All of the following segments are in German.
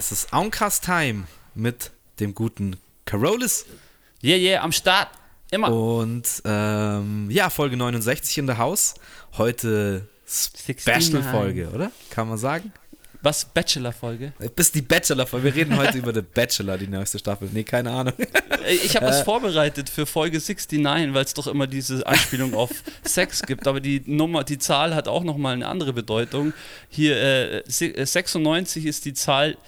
es ist Auncast Time mit dem guten Carolis. Yeah, yeah, am Start. Immer. Und ähm, ja, Folge 69 in der Haus. Heute Special-Folge, oder? Kann man sagen? Was? Bachelor-Folge? Bis die Bachelor-Folge. Wir reden heute über The Bachelor, die neueste Staffel. Nee, keine Ahnung. Ich habe was vorbereitet für Folge 69, weil es doch immer diese Anspielung auf Sex gibt. Aber die Nummer, die Zahl hat auch nochmal eine andere Bedeutung. Hier, äh, 96 ist die Zahl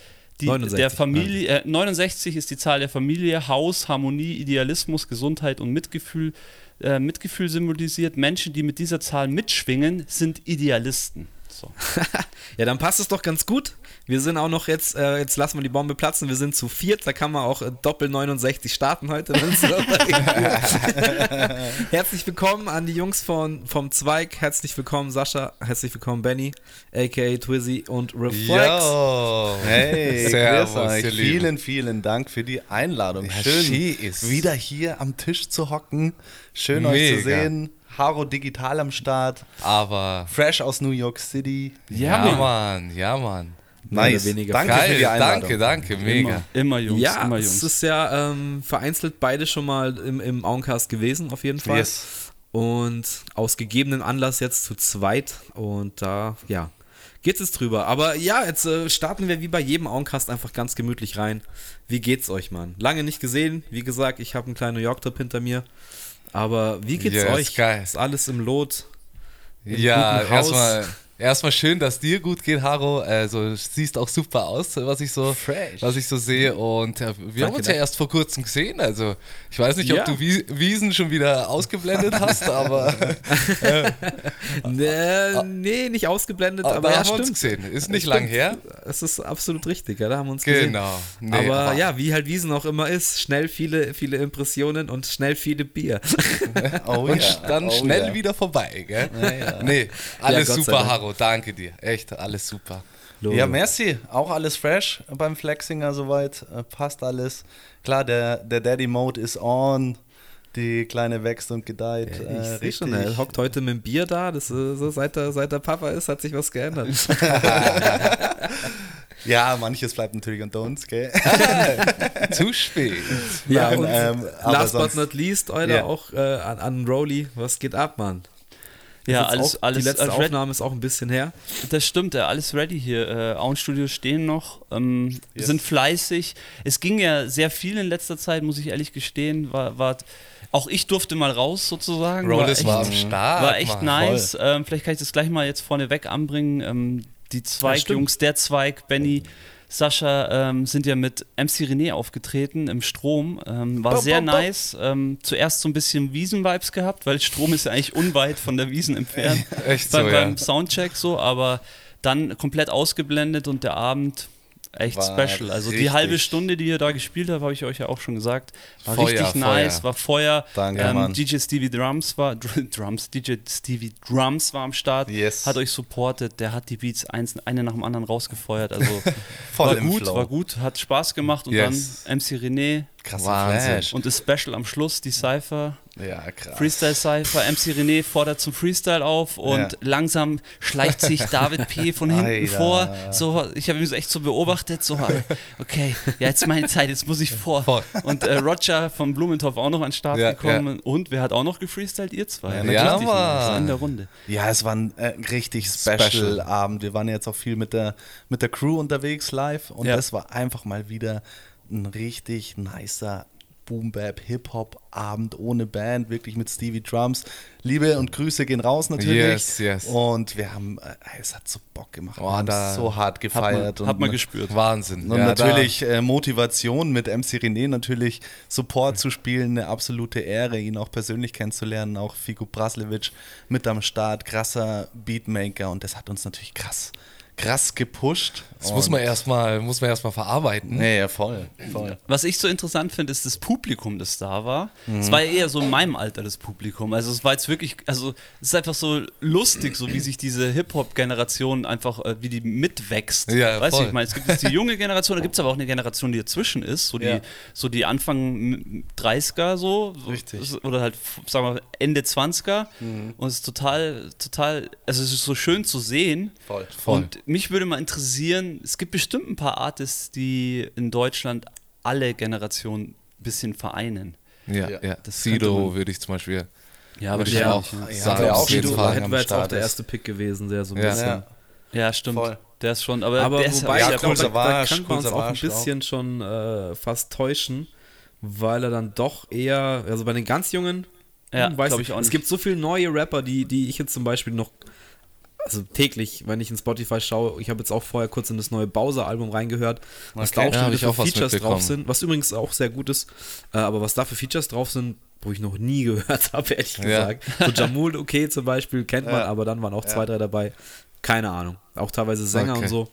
die, 69, der Familie, äh, 69 ist die Zahl der Familie, Haus, Harmonie, Idealismus, Gesundheit und Mitgefühl. Äh, Mitgefühl symbolisiert. Menschen, die mit dieser Zahl mitschwingen, sind Idealisten. So. ja, dann passt es doch ganz gut. Wir sind auch noch jetzt, äh, jetzt lassen wir die Bombe platzen, wir sind zu viert, da kann man auch äh, Doppel 69 starten heute. herzlich willkommen an die Jungs von, vom Zweig, herzlich willkommen Sascha, herzlich willkommen Benny, aka Twizzy und Reflex. Yo. Hey, Servus, euch. Vielen, vielen Dank für die Einladung. Ja, Schön, wieder hier am Tisch zu hocken. Schön Mega. euch zu sehen. Haro digital am Start. Aber. Fresh aus New York City. Ja, ja Mann, ja, Mann. Nice. Weniger. Danke Geil, für die Einladung. Danke, danke, mega. Immer, immer Jungs, ja, immer Jungs. es ist ja ähm, vereinzelt beide schon mal im, im Auencast gewesen, auf jeden Fall. Yes. Und aus gegebenem Anlass jetzt zu zweit. Und da, ja, geht's jetzt drüber. Aber ja, jetzt äh, starten wir wie bei jedem Auencast einfach ganz gemütlich rein. Wie geht's euch, Mann? Lange nicht gesehen. Wie gesagt, ich habe einen kleinen New York-Trip hinter mir. Aber wie geht's yes, euch? Geil. Ist alles im Lot? ja, erstmal Erstmal schön, dass dir gut geht, Haro. Also siehst auch super aus, was ich so, Fresh. was ich so sehe. Und ja, wir Danke, haben uns ja erst vor kurzem gesehen. Also ich weiß nicht, ja. ob du Wiesen schon wieder ausgeblendet hast, aber äh, nee, nee, nicht ausgeblendet, aber, aber ja, haben stimmt. uns gesehen. Ist nicht lang her. Es ist absolut richtig, ja, da haben wir uns gesehen. Genau. Nee, aber, aber, ja, wie halt Wiesen auch immer ist, schnell viele, viele Impressionen und schnell viele Bier. oh, und ja. dann oh, schnell wieder vorbei, gell? Nee, alles super, Haro danke dir. Echt, alles super. Lolo. Ja, merci. Auch alles fresh beim Flexinger soweit. Äh, passt alles. Klar, der, der Daddy-Mode ist on. Die Kleine wächst und gedeiht. Ja, ich äh, sehe schon, er hockt heute mit dem Bier da. Das, so, seit, der, seit der Papa ist, hat sich was geändert. ja, manches bleibt natürlich unter uns, gell? Zu spät. Ja, Nein, und ähm, last but not least, Euler, ja. auch äh, an, an Rolly. Was geht ab, Mann? Ja, alles, auch, alles. Die letzte Aufnahme ist auch ein bisschen her. Das stimmt, ja, alles ready hier. Äh, Auenstudios stehen noch, ähm, yes. sind fleißig. Es ging ja sehr viel in letzter Zeit, muss ich ehrlich gestehen. War, war, auch ich durfte mal raus sozusagen. Rollis war, war am Start. War echt Mann, nice. Ähm, vielleicht kann ich das gleich mal jetzt vorneweg anbringen. Ähm, die Zweig-Jungs, der Zweig, Benny. Sascha ähm, sind ja mit MC René aufgetreten im Strom. Ähm, war sehr nice. Ähm, zuerst so ein bisschen Wiesen-Vibes gehabt, weil Strom ist ja eigentlich unweit von der Wiesen entfernt. Echt so, beim, beim Soundcheck so, aber dann komplett ausgeblendet und der Abend echt war special. Also die halbe Stunde, die ihr da gespielt habt, habe ich euch ja auch schon gesagt, war Feuer, richtig nice, Feuer. war Feuer. Danke, ähm, DJ Stevie Drums war Drums, DJ Stevie Drums war am Start, yes. hat euch supportet, der hat die Beats eins, eine nach dem anderen rausgefeuert. Also war gut, Flow. war gut, hat Spaß gemacht und yes. dann MC René. Krass, Wahnsinn. Und das Special am Schluss, die Cypher. Ja, krass. Freestyle Cypher, MC René fordert zum Freestyle auf und ja. langsam schleicht sich David P. von hinten Alter. vor. So, ich habe ihn so echt so beobachtet, so, okay, ja, jetzt meine Zeit, jetzt muss ich vor. Voll. Und äh, Roger von Blumentopf auch noch an den Start ja, gekommen. Ja. Und wer hat auch noch gefreestylt? Ihr zwei. Ja, ja Mann. in der Runde. Ja, es war ein äh, richtig special, special, Abend. Wir waren jetzt auch viel mit der, mit der Crew unterwegs live und das war einfach mal wieder ein richtig nicer Boom Bap Hip Hop Abend ohne Band, wirklich mit Stevie Drums. Liebe und Grüße gehen raus natürlich. Yes, yes. Und wir haben, äh, es hat so Bock gemacht, oh, wir haben so hart gefeiert. Hat man, hat man gespürt. Wahnsinn. Und ja, natürlich äh, Motivation mit MC René natürlich Support zu spielen, eine absolute Ehre, ihn auch persönlich kennenzulernen. Auch Figo Braslevic mit am Start, krasser Beatmaker und das hat uns natürlich krass krass gepusht. Das muss man erstmal muss man erstmal verarbeiten. Nee, ja, voll, voll. Was ich so interessant finde, ist das Publikum, das da war. Mhm. Es war ja eher so in meinem Alter das Publikum. Also es war jetzt wirklich, also es ist einfach so lustig, so wie sich diese Hip-Hop-Generation einfach, äh, wie die mitwächst. Ja, weißt du, ich meine, es gibt jetzt die junge Generation, da gibt es aber auch eine Generation, die dazwischen ist, so die, ja. so die Anfang 30er so. Richtig. Oder halt, sagen wir, Ende 20er. Mhm. Und es ist total, total, also es ist so schön zu sehen. Voll, voll. Und mich würde mal interessieren, es gibt bestimmt ein paar Artists, die in Deutschland alle Generationen ein bisschen vereinen. Ja, ja. ja. Das Sido würde ich zum Beispiel. Ja, aber ja, auch ja, sagen, ja, auch Sido hätten wir jetzt auch der erste Pick gewesen, der so ein ja. bisschen. Ja, stimmt. Voll. Der ist schon, aber, aber der wobei, ist, ja, cool, da, da kann man uns auch ein bisschen auch. schon äh, fast täuschen, weil er dann doch eher, also bei den ganz Jungen, ja, hm, weiß ich auch nicht. Es gibt so viele neue Rapper, die, die ich jetzt zum Beispiel noch also täglich, wenn ich in Spotify schaue, ich habe jetzt auch vorher kurz in das neue Bowser-Album reingehört, was okay. da auch schon ja, für Features drauf sind, was übrigens auch sehr gut ist, äh, aber was da für Features drauf sind, wo ich noch nie gehört habe, ehrlich gesagt. Ja. So Jamul, okay, zum Beispiel, kennt man, aber dann waren auch zwei, drei dabei. Keine Ahnung. Auch teilweise Sänger okay. und so.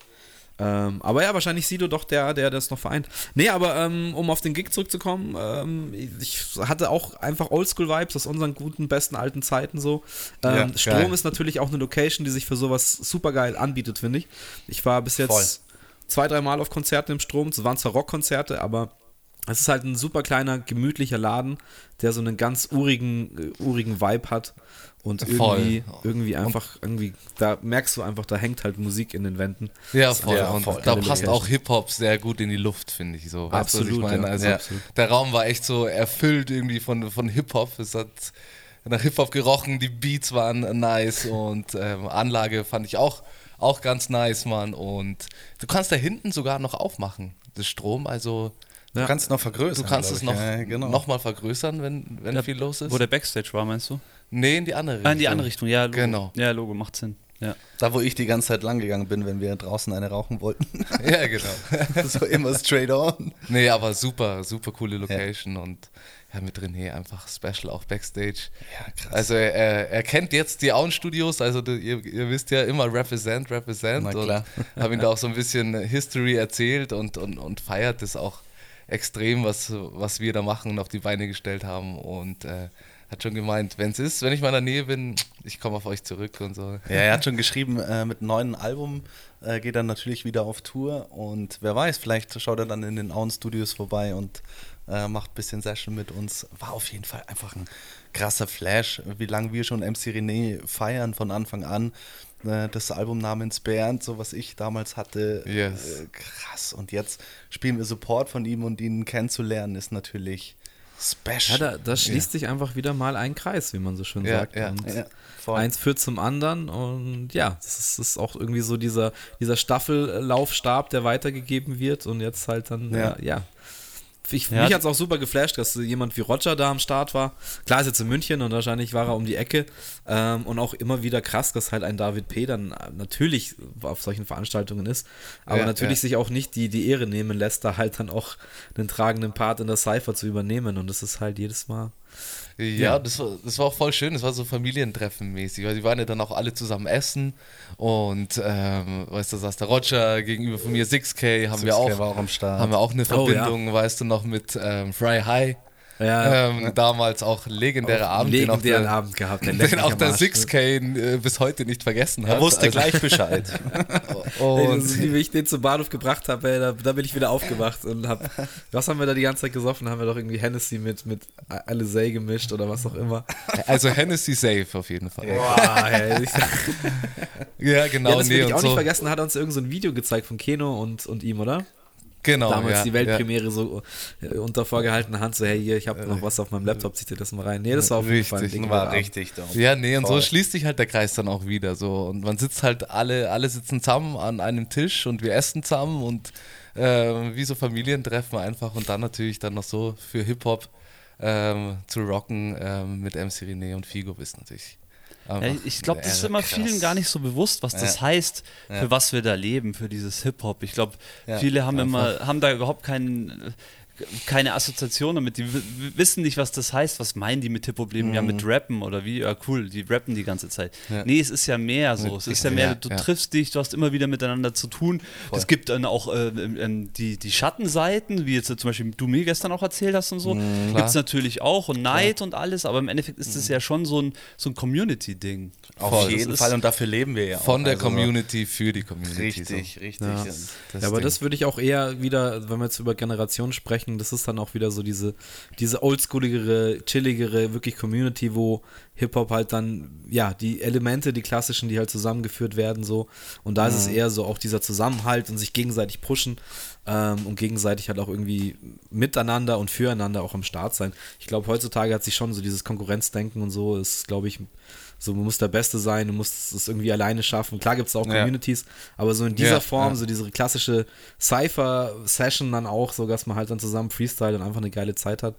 Ähm, aber ja, wahrscheinlich Sido doch der, der das noch vereint. Nee, aber ähm, um auf den Gig zurückzukommen, ähm, ich hatte auch einfach Oldschool-Vibes aus unseren guten, besten alten Zeiten so. Ähm, ja, Strom geil. ist natürlich auch eine Location, die sich für sowas super geil anbietet, finde ich. Ich war bis jetzt Voll. zwei, drei Mal auf Konzerten im Strom. Es waren zwar Rockkonzerte, aber es ist halt ein super kleiner, gemütlicher Laden, der so einen ganz urigen, äh, urigen Vibe hat. Und irgendwie, irgendwie einfach, irgendwie, da merkst du einfach, da hängt halt Musik in den Wänden. Ja, voll. Ja, und voll. da passt auch Hip-Hop sehr gut in die Luft, finde ich so. Absolut. ich meine? Also, ja, absolut. Der Raum war echt so erfüllt irgendwie von, von Hip-Hop. Es hat nach Hip-Hop gerochen, die Beats waren nice und ähm, Anlage fand ich auch, auch ganz nice, Mann. Und du kannst da hinten sogar noch aufmachen, das Strom, also. Du kannst es noch vergrößern. Du kannst es noch, ja, genau. noch mal vergrößern, wenn, wenn ja, viel los ist. Wo der Backstage war, meinst du? Nee, in die andere Richtung. Ah, in die andere Richtung, ja, Logo. Genau. Ja, Logo, macht Sinn. Ja. Da, wo ich die ganze Zeit lang gegangen bin, wenn wir draußen eine rauchen wollten. ja, genau. so immer straight on. Nee, aber super, super coole Location ja. und ja, mit René einfach special auch Backstage. Ja, krass. Also er, er kennt jetzt die Auen Studios, also ihr, ihr wisst ja immer represent, represent. Na klar. Und habe ihm da auch so ein bisschen History erzählt und, und, und feiert das auch extrem, was, was wir da machen und auf die Beine gestellt haben und äh, hat schon gemeint, wenn es ist, wenn ich mal in der Nähe bin, ich komme auf euch zurück und so. Ja, er hat schon geschrieben, äh, mit neuen Album äh, geht er natürlich wieder auf Tour und wer weiß, vielleicht schaut er dann in den Auen Studios vorbei und äh, macht ein bisschen Session mit uns. War auf jeden Fall einfach ein krasser Flash, wie lange wir schon MC René feiern von Anfang an. Äh, das Album namens Bernd, so was ich damals hatte, yes. Äh, krass. Und jetzt spielen wir Support von ihm und ihn kennenzulernen, ist natürlich Special. Ja, da, da schließt ja. sich einfach wieder mal ein Kreis, wie man so schön ja, sagt. Ja, eins führt zum anderen und ja, das ist, das ist, auch irgendwie so dieser, dieser Staffellaufstab, der weitergegeben wird und jetzt halt dann, ja, ja ich, ja. Mich hat es auch super geflasht, dass jemand wie Roger da am Start war. Klar ist jetzt in München und wahrscheinlich war er um die Ecke. Ähm, und auch immer wieder krass, dass halt ein David P. dann natürlich auf solchen Veranstaltungen ist, aber ja, natürlich ja. sich auch nicht die, die Ehre nehmen lässt, da halt dann auch einen tragenden Part in der Cypher zu übernehmen. Und das ist halt jedes Mal ja, ja, Das, war, das war auch voll schön. Das war so Familientreffen mäßig, weil die waren ja dann auch alle zusammen essen. Und, ähm, weißt du, saß der Roger gegenüber von mir, 6K, haben 6K wir auch, auch haben wir auch eine Verbindung, oh, ja. weißt du, noch mit ähm, Fry High. Ja. Ähm, damals auch legendärer auch Abend. Legendären den auch der, Abend gehabt. Den, den auch der 6K äh, bis heute nicht vergessen hat. Er wusste also, gleich Bescheid. und hey, wie ich den zum Bahnhof gebracht habe, da, da, bin ich wieder aufgewacht und habe, was haben wir da die ganze Zeit gesoffen? Haben wir doch irgendwie Hennessy mit, mit Alizé gemischt oder was auch immer. Also Hennessy safe auf jeden Fall. Wow, hey, ja, genau. Ja, das nee, ich auch so. nicht vergessen, hat uns irgend so ein Video gezeigt von Keno und, und ihm, oder? Genau. Damals ja, die Weltpremiere ja. so äh, unter vorgehaltener Hand, so, hey, hier, ich habe noch was auf meinem Laptop, zieh dir das mal rein. Nee, das war auf jeden Fall ein Ding. War richtig doch. Ja, nee, und Voll. so schließt sich halt der Kreis dann auch wieder. So. Und man sitzt halt alle, alle sitzen zusammen an einem Tisch und wir essen zusammen und äh, wie so Familientreffen einfach und dann natürlich dann noch so für Hip-Hop ähm, zu rocken ähm, mit MC René und Figo ist natürlich ja, ich glaube, das ist immer krass. vielen gar nicht so bewusst, was das heißt, für was wir da leben, für dieses Hip-Hop. Ich glaube, viele haben immer, haben da überhaupt keinen keine Assoziation damit. Die wissen nicht, was das heißt. Was meinen die mit Hip-Hop-Leben? Mhm. Ja, mit Rappen oder wie? Ja, cool, die rappen die ganze Zeit. Ja. Nee, es ist ja mehr so. Es ist ja mehr, du ja. triffst dich, du hast immer wieder miteinander zu tun. Es gibt dann auch äh, äh, die, die Schattenseiten, wie jetzt zum Beispiel du mir gestern auch erzählt hast und so. Mhm, gibt es natürlich auch und Neid und alles, aber im Endeffekt ist es mhm. ja schon so ein, so ein Community-Ding. Auf Voll. jeden Fall und dafür leben wir ja auch. Von der also Community für die Community. Richtig, so. richtig. Ja. Das aber Ding. das würde ich auch eher wieder, wenn wir jetzt über Generationen sprechen, sprechen. Das ist dann auch wieder so diese, diese oldschooligere, chilligere, wirklich Community, wo Hip-Hop halt dann, ja, die Elemente, die klassischen, die halt zusammengeführt werden, so. Und da mhm. ist es mhm. eher so auch dieser Zusammenhalt und sich gegenseitig pushen ähm, und gegenseitig halt auch irgendwie miteinander und füreinander auch am Start sein. Ich glaube, heutzutage hat sich schon so dieses Konkurrenzdenken und so, ist, glaube ich, so, man muss der Beste sein, du musst es irgendwie alleine schaffen. Klar gibt es auch Communities, ja. aber so in dieser ja, Form, ja. so diese klassische Cypher-Session dann auch, so dass man halt dann zusammen Freestyle und einfach eine geile Zeit hat.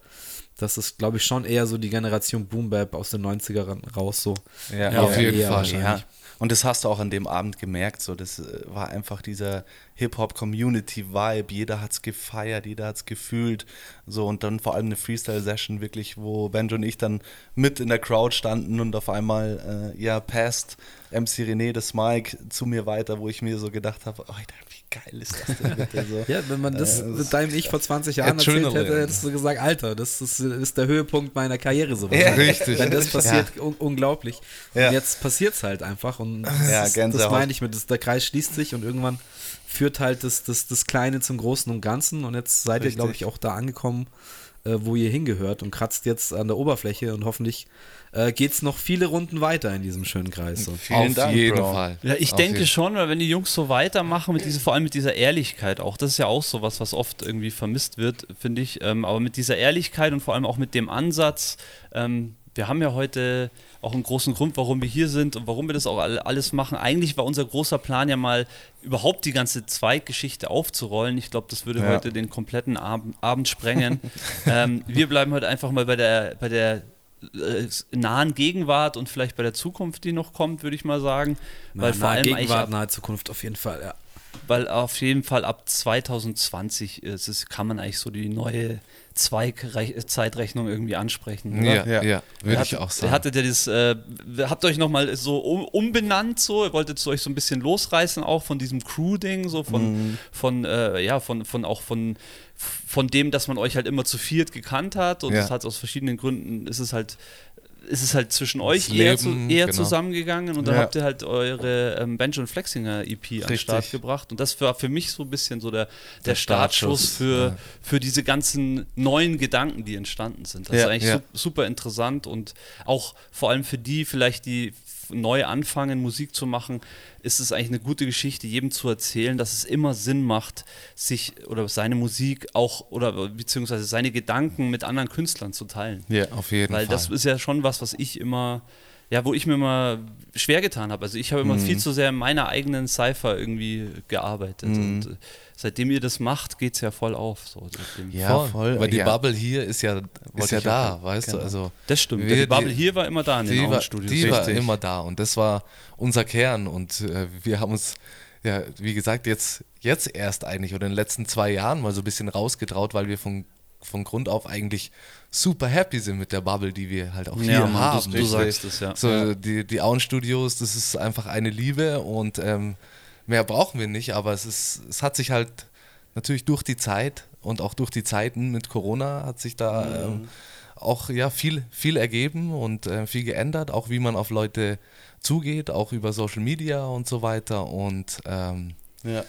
Das ist, glaube ich, schon eher so die Generation Boom Bap aus den 90ern raus. So. Ja, auf jeden Fall. Und das hast du auch an dem Abend gemerkt. So, das äh, war einfach dieser Hip-Hop-Community-Vibe. Jeder hat es gefeiert, jeder hat es gefühlt. So, und dann vor allem eine Freestyle-Session, wirklich, wo Benjo und ich dann mit in der Crowd standen und auf einmal, äh, ja, passt MC René das Mike zu mir weiter, wo ich mir so gedacht habe, oh, wie geil ist das denn bitte so. ja, wenn man das äh, mit deinem Ich vor 20 Jahren erzählt hätte, hättest du gesagt, Alter, das ist, ist der Höhepunkt meiner Karriere so. Ja, richtig. Wenn das passiert, ja. un unglaublich. Ja. Und jetzt passiert es halt einfach und das, ja, das meine ich mit, das, der Kreis schließt sich und irgendwann führt halt das, das, das Kleine zum Großen und Ganzen und jetzt seid Richtig. ihr, glaube ich, auch da angekommen, äh, wo ihr hingehört und kratzt jetzt an der Oberfläche und hoffentlich äh, geht es noch viele Runden weiter in diesem schönen Kreis. So. Vielen Auf Dank, jeden Bro. Fall. Ja, ich Auf denke schon, weil wenn die Jungs so weitermachen, mit dieser, vor allem mit dieser Ehrlichkeit auch, das ist ja auch so was, was oft irgendwie vermisst wird, finde ich, ähm, aber mit dieser Ehrlichkeit und vor allem auch mit dem Ansatz, ähm, wir haben ja heute auch einen großen Grund, warum wir hier sind und warum wir das auch alles machen. Eigentlich war unser großer Plan ja mal, überhaupt die ganze Zweiggeschichte aufzurollen. Ich glaube, das würde ja. heute den kompletten Abend, Abend sprengen. ähm, wir bleiben heute einfach mal bei der, bei der äh, nahen Gegenwart und vielleicht bei der Zukunft, die noch kommt, würde ich mal sagen. Na, weil vor allem Gegenwart, nahe Zukunft auf jeden Fall, ja. Weil auf jeden Fall ab 2020 ist es, kann man eigentlich so die neue Zweigzeitrechnung irgendwie ansprechen. Ja, ja, ja, würde ich auch sagen. Hattet ihr das, äh, habt euch nochmal so um, umbenannt, so, ihr wolltet euch so ein bisschen losreißen, auch von diesem Crew-Ding, so von, mhm. von äh, ja, von, von auch von von dem, dass man euch halt immer zu viert gekannt hat und es ja. hat aus verschiedenen Gründen, ist es halt ist es halt zwischen euch Leben, eher, zu, eher genau. zusammengegangen und dann ja. habt ihr halt eure ähm, Bench und Flexinger EP Richtig. an den Start gebracht und das war für mich so ein bisschen so der, der, der Startschuss, Startschuss für, ja. für diese ganzen neuen Gedanken, die entstanden sind. Das ja, ist eigentlich super interessant und auch vor allem für die vielleicht, die neu anfangen, Musik zu machen, ist es eigentlich eine gute Geschichte, jedem zu erzählen, dass es immer Sinn macht, sich oder seine Musik auch oder beziehungsweise seine Gedanken mit anderen Künstlern zu teilen. Ja, auf jeden Weil Fall. Weil das ist ja schon was, was ich immer ja, wo ich mir immer schwer getan habe. Also ich habe immer mhm. viel zu sehr in meiner eigenen Cypher irgendwie gearbeitet. Mhm. Und äh, seitdem ihr das macht, geht es ja voll auf. So, ja, voll. voll. Weil die ja. Bubble hier ist ja, ist ja da, auch, weißt genau. du? Also das stimmt. Wir, die Bubble hier war immer da in den war, Studios. Die Richtig. war immer da und das war unser Kern. Und äh, wir haben uns, ja, wie gesagt, jetzt, jetzt erst eigentlich oder in den letzten zwei Jahren mal so ein bisschen rausgetraut, weil wir von, von Grund auf eigentlich super happy sind mit der Bubble, die wir halt auch ja, hier Mann, haben. Du, du sagst es, ja. So, die, die Auen-Studios, das ist einfach eine Liebe und ähm, mehr brauchen wir nicht, aber es, ist, es hat sich halt natürlich durch die Zeit und auch durch die Zeiten mit Corona hat sich da mhm. ähm, auch ja, viel, viel ergeben und äh, viel geändert, auch wie man auf Leute zugeht, auch über Social Media und so weiter und ähm, ja.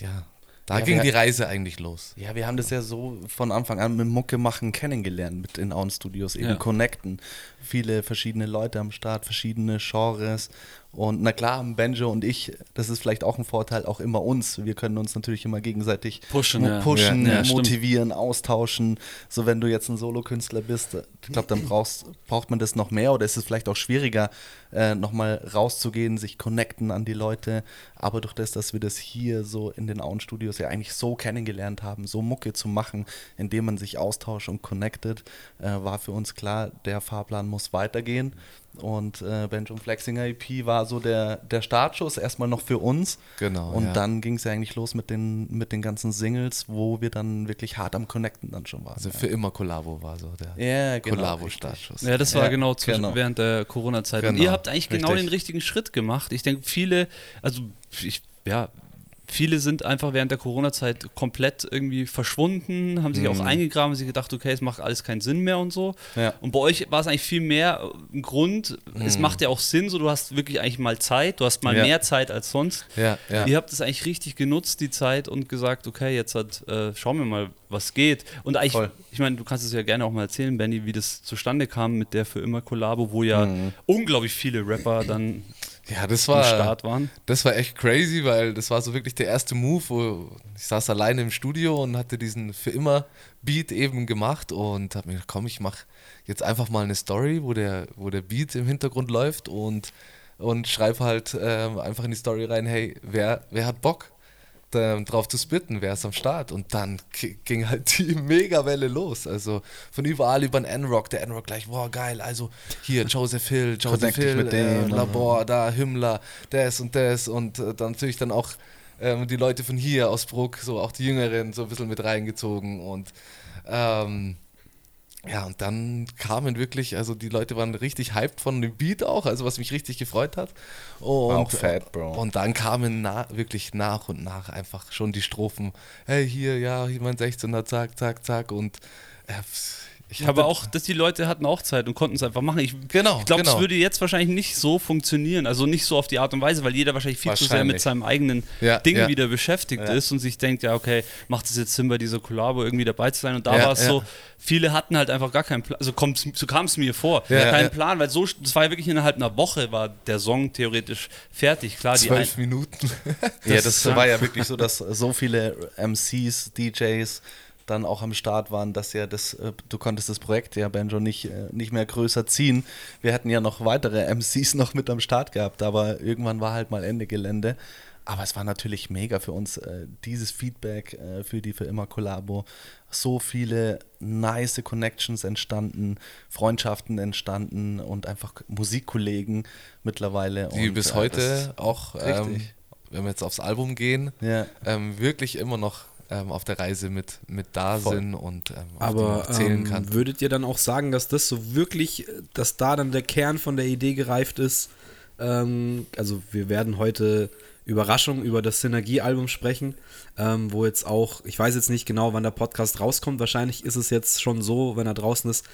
ja, da ja, ging die Reise eigentlich los. Ja, wir haben das ja so von Anfang an mit Mucke machen kennengelernt, mit in Auen Studios, eben ja. connecten. Viele verschiedene Leute am Start, verschiedene Genres und na klar, Benjo und ich, das ist vielleicht auch ein Vorteil, auch immer uns. Wir können uns natürlich immer gegenseitig pushen, mo pushen ja. Ja, motivieren, stimmt. austauschen. So, wenn du jetzt ein Solokünstler bist, ich glaube, dann brauchst, braucht man das noch mehr oder ist es vielleicht auch schwieriger, äh, nochmal rauszugehen, sich connecten an die Leute. Aber durch das, dass wir das hier so in den Auen-Studios ja eigentlich so kennengelernt haben, so Mucke zu machen, indem man sich austauscht und connectet, äh, war für uns klar, der Fahrplan muss weitergehen. Und äh, Benjamin Flexinger EP war so der, der Startschuss, erstmal noch für uns. Genau. Und ja. dann ging es ja eigentlich los mit den, mit den ganzen Singles, wo wir dann wirklich hart am Connecten dann schon waren. Also für immer Collabo war so der ja, genau, Collabo-Startschuss. Ja, das war ja, genau, zwischen, genau, während der Corona-Zeit. Genau. Und ihr habt eigentlich genau richtig. den richtigen Schritt gemacht. Ich denke, viele, also ich, ja, viele sind einfach während der Corona-Zeit komplett irgendwie verschwunden, haben sich mhm. auch eingegraben, sie gedacht, okay, es macht alles keinen Sinn mehr und so. Ja. Und bei euch war es eigentlich viel mehr ein Grund, mhm. es macht ja auch Sinn, so du hast wirklich eigentlich mal Zeit, du hast mal ja. mehr Zeit als sonst. Ja, Ihr habt es eigentlich richtig genutzt, die Zeit, und gesagt, okay, jetzt hat, äh, schauen wir mal, was geht. Und eigentlich, Voll. ich meine, du kannst es ja gerne auch mal erzählen, Benny, wie das zustande kam mit der für immer Kollabo, wo ja mhm. unglaublich viele Rapper dann ja, das war, Start waren. Das war echt crazy, weil das war so wirklich der erste Move, wo ich saß alleine im Studio und hatte diesen für immer Beat eben gemacht und habe mir gedacht, komm, ich mache jetzt einfach mal eine Story, wo der, wo der Beat im Hintergrund läuft und, und schreibe halt äh, einfach in die Story rein, hey, wer, wer hat Bock? Ähm, drauf zu spitten, wer ist am Start. Und dann ging halt die Megawelle los. Also von überall über den N-Rock, der N-Rock gleich, boah, geil, also hier Joseph Hill, Joseph Hill, äh, Labor, da, Himmler, das und das. Und äh, dann natürlich dann auch ähm, die Leute von hier aus Bruck, so auch die Jüngeren, so ein bisschen mit reingezogen. Und ähm, ja, und dann kamen wirklich, also die Leute waren richtig hyped von dem Beat auch, also was mich richtig gefreut hat. Und, auch fat, Bro. Und dann kamen na, wirklich nach und nach einfach schon die Strophen. Hey, hier, ja, hier mein 16er, zack, zack, zack. Und äh, ich habe auch, dass die Leute hatten auch Zeit und konnten es einfach machen. Ich, genau, ich glaube, genau. es würde jetzt wahrscheinlich nicht so funktionieren, also nicht so auf die Art und Weise, weil jeder wahrscheinlich viel wahrscheinlich. zu sehr mit seinem eigenen ja, Ding ja. wieder beschäftigt ja. ist und sich denkt, ja, okay, macht es jetzt Sinn, bei dieser Kollabo irgendwie dabei zu sein? Und da war es so, viele hatten halt einfach gar keinen Plan, also so kam es mir vor, keinen Plan, weil so, das war ja wirklich innerhalb einer Woche war der Song theoretisch fertig. Klar, Zwölf Minuten. ja, das war ja wirklich so, dass so viele MCs, DJs, dann auch am Start waren, dass ja das, äh, du konntest das Projekt ja, Benjo, nicht, äh, nicht mehr größer ziehen. Wir hätten ja noch weitere MCs noch mit am Start gehabt, aber irgendwann war halt mal Ende Gelände. Aber es war natürlich mega für uns, äh, dieses Feedback äh, für die für immer Kollabo. So viele nice Connections entstanden, Freundschaften entstanden und einfach Musikkollegen mittlerweile. Die und, bis heute auch, ähm, wenn wir jetzt aufs Album gehen, ja. ähm, wirklich immer noch ähm, auf der Reise mit, mit da Voll. sind und ähm, Aber erzählen kann. Ähm, würdet ihr dann auch sagen, dass das so wirklich, dass da dann der Kern von der Idee gereift ist? Ähm, also wir werden heute Überraschung über das Synergie-Album sprechen, ähm, wo jetzt auch, ich weiß jetzt nicht genau, wann der Podcast rauskommt, wahrscheinlich ist es jetzt schon so, wenn er draußen ist,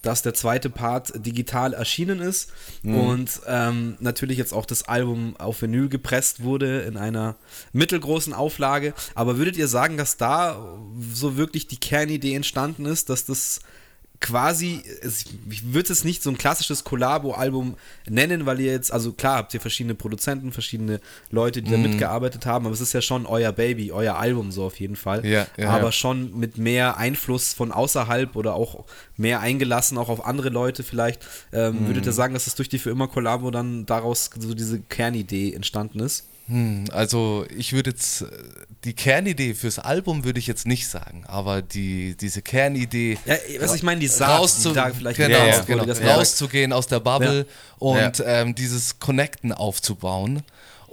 dass der zweite Part digital erschienen ist mhm. und ähm, natürlich jetzt auch das Album auf Vinyl gepresst wurde in einer mittelgroßen Auflage. Aber würdet ihr sagen, dass da so wirklich die Kernidee entstanden ist, dass das quasi, ich würde es nicht so ein klassisches Collabo-Album nennen, weil ihr jetzt, also klar habt ihr verschiedene Produzenten, verschiedene Leute, die da mhm. mitgearbeitet haben, aber es ist ja schon euer Baby, euer Album so auf jeden Fall. Ja, ja, aber ja. schon mit mehr Einfluss von außerhalb oder auch mehr eingelassen, auch auf andere Leute vielleicht. Ähm, mm. Würdet ihr sagen, dass es durch die für immer Collabo dann daraus so diese Kernidee entstanden ist? Hm, also ich würde jetzt, äh, die Kernidee fürs Album würde ich jetzt nicht sagen, aber die, diese Kernidee, ja, was ich meine, die Saat, rauszu die vielleicht genau, ja, genau, rauszugehen aus der Bubble und ähm, dieses Connecten aufzubauen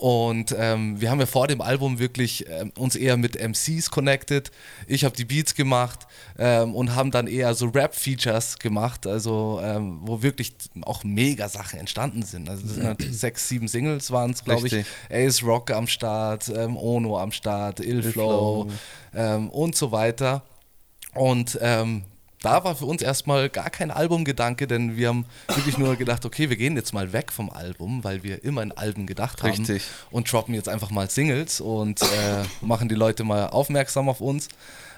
und ähm, wir haben ja vor dem Album wirklich ähm, uns eher mit MCs connected. Ich habe die Beats gemacht ähm, und haben dann eher so Rap-Features gemacht, also ähm, wo wirklich auch mega Sachen entstanden sind. Also das sind halt sechs, sieben Singles waren es, glaube ich. Ace Rock am Start, ähm, Ono am Start, Illflow, Illflow. Ähm, und so weiter. Und ähm, da war für uns erstmal gar kein Albumgedanke, denn wir haben wirklich nur gedacht, okay, wir gehen jetzt mal weg vom Album, weil wir immer in Alben gedacht haben. Richtig. Und droppen jetzt einfach mal Singles und äh, machen die Leute mal aufmerksam auf uns.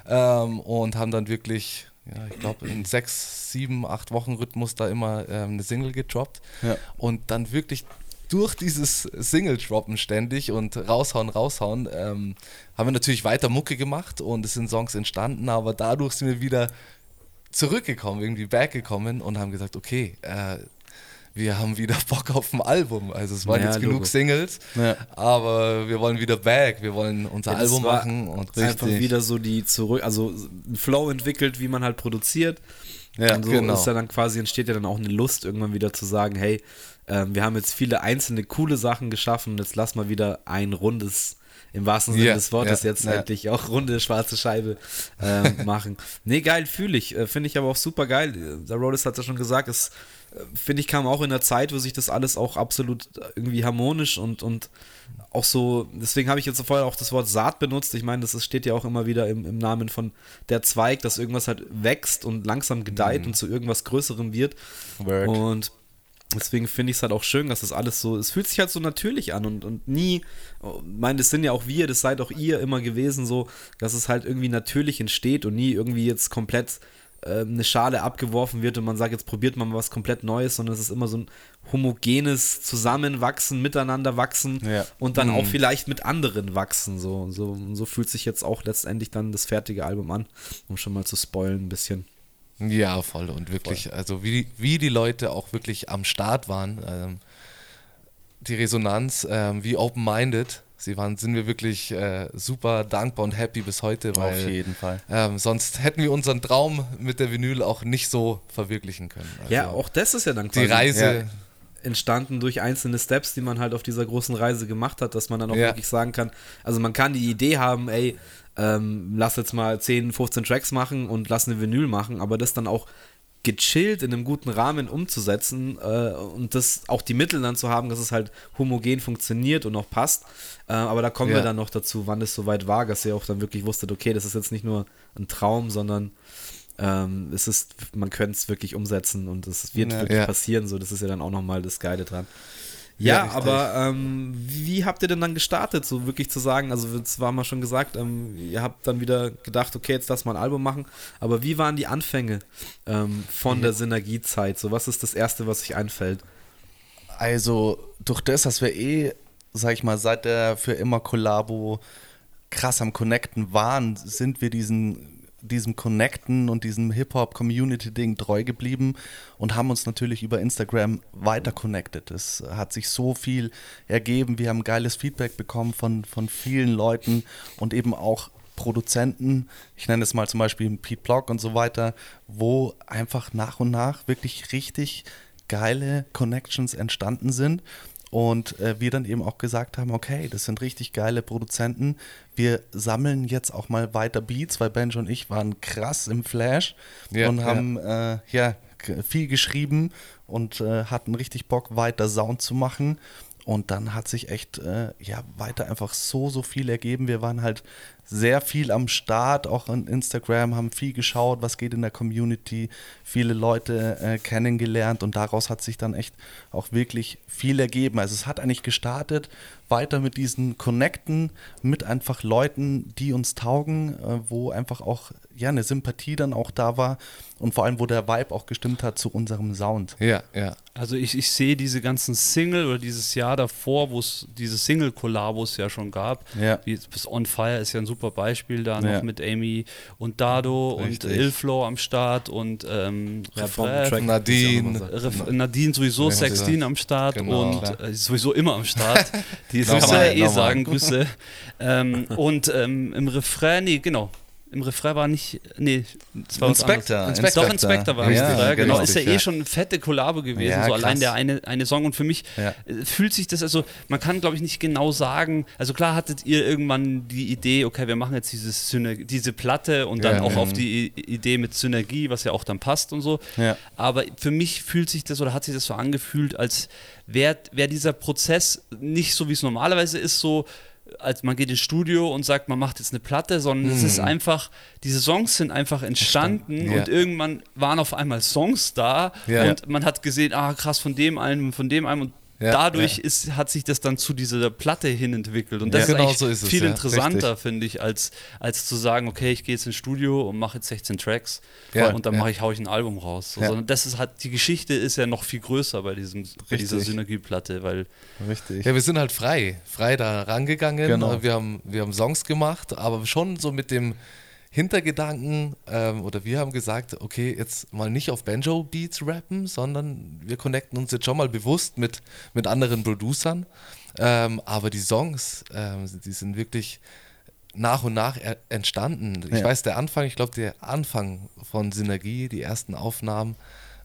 Ähm, und haben dann wirklich, ja, ich glaube, in sechs, sieben, acht Wochen Rhythmus da immer ähm, eine Single gedroppt. Ja. Und dann wirklich durch dieses Single-Droppen ständig und raushauen, raushauen, ähm, haben wir natürlich weiter Mucke gemacht und es sind Songs entstanden, aber dadurch sind wir wieder zurückgekommen, irgendwie backgekommen und haben gesagt, okay, äh, wir haben wieder Bock auf ein Album. Also es waren ja, jetzt Logo. genug Singles, ja. aber wir wollen wieder back, wir wollen unser ja, Album machen und einfach wieder so die zurück, also ein Flow entwickelt, wie man halt produziert. Ja, und so genau. ist ja dann quasi entsteht ja dann auch eine Lust irgendwann wieder zu sagen, hey, äh, wir haben jetzt viele einzelne coole Sachen geschaffen, jetzt lass mal wieder ein rundes im wahrsten Sinne yeah, des Wortes yeah, jetzt yeah. endlich auch runde schwarze Scheibe äh, machen. nee, geil, fühle ich. Äh, Finde ich aber auch super geil. Der Rhodes hat ja schon gesagt, es finde ich, kam auch in der Zeit, wo sich das alles auch absolut irgendwie harmonisch und, und auch so, deswegen habe ich jetzt vorher auch das Wort Saat benutzt. Ich meine, das steht ja auch immer wieder im, im Namen von der Zweig, dass irgendwas halt wächst und langsam gedeiht mhm. und zu irgendwas Größerem wird. Word. Und deswegen finde ich es halt auch schön, dass das alles so, es fühlt sich halt so natürlich an und, und nie, ich meine, das sind ja auch wir, das seid auch ihr immer gewesen, so, dass es halt irgendwie natürlich entsteht und nie irgendwie jetzt komplett ähm, eine Schale abgeworfen wird und man sagt, jetzt probiert man was komplett Neues, sondern es ist immer so ein homogenes Zusammenwachsen, miteinander wachsen ja. und dann mhm. auch vielleicht mit anderen wachsen. So, so, so fühlt sich jetzt auch letztendlich dann das fertige Album an, um schon mal zu spoilen ein bisschen. Ja, voll und wirklich, voll. also wie, wie die Leute auch wirklich am Start waren, ähm, die Resonanz, ähm, wie open-minded sie waren, sind wir wirklich äh, super dankbar und happy bis heute, weil Auf jeden Fall. Ähm, sonst hätten wir unseren Traum mit der Vinyl auch nicht so verwirklichen können. Also ja, auch das ist ja dann quasi die Reise ja. entstanden durch einzelne Steps, die man halt auf dieser großen Reise gemacht hat, dass man dann auch ja. wirklich sagen kann, also man kann die Idee haben, ey, ähm, lass jetzt mal 10, 15 Tracks machen und lass eine Vinyl machen, aber das dann auch gechillt in einem guten Rahmen umzusetzen äh, und das auch die Mittel dann zu haben, dass es halt homogen funktioniert und auch passt. Äh, aber da kommen ja. wir dann noch dazu, wann es soweit war, dass ihr auch dann wirklich wusstet, okay, das ist jetzt nicht nur ein Traum, sondern ähm, es ist, man könnte es wirklich umsetzen und es wird ja. wirklich ja. passieren. So, das ist ja dann auch nochmal das Geile dran. Ja, ja aber ähm, wie habt ihr denn dann gestartet, so wirklich zu sagen, also es war mal schon gesagt, ähm, ihr habt dann wieder gedacht, okay, jetzt lass mal ein Album machen, aber wie waren die Anfänge ähm, von mhm. der Synergiezeit? So, was ist das Erste, was sich einfällt? Also, durch das, dass wir eh, sag ich mal, seit der für immer Kollabo krass am Connecten waren, sind wir diesen diesem Connecten und diesem Hip-Hop-Community-Ding treu geblieben und haben uns natürlich über Instagram weiter connected. Es hat sich so viel ergeben. Wir haben geiles Feedback bekommen von, von vielen Leuten und eben auch Produzenten, ich nenne es mal zum Beispiel Pete Block und so weiter, wo einfach nach und nach wirklich richtig geile Connections entstanden sind und äh, wir dann eben auch gesagt haben, okay, das sind richtig geile Produzenten. Wir sammeln jetzt auch mal weiter Beats, weil Benjo und ich waren krass im Flash ja, und haben ja. Äh, ja viel geschrieben und äh, hatten richtig Bock, weiter Sound zu machen. Und dann hat sich echt äh, ja weiter einfach so, so viel ergeben. Wir waren halt sehr viel am Start, auch an Instagram, haben viel geschaut, was geht in der Community, viele Leute äh, kennengelernt und daraus hat sich dann echt auch wirklich viel ergeben. Also es hat eigentlich gestartet, weiter mit diesen Connecten, mit einfach Leuten, die uns taugen, äh, wo einfach auch ja eine Sympathie dann auch da war und vor allem, wo der Vibe auch gestimmt hat zu unserem Sound. Ja, ja. Also ich, ich sehe diese ganzen Single oder dieses Jahr davor, wo es diese Single-Kollabos ja schon gab. Ja. Wie, das On Fire ist ja ein super Beispiel da noch ja. mit Amy und Dado Richtig. und Ilflow am Start und ähm, ja, Nadine. Nadine sowieso, Sextine am Start genau. und äh, sowieso immer am Start. Die muss man ja eh sagen, Grüße. ähm, und ähm, im Refrain, nee, genau, im Refrain war nicht. Nee, das war Inspector. Inspector. Doch, Inspector war ja, Refrain, genau. Ist ja eh schon eine fette Kollabo gewesen, ja, so krass. allein der eine, eine Song. Und für mich ja. Äh, fühlt sich das, also man kann, glaube ich, nicht genau sagen. Also klar hattet ihr irgendwann die Idee, okay, wir machen jetzt dieses diese Platte und dann auch auf die Idee mit Synergie, was ja auch dann passt und so. Aber für mich fühlt sich das oder hat sich das so angefühlt, als wäre wär dieser Prozess nicht so, wie es normalerweise ist, so als man geht ins Studio und sagt, man macht jetzt eine Platte, sondern mhm. es ist mhm. einfach, diese Songs sind einfach entstanden ja. und irgendwann waren auf einmal Songs da ja. und man hat gesehen, ah krass, von dem einen, von dem einen und ja, dadurch ja. Ist, hat sich das dann zu dieser Platte hin entwickelt. Und das ja, genau ist, so ist es, viel interessanter, finde ich, als, als zu sagen, okay, ich gehe jetzt ins Studio und mache jetzt 16 Tracks und dann mache ich, hau ich ein Album raus. So, sondern das ist halt, die Geschichte ist ja noch viel größer bei, diesem, bei dieser Synergieplatte, weil. Richtig. Ja, wir sind halt frei, frei da rangegangen. Genau. Wir, haben, wir haben Songs gemacht, aber schon so mit dem Hintergedanken, ähm, oder wir haben gesagt, okay, jetzt mal nicht auf Banjo-Beats rappen, sondern wir connecten uns jetzt schon mal bewusst mit, mit anderen Producern. Ähm, aber die Songs, ähm, die sind wirklich nach und nach entstanden. Ich ja. weiß, der Anfang, ich glaube, der Anfang von Synergie, die ersten Aufnahmen,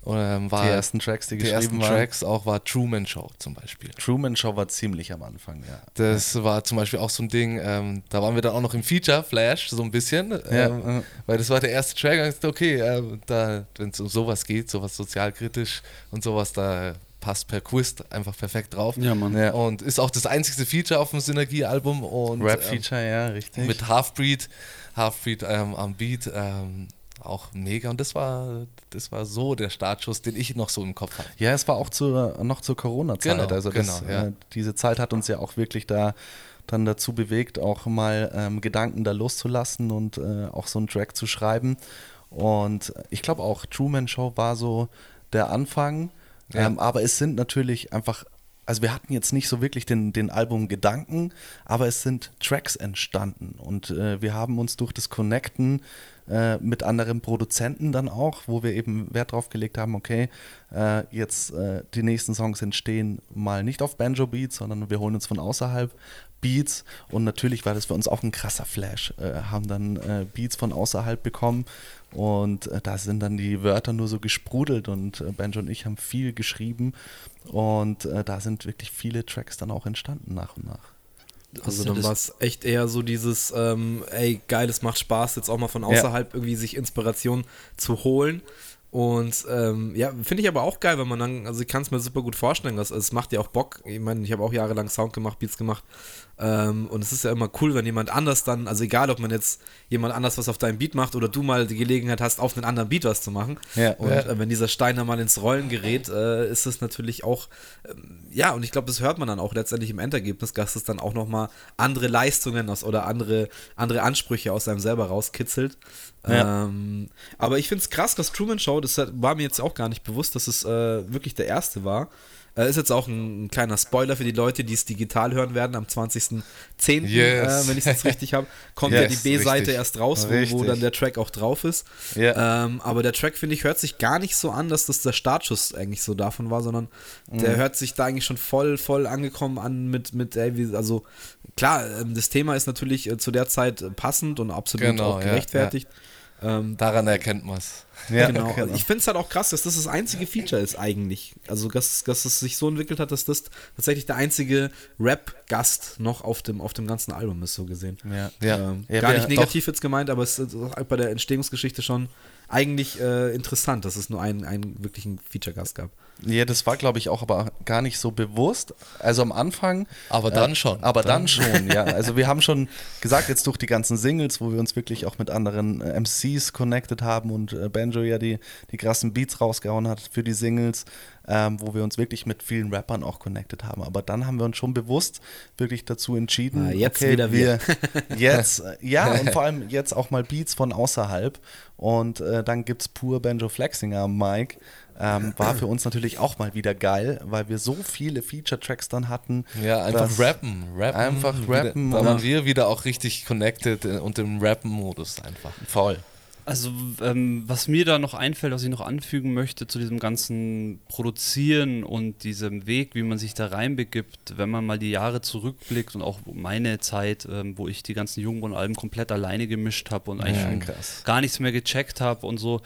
Ähm, war, die ersten Tracks, die, die geschrieben ersten waren. Tracks auch war Truman Show zum Beispiel. Truman Show war ziemlich am Anfang, ja. Das ja. war zum Beispiel auch so ein Ding, ähm, da waren wir dann auch noch im Feature Flash so ein bisschen, ähm, ja. weil das war der erste Track. Und ich dachte, okay, äh, da, wenn es um sowas geht, sowas sozialkritisch und sowas, da passt per Quiz einfach perfekt drauf. Ja, Mann. Ja. Und ist auch das einzige Feature auf dem Synergie-Album. Rap-Feature, ähm, ja, richtig. Mit Halfbreed, Halfbreed ähm, am Beat. Ähm, auch mega. Und das war, das war so der Startschuss, den ich noch so im Kopf hatte. Ja, es war auch zur, noch zur Corona-Zeit. Genau, also das, genau, ja. äh, diese Zeit hat uns ja auch wirklich da dann dazu bewegt, auch mal ähm, Gedanken da loszulassen und äh, auch so einen Track zu schreiben. Und ich glaube auch, Truman Show war so der Anfang. Ja. Ähm, aber es sind natürlich einfach also wir hatten jetzt nicht so wirklich den, den Album Gedanken, aber es sind Tracks entstanden und äh, wir haben uns durch das Connecten äh, mit anderen Produzenten dann auch, wo wir eben Wert drauf gelegt haben, okay, äh, jetzt äh, die nächsten Songs entstehen mal nicht auf Banjo Beats, sondern wir holen uns von außerhalb Beats und natürlich war das für uns auch ein krasser Flash, haben dann Beats von außerhalb bekommen und äh, da sind dann die Wörter nur so gesprudelt und Banjo und ich haben viel geschrieben und da sind wirklich viele Tracks dann auch entstanden nach und nach. Also dann war es echt eher so dieses, ähm, ey, geil, es macht Spaß, jetzt auch mal von außerhalb ja. irgendwie sich Inspiration zu holen. Und ähm, ja, finde ich aber auch geil, wenn man dann, also ich kann es mir super gut vorstellen, dass, also es macht ja auch Bock. Ich meine, ich habe auch jahrelang Sound gemacht, Beats gemacht. Ähm, und es ist ja immer cool, wenn jemand anders dann, also egal, ob man jetzt jemand anders was auf deinem Beat macht oder du mal die Gelegenheit hast, auf einen anderen Beat was zu machen. Ja, und ja. Äh, wenn dieser Stein dann mal ins Rollen gerät, äh, ist es natürlich auch, ähm, ja, und ich glaube, das hört man dann auch letztendlich im Endergebnis, dass es dann auch nochmal andere Leistungen aus oder andere, andere Ansprüche aus einem selber rauskitzelt. Ja. Ähm, aber ich finde es krass, dass Truman Show, das war mir jetzt auch gar nicht bewusst, dass es äh, wirklich der erste war. Äh, ist jetzt auch ein, ein, kleiner Spoiler für die Leute, die es digital hören werden. Am 20.10., yes. äh, wenn ich es jetzt richtig habe, kommt yes, ja die B-Seite erst raus, wo, wo, dann der Track auch drauf ist. Yeah. Ähm, aber der Track, finde ich, hört sich gar nicht so an, dass das der Startschuss eigentlich so davon war, sondern mhm. der hört sich da eigentlich schon voll, voll angekommen an mit, mit ey, wie, also klar, ähm, das Thema ist natürlich äh, zu der Zeit passend und absolut genau, auch gerechtfertigt. Ja, ja. Ähm, Daran erkennt man es. Ja, genau. genau. Ich finde es halt auch krass, dass das das einzige Feature ist eigentlich. Also, dass, dass es sich so entwickelt hat, dass das tatsächlich der einzige Rap-Gast noch auf dem, auf dem ganzen Album ist, so gesehen. Ja. ja. Ähm, ja gar nicht negativ jetzt gemeint, aber es ist bei der Entstehungsgeschichte schon eigentlich äh, interessant, dass es nur einen, einen wirklichen Feature-Gast gab. Ja, das war, glaube ich, auch aber gar nicht so bewusst. Also am Anfang. Aber dann äh, schon. Aber dann, dann schon, ja. Also wir haben schon gesagt, jetzt durch die ganzen Singles, wo wir uns wirklich auch mit anderen äh, MCs connected haben und äh, Banjo ja die, die krassen Beats rausgehauen hat für die Singles, ähm, wo wir uns wirklich mit vielen Rappern auch connected haben. Aber dann haben wir uns schon bewusst wirklich dazu entschieden, ah, jetzt okay, wieder wir. jetzt, äh, ja, und vor allem jetzt auch mal Beats von außerhalb. Und äh, dann gibt es pur Banjo Flexinger am Mic. Ähm, war für uns natürlich auch mal wieder geil, weil wir so viele Feature-Tracks dann hatten. Ja, einfach rappen, rappen. Einfach rappen. da waren wir wieder auch richtig connected und im Rappen-Modus einfach. Voll. Also, ähm, was mir da noch einfällt, was ich noch anfügen möchte zu diesem ganzen Produzieren und diesem Weg, wie man sich da reinbegibt, wenn man mal die Jahre zurückblickt und auch meine Zeit, ähm, wo ich die ganzen Jungbrunnen-Alben komplett alleine gemischt habe und eigentlich ja, gar nichts mehr gecheckt habe und so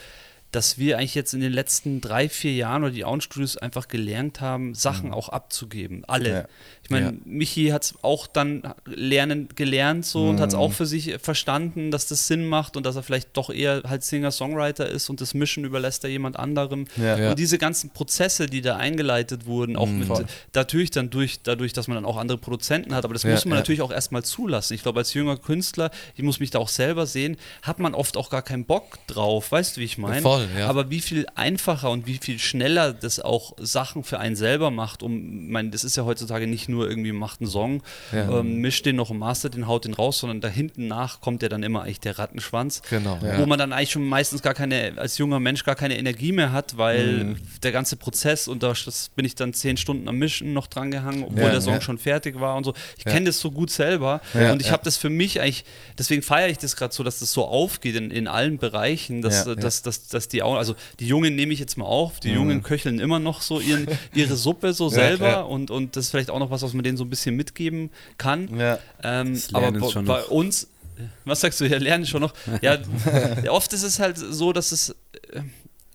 dass wir eigentlich jetzt in den letzten drei, vier Jahren oder die Auenstudios einfach gelernt haben, Sachen mhm. auch abzugeben. Alle. Ja. Ich meine, ja. Michi hat es auch dann lernen, gelernt so mhm. und hat es auch für sich verstanden, dass das Sinn macht und dass er vielleicht doch eher halt Singer-Songwriter ist und das Mischen überlässt er jemand anderem. Ja. Und diese ganzen Prozesse, die da eingeleitet wurden, auch mhm. mit, natürlich dann durch, dadurch, dass man dann auch andere Produzenten hat, aber das muss man natürlich auch erstmal zulassen. Ich glaube, als junger Künstler, ich muss mich da auch selber sehen, hat man oft auch gar keinen Bock drauf, weißt du, wie ich meine? Voll, ja. Aber wie viel einfacher und wie viel schneller das auch Sachen für einen selber macht, um, ich meine, das ist ja heutzutage nicht nur irgendwie macht einen Song, ja. ähm, mischt den noch und mastert den, haut den raus, sondern da hinten nach kommt ja dann immer eigentlich der Rattenschwanz. Genau. Ja. Wo man dann eigentlich schon meistens gar keine, als junger Mensch gar keine Energie mehr hat, weil mhm. der ganze Prozess und da bin ich dann zehn Stunden am Mischen noch dran gehangen, obwohl der Song schon fertig war und so. Ich kenne das so gut selber und ich habe das für mich eigentlich, deswegen feiere ich das gerade so, dass das so aufgeht in, in allen Bereichen, dass, dass, dass, dass die auch, also die Jungen nehme ich jetzt mal auf, die mhm. Jungen köcheln immer noch so ihren, ihre Suppe so selber Und, und das ist vielleicht auch noch was, was man denen so ein bisschen mitgeben kann. Ähm, aber bei, bei uns, was sagst du, ja, lernen schon noch. Ja, oft ist es halt so, dass es, äh,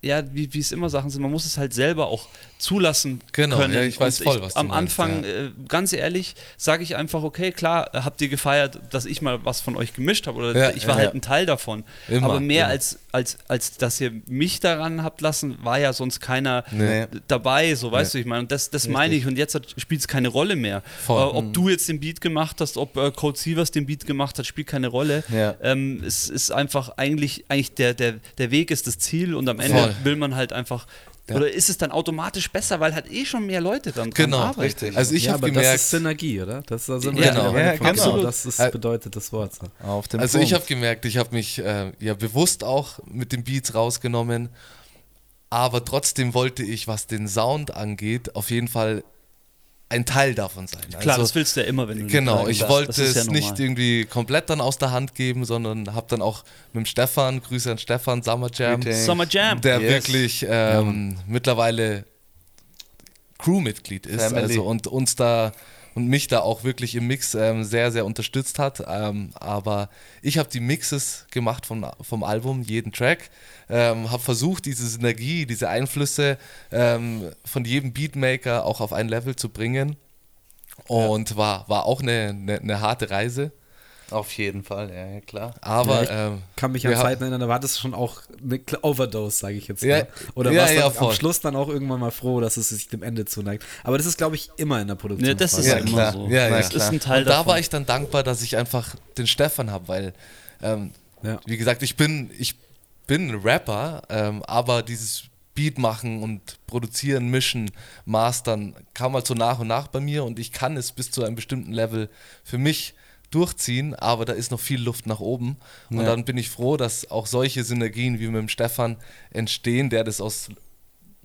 ja, wie, wie es immer Sachen sind, man muss es halt selber auch zulassen genau, können. Genau, ja, ich weiß voll, ich, was du Am meinst, Anfang, ja. äh, ganz ehrlich, sage ich einfach, okay, klar, habt ihr gefeiert, dass ich mal was von euch gemischt habe oder ja, ich war halt ein Teil davon. Immer, Aber mehr als, als, als dass ihr mich daran habt lassen, war ja sonst keiner nee. dabei, so weißt nee. du, ich meine, und das, das meine ich und jetzt spielt es keine Rolle mehr. Äh, ob mhm. du jetzt den Beat gemacht hast, ob äh, Code Sievers den Beat gemacht hat, spielt keine Rolle. Ähm, es ist einfach eigentlich, eigentlich der, der, der Weg ist das Ziel und am Ende Voll. will man halt einfach ja. Oder ist es dann automatisch besser, weil halt eh schon mehr Leute dann genau, arbeiten? richtig. Also ich ja, habe gemerkt, das ist Synergie, oder? Das ist also ja, genau. Ja, genau. Das ist, äh, bedeutet das Wort. So. also Punkt. ich habe gemerkt, ich habe mich äh, ja bewusst auch mit den Beats rausgenommen, aber trotzdem wollte ich, was den Sound angeht, auf jeden Fall ein Teil davon sein. Klar, also, das willst du ja immer, wenn du Genau, ich darfst. wollte es ja nicht irgendwie komplett dann aus der Hand geben, sondern habe dann auch mit dem Stefan, Grüße an Stefan, Summer Jam, Summer Jam, der yes. wirklich ähm, ja. mittlerweile Crewmitglied ist also und uns da und mich da auch wirklich im Mix ähm, sehr, sehr unterstützt hat. Ähm, aber ich habe die Mixes gemacht vom, vom Album, jeden Track, ähm, habe versucht, diese Synergie, diese Einflüsse ähm, von jedem Beatmaker auch auf ein Level zu bringen. Und ja. war, war auch eine, eine, eine harte Reise. Auf jeden Fall, ja, ja klar. Aber ja, ähm, kann mich an Zeiten erinnern, da war das schon auch eine Overdose, sage ich jetzt. Ja, Oder ja, warst ja, am Schluss dann auch irgendwann mal froh, dass es sich dem Ende zuneigt. Aber das ist, glaube ich, immer in der Produktion. Ja, das ist ja, immer klar. so. Ja, ja, das klar. ist ein Teil Und davon. da war ich dann dankbar, dass ich einfach den Stefan habe, weil, ähm, wie gesagt, ich bin, ich bin Rapper, ähm, aber dieses Beat machen und produzieren, mischen, mastern kam halt so nach und nach bei mir und ich kann es bis zu einem bestimmten Level für mich durchziehen, aber da ist noch viel Luft nach oben. Und ja. dann bin ich froh, dass auch solche Synergien wie mit dem Stefan entstehen, der das aus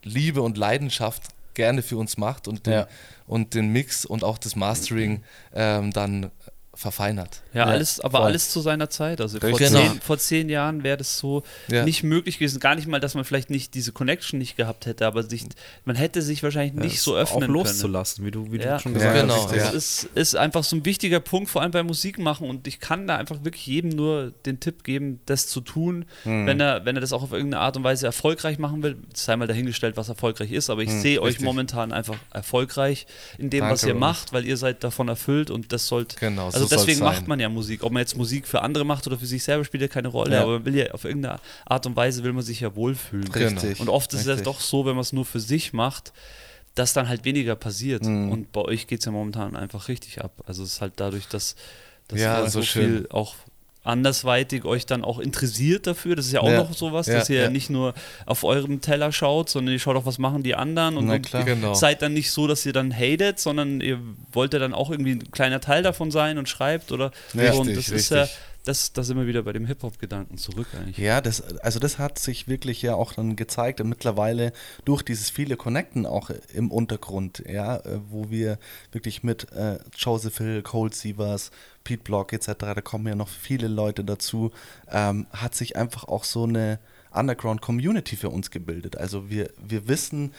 Liebe und Leidenschaft gerne für uns macht und den, ja. und den Mix und auch das Mastering ähm, dann verfeinert. Ja, alles, aber voll. alles zu seiner Zeit. Also vor, genau. zehn, vor zehn Jahren wäre das so ja. nicht möglich gewesen. Gar nicht mal, dass man vielleicht nicht diese Connection nicht gehabt hätte, aber sich, man hätte sich wahrscheinlich nicht so öffnen auch loszulassen, wie du, wie ja. du schon gesagt genau. hast. Genau. Das ist, ist einfach so ein wichtiger Punkt, vor allem beim Musik machen. Und ich kann da einfach wirklich jedem nur den Tipp geben, das zu tun, hm. wenn, er, wenn er das auch auf irgendeine Art und Weise erfolgreich machen will. Sei mal dahingestellt, was erfolgreich ist, aber ich hm, sehe euch momentan einfach erfolgreich in dem, Danke was ihr macht, weil ihr seid davon erfüllt und das sollte. Genau, also so deswegen macht man ja Musik. Ob man jetzt Musik für andere macht oder für sich selber, spielt ja keine Rolle. Ja. Aber man will ja auf irgendeine Art und Weise will man sich ja wohlfühlen. Richtig. Und oft ist es ja doch so, wenn man es nur für sich macht, dass dann halt weniger passiert. Mhm. Und bei euch geht es ja momentan einfach richtig ab. Also es ist halt dadurch, dass, dass ja, so viel auch andersweitig euch dann auch interessiert dafür. Das ist ja auch ja. noch sowas, ja, dass ihr ja. nicht nur auf eurem Teller schaut, sondern ihr schaut auch, was machen die anderen und, und genau. seid dann nicht so, dass ihr dann hatet, sondern ihr wollt ja dann auch irgendwie ein kleiner Teil davon sein und schreibt oder richtig, und das richtig. ist ja das, das wir wieder bei dem Hip-Hop-Gedanken zurück eigentlich. Ja, das, also das hat sich wirklich ja auch dann gezeigt und mittlerweile durch dieses viele Connecten auch im Untergrund, ja, äh, wo wir wirklich mit äh, Joseph Hill, Cold Sievers, Pete Block etc., da kommen ja noch viele Leute dazu, ähm, hat sich einfach auch so eine Underground-Community für uns gebildet. Also wir, wir wissen,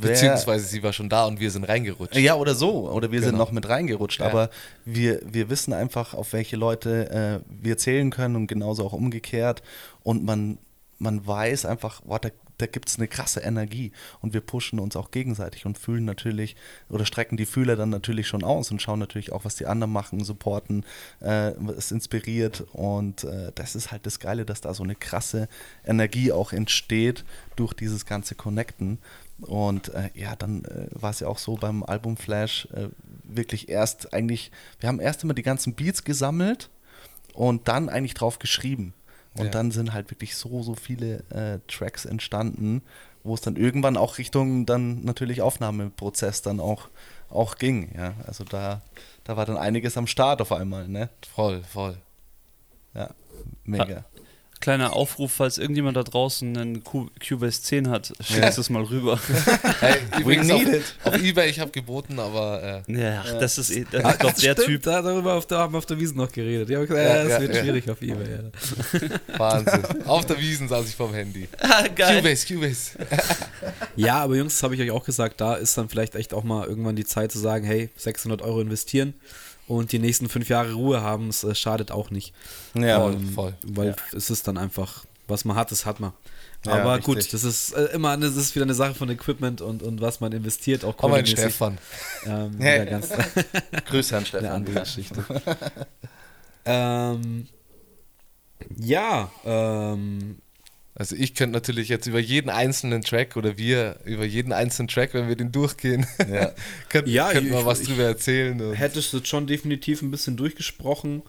wer, Beziehungsweise sie war schon da und wir sind reingerutscht. Ja, oder so. Oder wir genau. sind noch mit reingerutscht. Ja. Aber wir, wir wissen einfach, auf welche Leute äh, wir zählen können und genauso auch umgekehrt. Und man, man weiß einfach, wow, da, da gibt es eine krasse Energie und wir pushen uns auch gegenseitig und fühlen natürlich oder strecken die Fühler dann natürlich schon aus und schauen natürlich auch, was die anderen machen, supporten, äh, inspiriert und äh, das ist halt das Geile, dass da so eine krasse Energie auch entsteht durch dieses ganze Connecten und äh, ja, dann äh, war es ja auch so beim Album Flash äh, wirklich erst eigentlich, wir haben erst immer die ganzen Beats gesammelt und dann eigentlich drauf geschrieben. Und ja. dann sind halt wirklich so, so viele äh, Tracks entstanden, wo es dann irgendwann auch Richtung dann natürlich Aufnahmeprozess dann auch, auch ging. Ja, also da, da war dann einiges am Start auf einmal, ne? Voll, voll. Ja, mega kleiner Aufruf, falls irgendjemand da draußen einen Cubase 10 hat, schickt es mal rüber. hey, übrigens auf, auf, Ebay, ich habe geboten, aber äh, ja, ja, das ist, eh, das ist doch der stimmt, Typ. Da darüber auf der, haben wir auf der Wiesen noch geredet. Die haben gesagt, ja, das wird schwierig auf Ebay. Wahnsinn. Auf der Wiesen saß ich vom Handy. Ah, geil. Cubase, Cubase. ja, aber Jungs, das habe ich euch auch gesagt, da ist dann vielleicht echt auch mal irgendwann die Zeit zu sagen, hey, 600 Euro investieren und die nächsten fünf Jahre Ruhe haben, es äh, schadet auch nicht. Ja, ähm, voll. Weil ja. es ist dann einfach, was man hat, das hat man. Ja, Aber richtig. gut, das ist äh, immer das ist wieder eine Sache von Equipment und, und was man investiert. Auch mein Stefan. Ähm, hey. ganz Grüße an Stefan. Eine andere Geschichte. ähm, ja, ähm, also ich könnte natürlich jetzt über jeden einzelnen Track oder wir über jeden einzelnen Track, wenn wir den durchgehen, ja. könnten, ja, könnten wir was drüber erzählen. Hättest du schon definitiv ein bisschen durchgesprochen,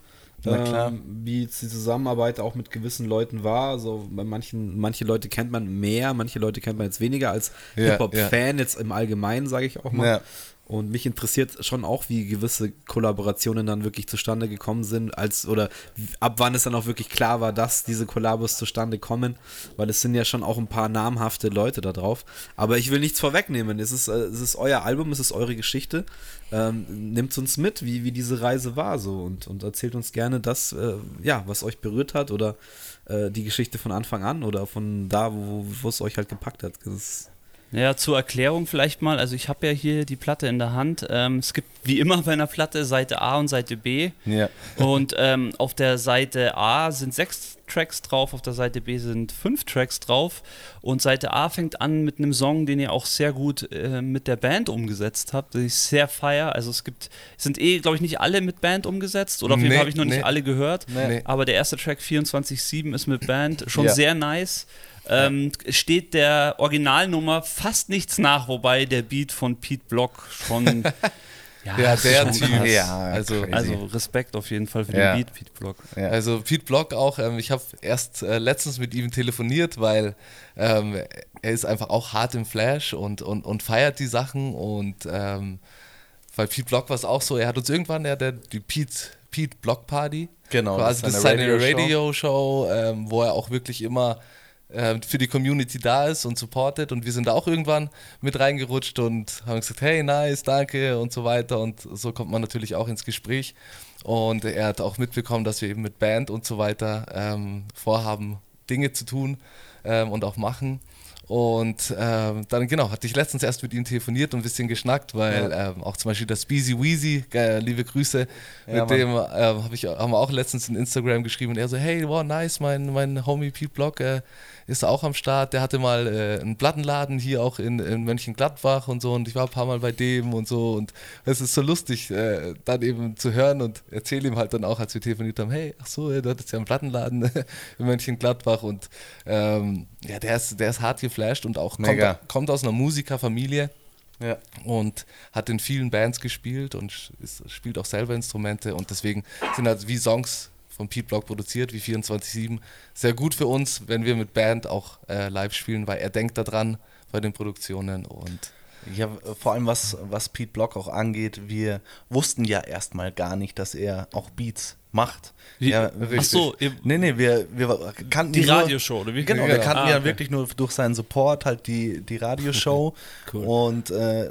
ähm, wie die Zusammenarbeit auch mit gewissen Leuten war. Also bei manchen, manche Leute kennt man mehr, manche Leute kennt man jetzt weniger als ja, Hip-Hop-Fan ja. jetzt im Allgemeinen, sage ich auch mal. Und mich interessiert schon auch, wie gewisse Kollaborationen dann wirklich zustande gekommen sind, als oder ab wann es dann auch wirklich klar war, dass diese Kollabos zustande kommen, weil es sind ja schon auch ein paar namhafte Leute da drauf. Aber ich will nichts vorwegnehmen. Es ist, äh, es ist euer Album, es ist eure Geschichte. Ähm, Nimmt uns mit, wie, wie diese Reise war so und, und erzählt uns gerne das, äh, ja, was euch berührt hat oder äh, die Geschichte von Anfang an oder von da, wo, wo es euch halt gepackt hat. Das ist ja, zur Erklärung vielleicht mal. Also ich habe ja hier die Platte in der Hand. Ähm, es gibt wie immer bei einer Platte Seite A und Seite B. Ja. Und ähm, auf der Seite A sind sechs Tracks drauf, auf der Seite B sind fünf Tracks drauf. Und Seite A fängt an mit einem Song, den ihr auch sehr gut äh, mit der Band umgesetzt habt, den ich sehr feier. Also es gibt, sind eh, glaube ich, nicht alle mit Band umgesetzt. Oder auf jeden Fall habe ich noch nee. nicht alle gehört. Nee. Aber der erste Track 24-7 ist mit Band schon ja. sehr nice ähm, steht der Originalnummer fast nichts nach, wobei der Beat von Pete Block schon. Ja, ja der Typ. Ja, also, also Respekt auf jeden Fall für ja. den Beat, Pete Block. Ja. Also Pete Block auch, ähm, ich habe erst äh, letztens mit ihm telefoniert, weil ähm, er ist einfach auch hart im Flash und, und, und feiert die Sachen und ähm, weil Pete Block war es auch so, er hat uns irgendwann, er hat die Pete, Pete Block Party, genau, quasi das ist seine Radio-Show, Radio ähm, wo er auch wirklich immer äh, für die Community da ist und supportet. Und wir sind da auch irgendwann mit reingerutscht und haben gesagt, hey, nice, danke und so weiter. Und so kommt man natürlich auch ins Gespräch. Und er hat auch mitbekommen, dass wir eben mit Band und so weiter ähm, vorhaben, Dinge zu tun ähm, und auch machen. Und ähm, dann, genau, hatte ich letztens erst mit ihm telefoniert und ein bisschen geschnackt, weil ja. ähm, auch zum Beispiel das Beezy Weezy, äh, liebe Grüße, ja, mit Mann. dem äh, hab ich, haben wir auch letztens in Instagram geschrieben und er so, hey, wow, nice, mein, mein Homie Pete Block äh, ist auch am Start. Der hatte mal äh, einen Plattenladen hier auch in, in Mönchengladbach und so und ich war ein paar Mal bei dem und so und es ist so lustig, äh, dann eben zu hören und erzähle ihm halt dann auch, als wir telefoniert haben, hey, ach so, du hattest ja einen Plattenladen in Mönchengladbach und ähm, ja, der ist, der ist hart geflasht und auch kommt, kommt, aus einer Musikerfamilie. Ja. Und hat in vielen Bands gespielt und ist, spielt auch selber Instrumente und deswegen sind halt wie Songs von Pete Block produziert, wie 24-7. Sehr gut für uns, wenn wir mit Band auch äh, live spielen, weil er denkt daran bei den Produktionen und ja, vor allem was, was Pete Block auch angeht, wir wussten ja erstmal gar nicht, dass er auch Beats macht. Ja, Ach so, nee, nee, wir, wir kannten die Radioshow, oder wie? Genau, wir kannten ah, ja okay. wirklich nur durch seinen Support halt die, die Radioshow cool. und äh,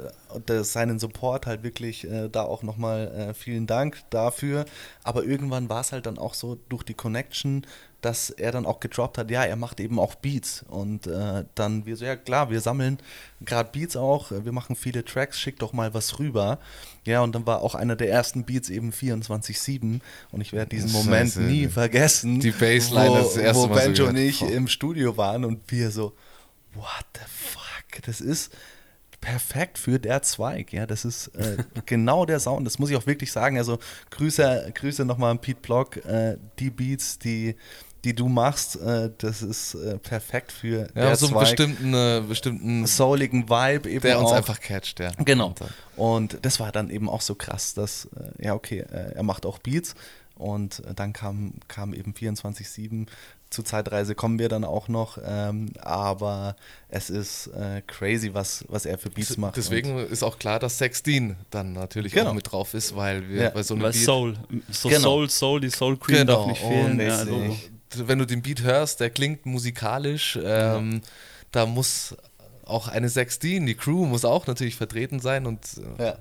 seinen Support halt wirklich äh, da auch nochmal äh, vielen Dank dafür. Aber irgendwann war es halt dann auch so durch die Connection, dass er dann auch gedroppt hat, ja, er macht eben auch Beats. Und äh, dann wir so, ja klar, wir sammeln gerade Beats auch, wir machen viele Tracks, schick doch mal was rüber. Ja, und dann war auch einer der ersten Beats eben 24-7 und ich werde diesen Moment Scheiße. nie vergessen. Die Bassline wo, das erste wo Mal Benjo so und ich im Studio waren und wir so, what the fuck, das ist perfekt für der Zweig. Ja, das ist äh, genau der Sound. Das muss ich auch wirklich sagen. Also Grüße, Grüße nochmal an Pete Block. Äh, die Beats, die die du machst, äh, das ist äh, perfekt für ja, so einen bestimmten, äh, bestimmten souligen Vibe eben der uns auch. einfach catcht, ja. Genau. Und das war dann eben auch so krass, dass äh, ja okay, äh, er macht auch Beats und äh, dann kam kam eben 24/7 zur Zeitreise kommen wir dann auch noch, ähm, aber es ist äh, crazy, was, was er für Beats macht. Deswegen ist auch klar, dass Sextin dann natürlich genau. auch mit drauf ist, weil wir ja. bei so einem Beat Soul, so genau. Soul, Soul, die Soul Queen genau. darf nicht fehlen. Ja, also wenn du den Beat hörst, der klingt musikalisch. Ähm, ja. Da muss auch eine Sextin, die Crew muss auch natürlich vertreten sein und äh, ja.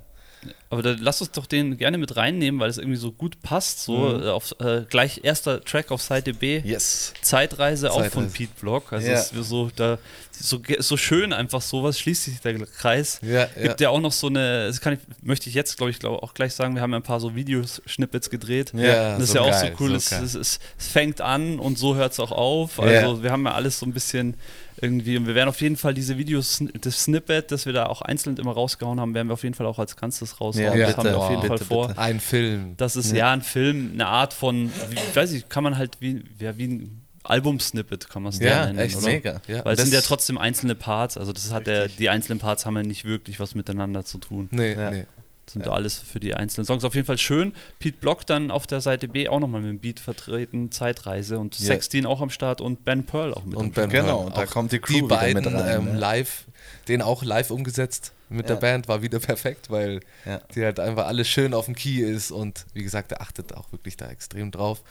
Aber da lass uns doch den gerne mit reinnehmen, weil es irgendwie so gut passt. So mhm. auf äh, gleich erster Track auf Seite B. Yes. Zeitreise, Zeitreise. auch von Pete Block. Also ja. ist so, da so, so schön einfach sowas, schließt sich der Kreis. Ja, Gibt ja. ja auch noch so eine, das kann ich, möchte ich jetzt, glaube ich, glaub, auch gleich sagen, wir haben ja ein paar so Videosnippets gedreht. Ja, das ist ja auch geil, so cool. So es, es, es, fängt an und so hört es auch auf. Also wir haben ja alles so ein bisschen irgendwie. Und wir werden auf jeden Fall diese Videos, das Snippet, das wir da auch einzeln immer rausgehauen haben, werden wir auf jeden Fall auch als Ganzes raushauen. Ja, das haben wir auf jeden wow, Fall bitte, vor. Bitte. Ein Film. Das ist ja. ja ein Film, eine Art von, wie, weiß ich, kann man halt wie, ja, wie ein Album-Snippet kann man es ja, nennen. Echt oder? mega. Ja, Weil es sind ja trotzdem einzelne Parts, also das hat der, die einzelnen Parts haben ja nicht wirklich was miteinander zu tun. Nee, ja. nee sind ja. alles für die einzelnen Songs. Auf jeden Fall schön. Pete Block dann auf der Seite B auch nochmal mit dem Beat vertreten, Zeitreise und ja. Sexteen auch am Start und Ben Pearl auch mit. Und Ben genau, Pearl. da kommt die Crew die beiden mit rein, ähm, live, den auch live umgesetzt mit ja. der Band, war wieder perfekt, weil ja. die halt einfach alles schön auf dem Key ist und wie gesagt, er achtet auch wirklich da extrem drauf.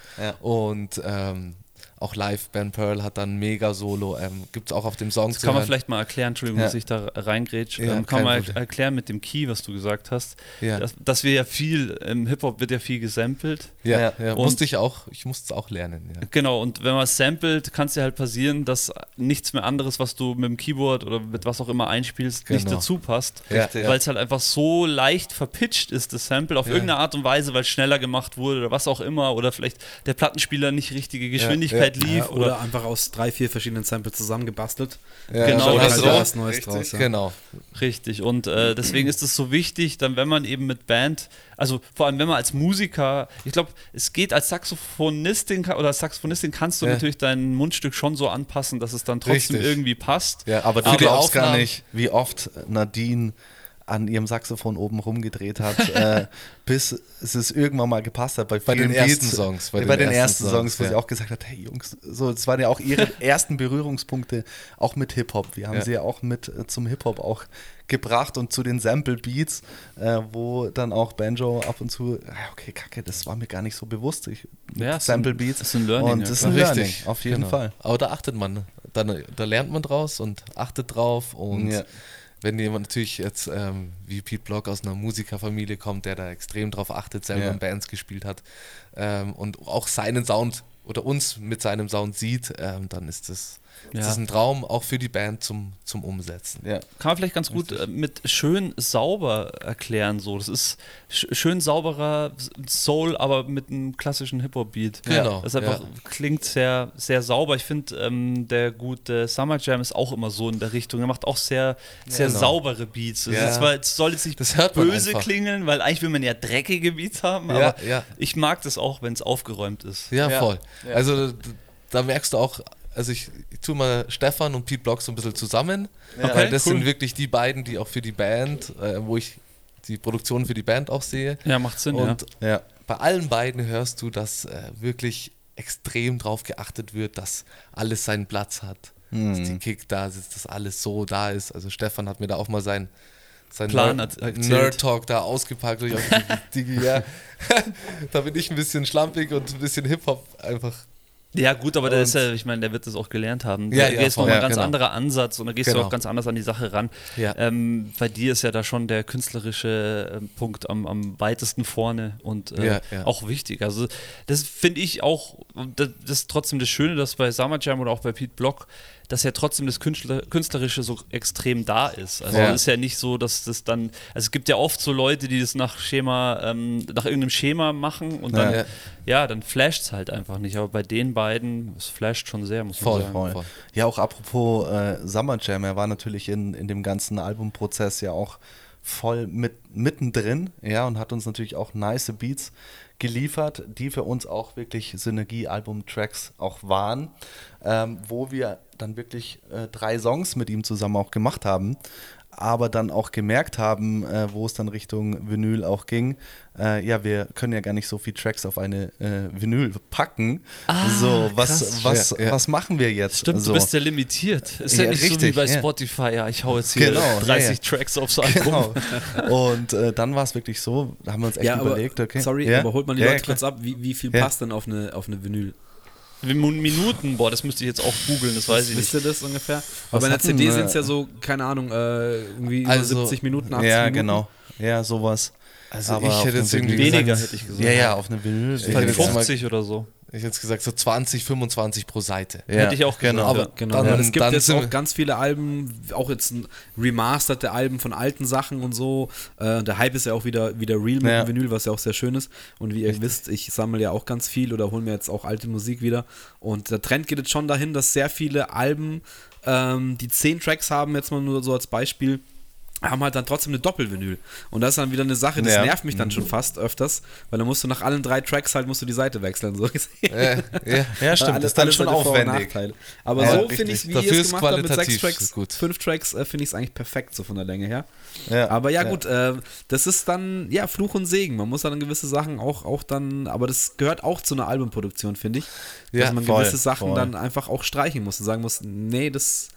Und ähm, auch live, Ben Pearl hat dann mega Solo. Ähm, Gibt es auch auf dem Song. Das kann man vielleicht mal erklären, Entschuldigung, ja. dass ich da reingrätsche. Ja, ähm, kann man Problem. erklären mit dem Key, was du gesagt hast. Ja. Dass, dass wir ja viel, im Hip-Hop wird ja viel gesampelt. Ja, ja. musste ich auch, ich musste es auch lernen. Ja. Genau, und wenn man samplet, kann es dir halt passieren, dass nichts mehr anderes, was du mit dem Keyboard oder mit was auch immer einspielst, genau. nicht dazu passt. Weil es halt einfach so leicht verpitcht ist, das Sample, auf irgendeine Art und Weise, weil es schneller gemacht wurde oder was auch immer. Oder vielleicht der Plattenspieler nicht richtige Geschwindigkeit Zeit lief. Ja, oder, oder, einfach aus drei, vier verschiedenen Samples zusammengebastelt. Ja, genau, oder so. was Neues Richtig. draus. Ja. Genau. Richtig. Und äh, deswegen ist es so wichtig, dann, wenn man eben mit Band, also vor allem, wenn man als Musiker, ich glaube, es geht als Saxophonistin oder als Saxophonistin kannst du ja. natürlich dein Mundstück schon so anpassen, dass es dann trotzdem Richtig. irgendwie passt. Ja, aber du glaubst gar nicht, wie oft Nadine an ihrem Saxophon oben rumgedreht hat, äh, bis es es irgendwann mal gepasst hat. Bei, bei den ersten Songs. Bei, bei den, den, ersten Songs, Songs wo ja. sie auch gesagt hat, hey Jungs, so, das waren ja auch ihre ersten Berührungspunkte, auch mit Hip-Hop. Wir haben ja. sie ja auch mit äh, zum Hip-Hop auch gebracht und zu den Sample-Beats, äh, wo dann auch Banjo ab und zu, okay, kacke, das war mir gar nicht so bewusst. Ich, ja, Sample-Beats. Das ist ein Learning. Und das ist ein Learning, auf jeden genau. Fall. Aber da achtet man, da, da lernt man draus und achtet drauf und ja wenn jemand natürlich jetzt ähm, wie Pete Block aus einer Musikerfamilie kommt, der da extrem drauf achtet, selber ja. in Bands gespielt hat ähm, und auch seinen Sound oder uns mit seinem Sound sieht, ähm, dann ist das ja. Das ist ein Traum auch für die Band zum, zum Umsetzen. Ja. Kann man vielleicht ganz gut äh, mit schön sauber erklären. So. Das ist sch schön sauberer Soul, aber mit einem klassischen Hip-Hop-Beat. Genau. Das einfach ja. klingt sehr, sehr sauber. Ich finde, ähm, der gute Summer Jam ist auch immer so in der Richtung. Er macht auch sehr, sehr genau. saubere Beats. Das, ja. zwar, es soll jetzt nicht böse klingeln, weil eigentlich will man ja dreckige Beats haben, aber ich mag das auch, wenn es aufgeräumt ist. Ja, voll. Also da merkst du auch also ich, ich tue mal Stefan und Pete Block so ein bisschen zusammen, ja, weil das cool. sind wirklich die beiden, die auch für die Band, äh, wo ich die Produktion für die Band auch sehe. Ja, macht Sinn. Und ja. bei allen beiden hörst du, dass äh, wirklich extrem drauf geachtet wird, dass alles seinen Platz hat. Mhm. Dass die Kick da sitzt, dass alles so da ist. Also Stefan hat mir da auch mal sein sein Plan Nerd, Talk da ausgepackt. ja. da bin ich ein bisschen schlampig und ein bisschen Hip-Hop einfach ja, gut, aber der ist ja, ich meine, der wird das auch gelernt haben. Ja, da ja, ist nochmal ein ganz genau. anderer Ansatz und da gehst genau. du auch ganz anders an die Sache ran. Ja. Ähm, bei dir ist ja da schon der künstlerische äh, Punkt am, am weitesten vorne und äh, ja, auch wichtig. Also, das finde ich auch, das, das ist trotzdem das Schöne, dass bei Summer Jam oder auch bei Pete Block dass ja trotzdem das Künstler, Künstlerische so extrem da ist. Also ja. es ist ja nicht so, dass das dann, also es gibt ja oft so Leute, die das nach Schema, ähm, nach irgendeinem Schema machen und dann, ja, ja dann flasht es halt einfach nicht. Aber bei den beiden, es flasht schon sehr, muss voll, man sagen. Voll. Ja, auch apropos äh, Summer Jam, er war natürlich in, in dem ganzen Albumprozess ja auch voll mit, mittendrin, ja, und hat uns natürlich auch nice Beats geliefert, die für uns auch wirklich Synergie-Album-Tracks auch waren, ähm, wo wir dann wirklich äh, drei Songs mit ihm zusammen auch gemacht haben, aber dann auch gemerkt haben, äh, wo es dann Richtung Vinyl auch ging, äh, ja, wir können ja gar nicht so viele Tracks auf eine äh, Vinyl packen. Ah, so, was, krass. was, ja, ja. was machen wir jetzt? Stimmt, so. du bist ja limitiert. Ist ja, ja nicht richtig, so wie bei Spotify, ja, ich hau jetzt hier genau, 30 Tracks aufs Album. Genau. Und äh, dann war es wirklich so, da haben wir uns echt überlegt, okay. Sorry, aber holt mal die Leute kurz ab, wie, wie viel passt denn auf eine, auf eine Vinyl? Minuten, boah, das müsste ich jetzt auch googeln, das weiß ich nicht. Wisst ihr das ungefähr? Aber bei einer CD sind es ja so, keine Ahnung, äh, irgendwie also, 70 Minuten, 80 ja, Minuten. Ja, genau. Ja, sowas. Also aber ich hätte jetzt irgendwie weniger, hätte ich gesagt. Ja, ja, auf eine Vinyl. 50 oder so. Ich hätte gesagt, so 20, 25 pro Seite. Ja, Hätte ich auch genau. Aber genau. Dann, es gibt jetzt auch ganz viele Alben, auch jetzt remasterte Alben von alten Sachen und so. Äh, der Hype ist ja auch wieder, wieder real mit ja. dem Vinyl, was ja auch sehr schön ist. Und wie ihr Richtig. wisst, ich sammle ja auch ganz viel oder hole mir jetzt auch alte Musik wieder. Und der Trend geht jetzt schon dahin, dass sehr viele Alben, ähm, die zehn Tracks haben, jetzt mal nur so als Beispiel, haben halt dann trotzdem eine Doppelvinyl. Und das ist dann wieder eine Sache, das ja. nervt mich dann schon fast öfters, weil dann musst du nach allen drei Tracks halt musst du die Seite wechseln. So ja, ja, ja, stimmt, alles, das ist dann schon aufwendig. Aber ja, so finde ich wie ihr es gemacht habt mit sechs Tracks, gut. fünf Tracks, äh, finde ich es eigentlich perfekt so von der Länge her. Ja, aber ja, gut, äh, das ist dann, ja, Fluch und Segen. Man muss dann gewisse Sachen auch, auch dann, aber das gehört auch zu einer Albumproduktion, finde ich. Dass man voll, gewisse Sachen voll. dann einfach auch streichen muss und sagen muss, nee, das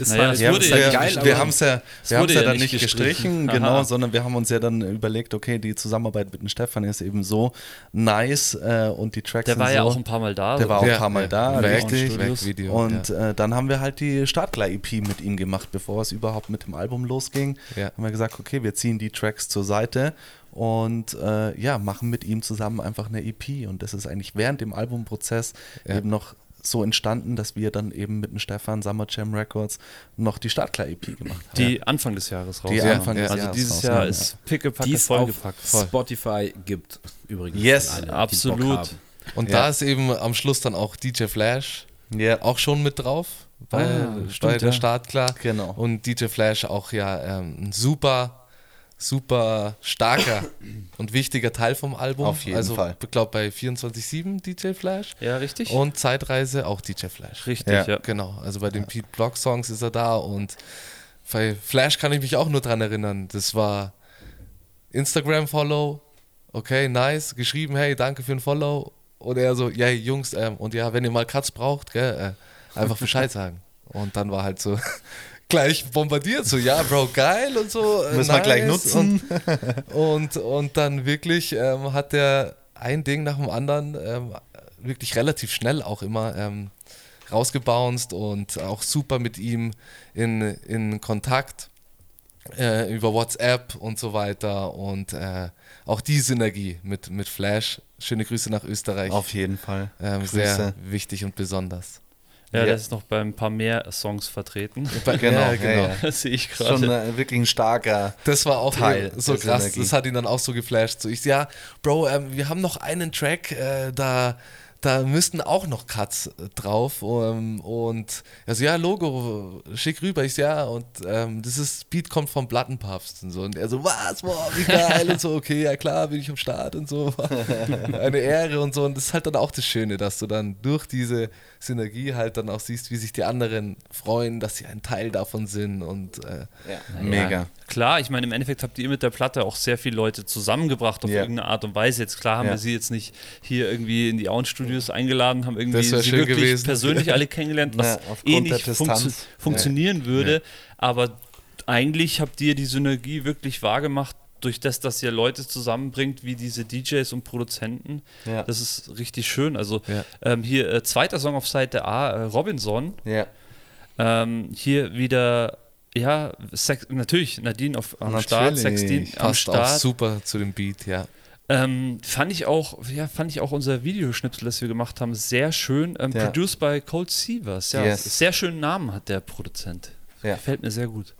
ist naja, halt, wurde ja, geil, wir haben es ja, wir ja, ja dann nicht gestrichen, gestrichen genau, sondern wir haben uns ja dann überlegt, okay, die Zusammenarbeit mit dem Stefan ist eben so nice äh, und die Tracks Der war ja so, auch ein paar Mal da. Der war auch ein paar Mal da, richtig. Video, und äh, dann haben wir halt die Startklar-EP mit ihm gemacht, bevor es überhaupt mit dem Album losging. Haben wir gesagt, okay, wir ziehen die Tracks zur Seite und äh, ja, machen mit ihm zusammen einfach eine EP. Und das ist eigentlich während dem Albumprozess ja. eben noch so entstanden, dass wir dann eben mit dem Stefan Summer Jam Records noch die Startklar-EP gemacht haben. Die Anfang des Jahres raus. Die Anfang des also Jahres dieses Jahr ist pickepacke vollgepackt. Voll. Spotify gibt übrigens. Yes, alle, absolut. Und ja. da ist eben am Schluss dann auch DJ Flash ja. auch schon mit drauf bei, ah, bei der ja. Startklar. Genau. Und DJ Flash auch ja ähm, ein super super starker und wichtiger Teil vom Album. Auf jeden also, Fall. Ich glaube bei 24-7 DJ Flash. Ja, richtig. Und Zeitreise auch DJ Flash. Richtig, ja. ja. Genau, also bei den ja. Pete Block Songs ist er da und bei Flash kann ich mich auch nur dran erinnern. Das war Instagram-Follow, okay, nice, geschrieben, hey, danke für ein Follow. Und er so, ja, hey, Jungs, ähm, und ja, wenn ihr mal Cuts braucht, gell, äh, einfach Bescheid sagen. Und dann war halt so, gleich bombardiert, so ja, Bro, geil und so. Äh, Müssen nice. wir gleich nutzen. Und, und, und dann wirklich ähm, hat der ein Ding nach dem anderen ähm, wirklich relativ schnell auch immer ähm, rausgebounced und auch super mit ihm in, in Kontakt äh, über WhatsApp und so weiter und äh, auch die Synergie mit, mit Flash. Schöne Grüße nach Österreich. Auf jeden Fall. Ähm, sehr wichtig und besonders. Ja, ja, das ist noch bei ein paar mehr Songs vertreten. genau, ja, genau. Ja, das sehe ich gerade. Schon äh, wirklich ein starker Das war auch Teil so krass. Energie. Das hat ihn dann auch so geflasht. So, ich, ja, Bro, ähm, wir haben noch einen Track, äh, da da müssten auch noch Cuts äh, drauf. Um, ähm, und also ja, Logo, schick rüber. Ich so, ja, und ähm, das ist, Beat kommt vom Plattenpapst und so. Und er so, was, boah, wie geil und so, okay, ja klar, bin ich am Start und so. Eine Ehre und so. Und das ist halt dann auch das Schöne, dass du dann durch diese Synergie halt dann auch siehst, wie sich die anderen freuen, dass sie ein Teil davon sind und äh, ja. mega. Ja, klar, ich meine, im Endeffekt habt ihr mit der Platte auch sehr viele Leute zusammengebracht auf ja. irgendeine Art und Weise. Jetzt klar haben wir sie jetzt nicht hier irgendwie in die Auenstudios eingeladen, haben irgendwie sie wirklich gewesen. persönlich alle kennengelernt, was eh nicht funktio funktionieren würde. Aber eigentlich habt ihr die Synergie wirklich wahrgemacht durch das, dass ihr Leute zusammenbringt, wie diese DJs und Produzenten. Ja. Das ist richtig schön. Also ja. ähm, hier äh, zweiter Song auf Seite A, äh, Robinson. Ja. Ähm, hier wieder, ja, Sex, natürlich Nadine auf, am natürlich. Start, Sextin am Start. Auch super zu dem Beat, ja. Ähm, fand ich auch, ja, fand ich auch unser Videoschnipsel, das wir gemacht haben, sehr schön. Ähm, ja. Produced by Cold Sievers, ja. Yes. Sehr schönen Namen hat der Produzent. Ja. Gefällt mir sehr gut.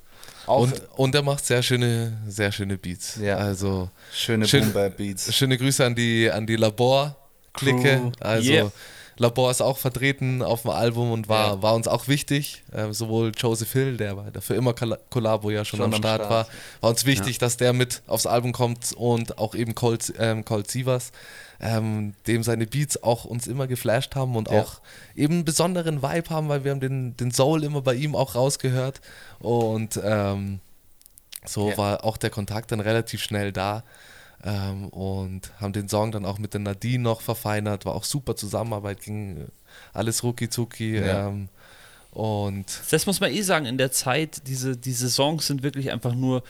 Und, und er macht sehr schöne, sehr schöne Beats. Ja. Also schöne schön, Beats. Schöne Grüße an die, an die Labor-Clique. Also yeah. Labor ist auch vertreten auf dem Album und war, ja. war uns auch wichtig. Äh, sowohl Joseph Hill, der dafür immer Collabo ja schon, schon am, Start, Start, war, war uns wichtig, ja. dass der mit aufs Album kommt und auch eben Colt, ähm, Colt Sievers ähm, dem seine Beats auch uns immer geflasht haben und ja. auch eben einen besonderen Vibe haben, weil wir haben den, den Soul immer bei ihm auch rausgehört und ähm, so war auch der Kontakt dann relativ schnell da ähm, und haben den Song dann auch mit der Nadine noch verfeinert, war auch super Zusammenarbeit, ging alles rucki zucki. Ja. Ähm, und das muss man eh sagen, in der Zeit, diese, diese Songs sind wirklich einfach nur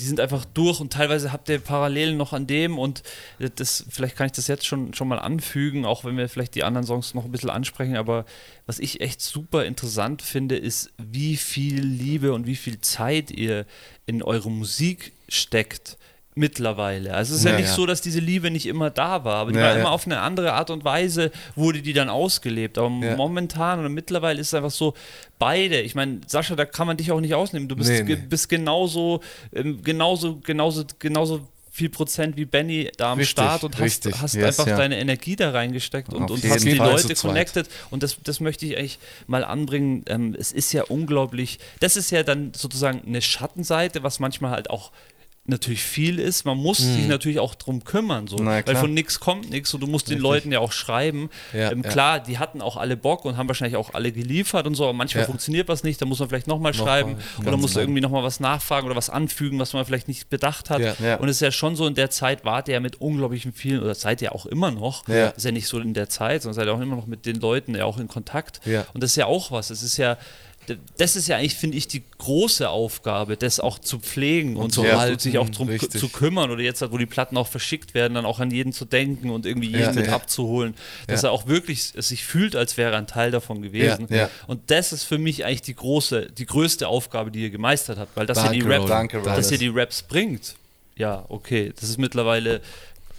die sind einfach durch und teilweise habt ihr Parallelen noch an dem und das, vielleicht kann ich das jetzt schon, schon mal anfügen, auch wenn wir vielleicht die anderen Songs noch ein bisschen ansprechen, aber was ich echt super interessant finde, ist, wie viel Liebe und wie viel Zeit ihr in eure Musik steckt mittlerweile. Also es ist ja, ja nicht ja. so, dass diese Liebe nicht immer da war, aber die ja, war immer auf eine andere Art und Weise, wurde die dann ausgelebt. Aber momentan oder mittlerweile ist es einfach so, beide, ich meine, Sascha, da kann man dich auch nicht ausnehmen. Du bist, nee, nee. bist genauso, ähm, genauso, genauso, genauso viel Prozent wie Benny da am richtig, Start und hast, hast yes, einfach deine Energie da reingesteckt und, und hast die Leute connected. Und das, das möchte ich eigentlich mal anbringen. Ähm, es ist ja unglaublich, das ist ja dann sozusagen eine Schattenseite, was manchmal halt auch natürlich viel ist. Man muss mhm. sich natürlich auch drum kümmern, so. weil von nichts kommt nichts und du musst Richtig. den Leuten ja auch schreiben. Ja, ähm, klar, die hatten auch alle Bock und haben wahrscheinlich auch alle geliefert und so, aber manchmal ja. funktioniert was nicht, da muss man vielleicht nochmal noch schreiben mal, oder muss irgendwie nochmal was nachfragen oder was anfügen, was man vielleicht nicht bedacht hat. Und es ist ja schon so, in der Zeit wart ihr ja mit unglaublichen vielen, oder seid ihr auch immer noch, ist ja nicht so in der Zeit, sondern seid ihr auch immer noch mit den Leuten ja auch in Kontakt. Und das ist ja auch was. Es ist ja, das ist ja eigentlich, finde ich, die große Aufgabe, das auch zu pflegen und, und, zu halten, sich auch darum zu kümmern oder jetzt, wo die Platten auch verschickt werden, dann auch an jeden zu denken und irgendwie jeden ja, mit ja. abzuholen, dass ja. er auch wirklich sich fühlt, als wäre er ein Teil davon gewesen. Und das ist für mich eigentlich die große, die größte Aufgabe, die ihr gemeistert habt, weil dass ihr die Raps, Danke, dass ihr die Raps bringt. Ja, okay, das ist mittlerweile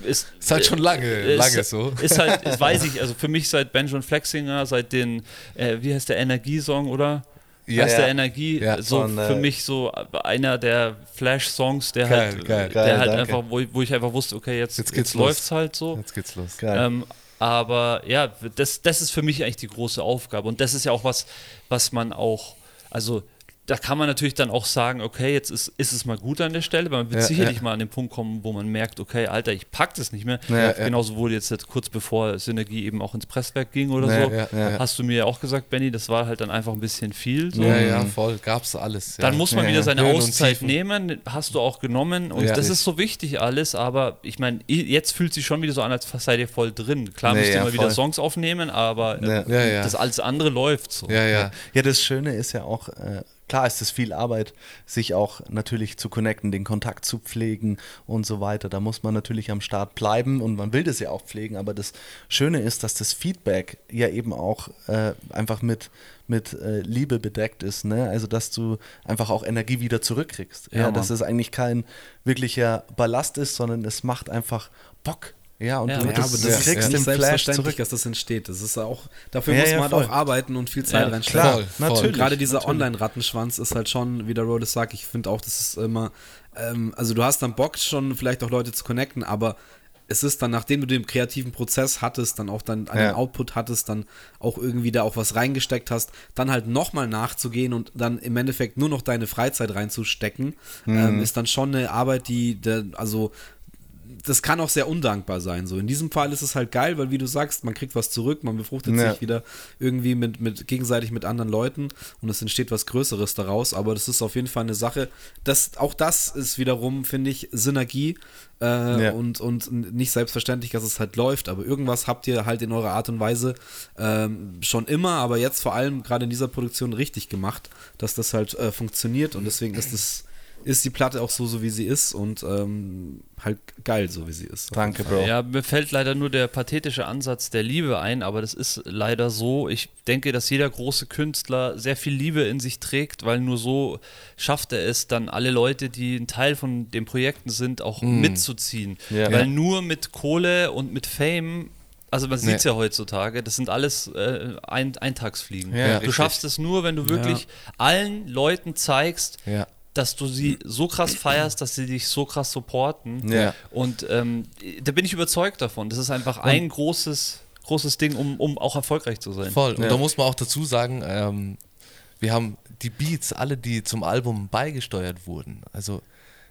ist, ist halt schon lange, ist, lange so. Ist halt, ist, weiß ich, also für mich seit Benjamin Flexinger, seit den, äh, wie heißt der Energiesong, oder? Ja, aus ja. der Energie ja, so von, für äh, mich so einer der Flash-Songs, der geil, halt, geil, der geil, halt einfach, wo, wo, ich einfach wusste, okay, jetzt, jetzt, jetzt läuft's halt so. Jetzt geht's los. Ähm, aber ja, das, das ist für mich eigentlich die große Aufgabe und das ist ja auch was, was man auch, also da kann man natürlich dann auch sagen, okay, jetzt ist, ist es mal gut an der Stelle, weil man wird ja, sicherlich ja. mal an den Punkt kommen, wo man merkt, okay, Alter, ich pack das nicht mehr. Ja, Genauso wurde jetzt, jetzt kurz bevor Synergie eben auch ins Presswerk ging oder so, hast du mir ja auch gesagt, Benny, das war halt dann einfach ein bisschen viel. So. Ja, ja, voll, gab's alles. Dann muss man wieder seine Auszeit nehmen, hast du auch genommen und das ist so wichtig alles, aber ich meine, jetzt fühlt sich schon wieder so an, als seid ihr voll drin. Klar müsst ihr mal wieder Songs aufnehmen, aber äh, das alles andere läuft so. Ja, ja. Ja, das Schöne ist ja auch, äh, klar ist es viel Arbeit, sich auch natürlich zu connecten, den Kontakt zu pflegen und so weiter. Da muss man natürlich am Start bleiben und man will das ja auch pflegen, aber das Schöne ist, dass das Feedback ja eben auch äh, einfach mit, mit äh, Liebe bedeckt ist. Ne? Also, dass du einfach auch Energie wieder zurückkriegst. Ja, ja dass es eigentlich kein wirklicher Ballast ist, sondern es macht einfach Bock. Ja, und ja, du, ja, das, aber das kriegst ja, den Flash zurück, dass das entsteht. Das ist auch, dafür ja, muss man halt auch arbeiten und viel Zeit ja, reinstecken. Klar, voll, natürlich. Gerade dieser Online-Rattenschwanz ist halt schon, wie der Rhodes sagt, ich finde auch, das ist immer, ähm, also du hast dann Bock schon vielleicht auch Leute zu connecten, aber es ist dann, nachdem du den kreativen Prozess hattest, dann auch dann einen Output hattest, dann auch irgendwie da auch was reingesteckt hast, dann halt nochmal nachzugehen und dann im Endeffekt nur noch deine Freizeit reinzustecken, mhm. ähm, ist dann schon eine Arbeit, die, der, also das kann auch sehr undankbar sein. So in diesem Fall ist es halt geil, weil wie du sagst, man kriegt was zurück, man befruchtet ja. sich wieder irgendwie mit, mit gegenseitig mit anderen Leuten und es entsteht was Größeres daraus. Aber das ist auf jeden Fall eine Sache. Das, auch das ist wiederum, finde ich, Synergie äh, ja. und, und nicht selbstverständlich, dass es halt läuft. Aber irgendwas habt ihr halt in eurer Art und Weise ähm, schon immer, aber jetzt vor allem gerade in dieser Produktion richtig gemacht, dass das halt äh, funktioniert und deswegen ist es ist die Platte auch so, so wie sie ist und ähm, halt geil, so wie sie ist. Danke, Bro. Ja, mir fällt leider nur der pathetische Ansatz der Liebe ein, aber das ist leider so. Ich denke, dass jeder große Künstler sehr viel Liebe in sich trägt, weil nur so schafft er es, dann alle Leute, die ein Teil von den Projekten sind, auch mm. mitzuziehen. Ja. Weil nur mit Kohle und mit Fame also man sieht es nee. ja heutzutage, das sind alles äh, ein Eintagsfliegen. Ja, du richtig. schaffst es nur, wenn du wirklich ja. allen Leuten zeigst, ja dass du sie so krass feierst, dass sie dich so krass supporten. Ja. Und ähm, da bin ich überzeugt davon. Das ist einfach ein großes, großes Ding, um, um auch erfolgreich zu sein. Voll. Und ja. da muss man auch dazu sagen, ähm, wir haben die Beats, alle, die zum Album beigesteuert wurden. Also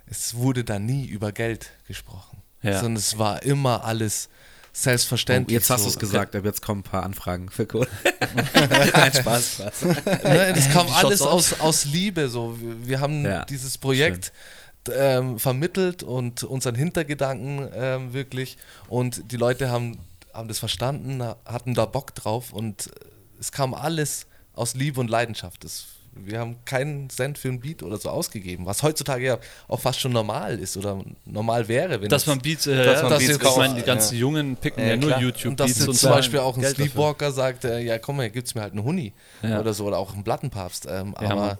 es wurde da nie über Geld gesprochen. Ja. Sondern es war immer alles selbstverständlich. Oh, jetzt hast so. du es gesagt, aber jetzt kommen ein paar Anfragen für Code. Nein, Spaß, Spaß. Ne, das kam alles aus, aus Liebe. So. Wir haben ja, dieses Projekt ähm, vermittelt und unseren Hintergedanken ähm, wirklich. Und die Leute haben, haben das verstanden, hatten da Bock drauf und es kam alles aus Liebe und Leidenschaft. Das wir haben keinen Cent für ein Beat oder so ausgegeben, was heutzutage ja auch fast schon normal ist oder normal wäre. Wenn dass man Beats, äh, dass man das Beats ich meine, die ganzen ja. Jungen picken ja, ja nur YouTube und Beats. Und zum Beispiel auch ein Geld Sleepwalker dafür. sagt, äh, ja komm, hier gibt's mir halt einen Huni oder so oder auch einen Plattenpapst. Ähm, aber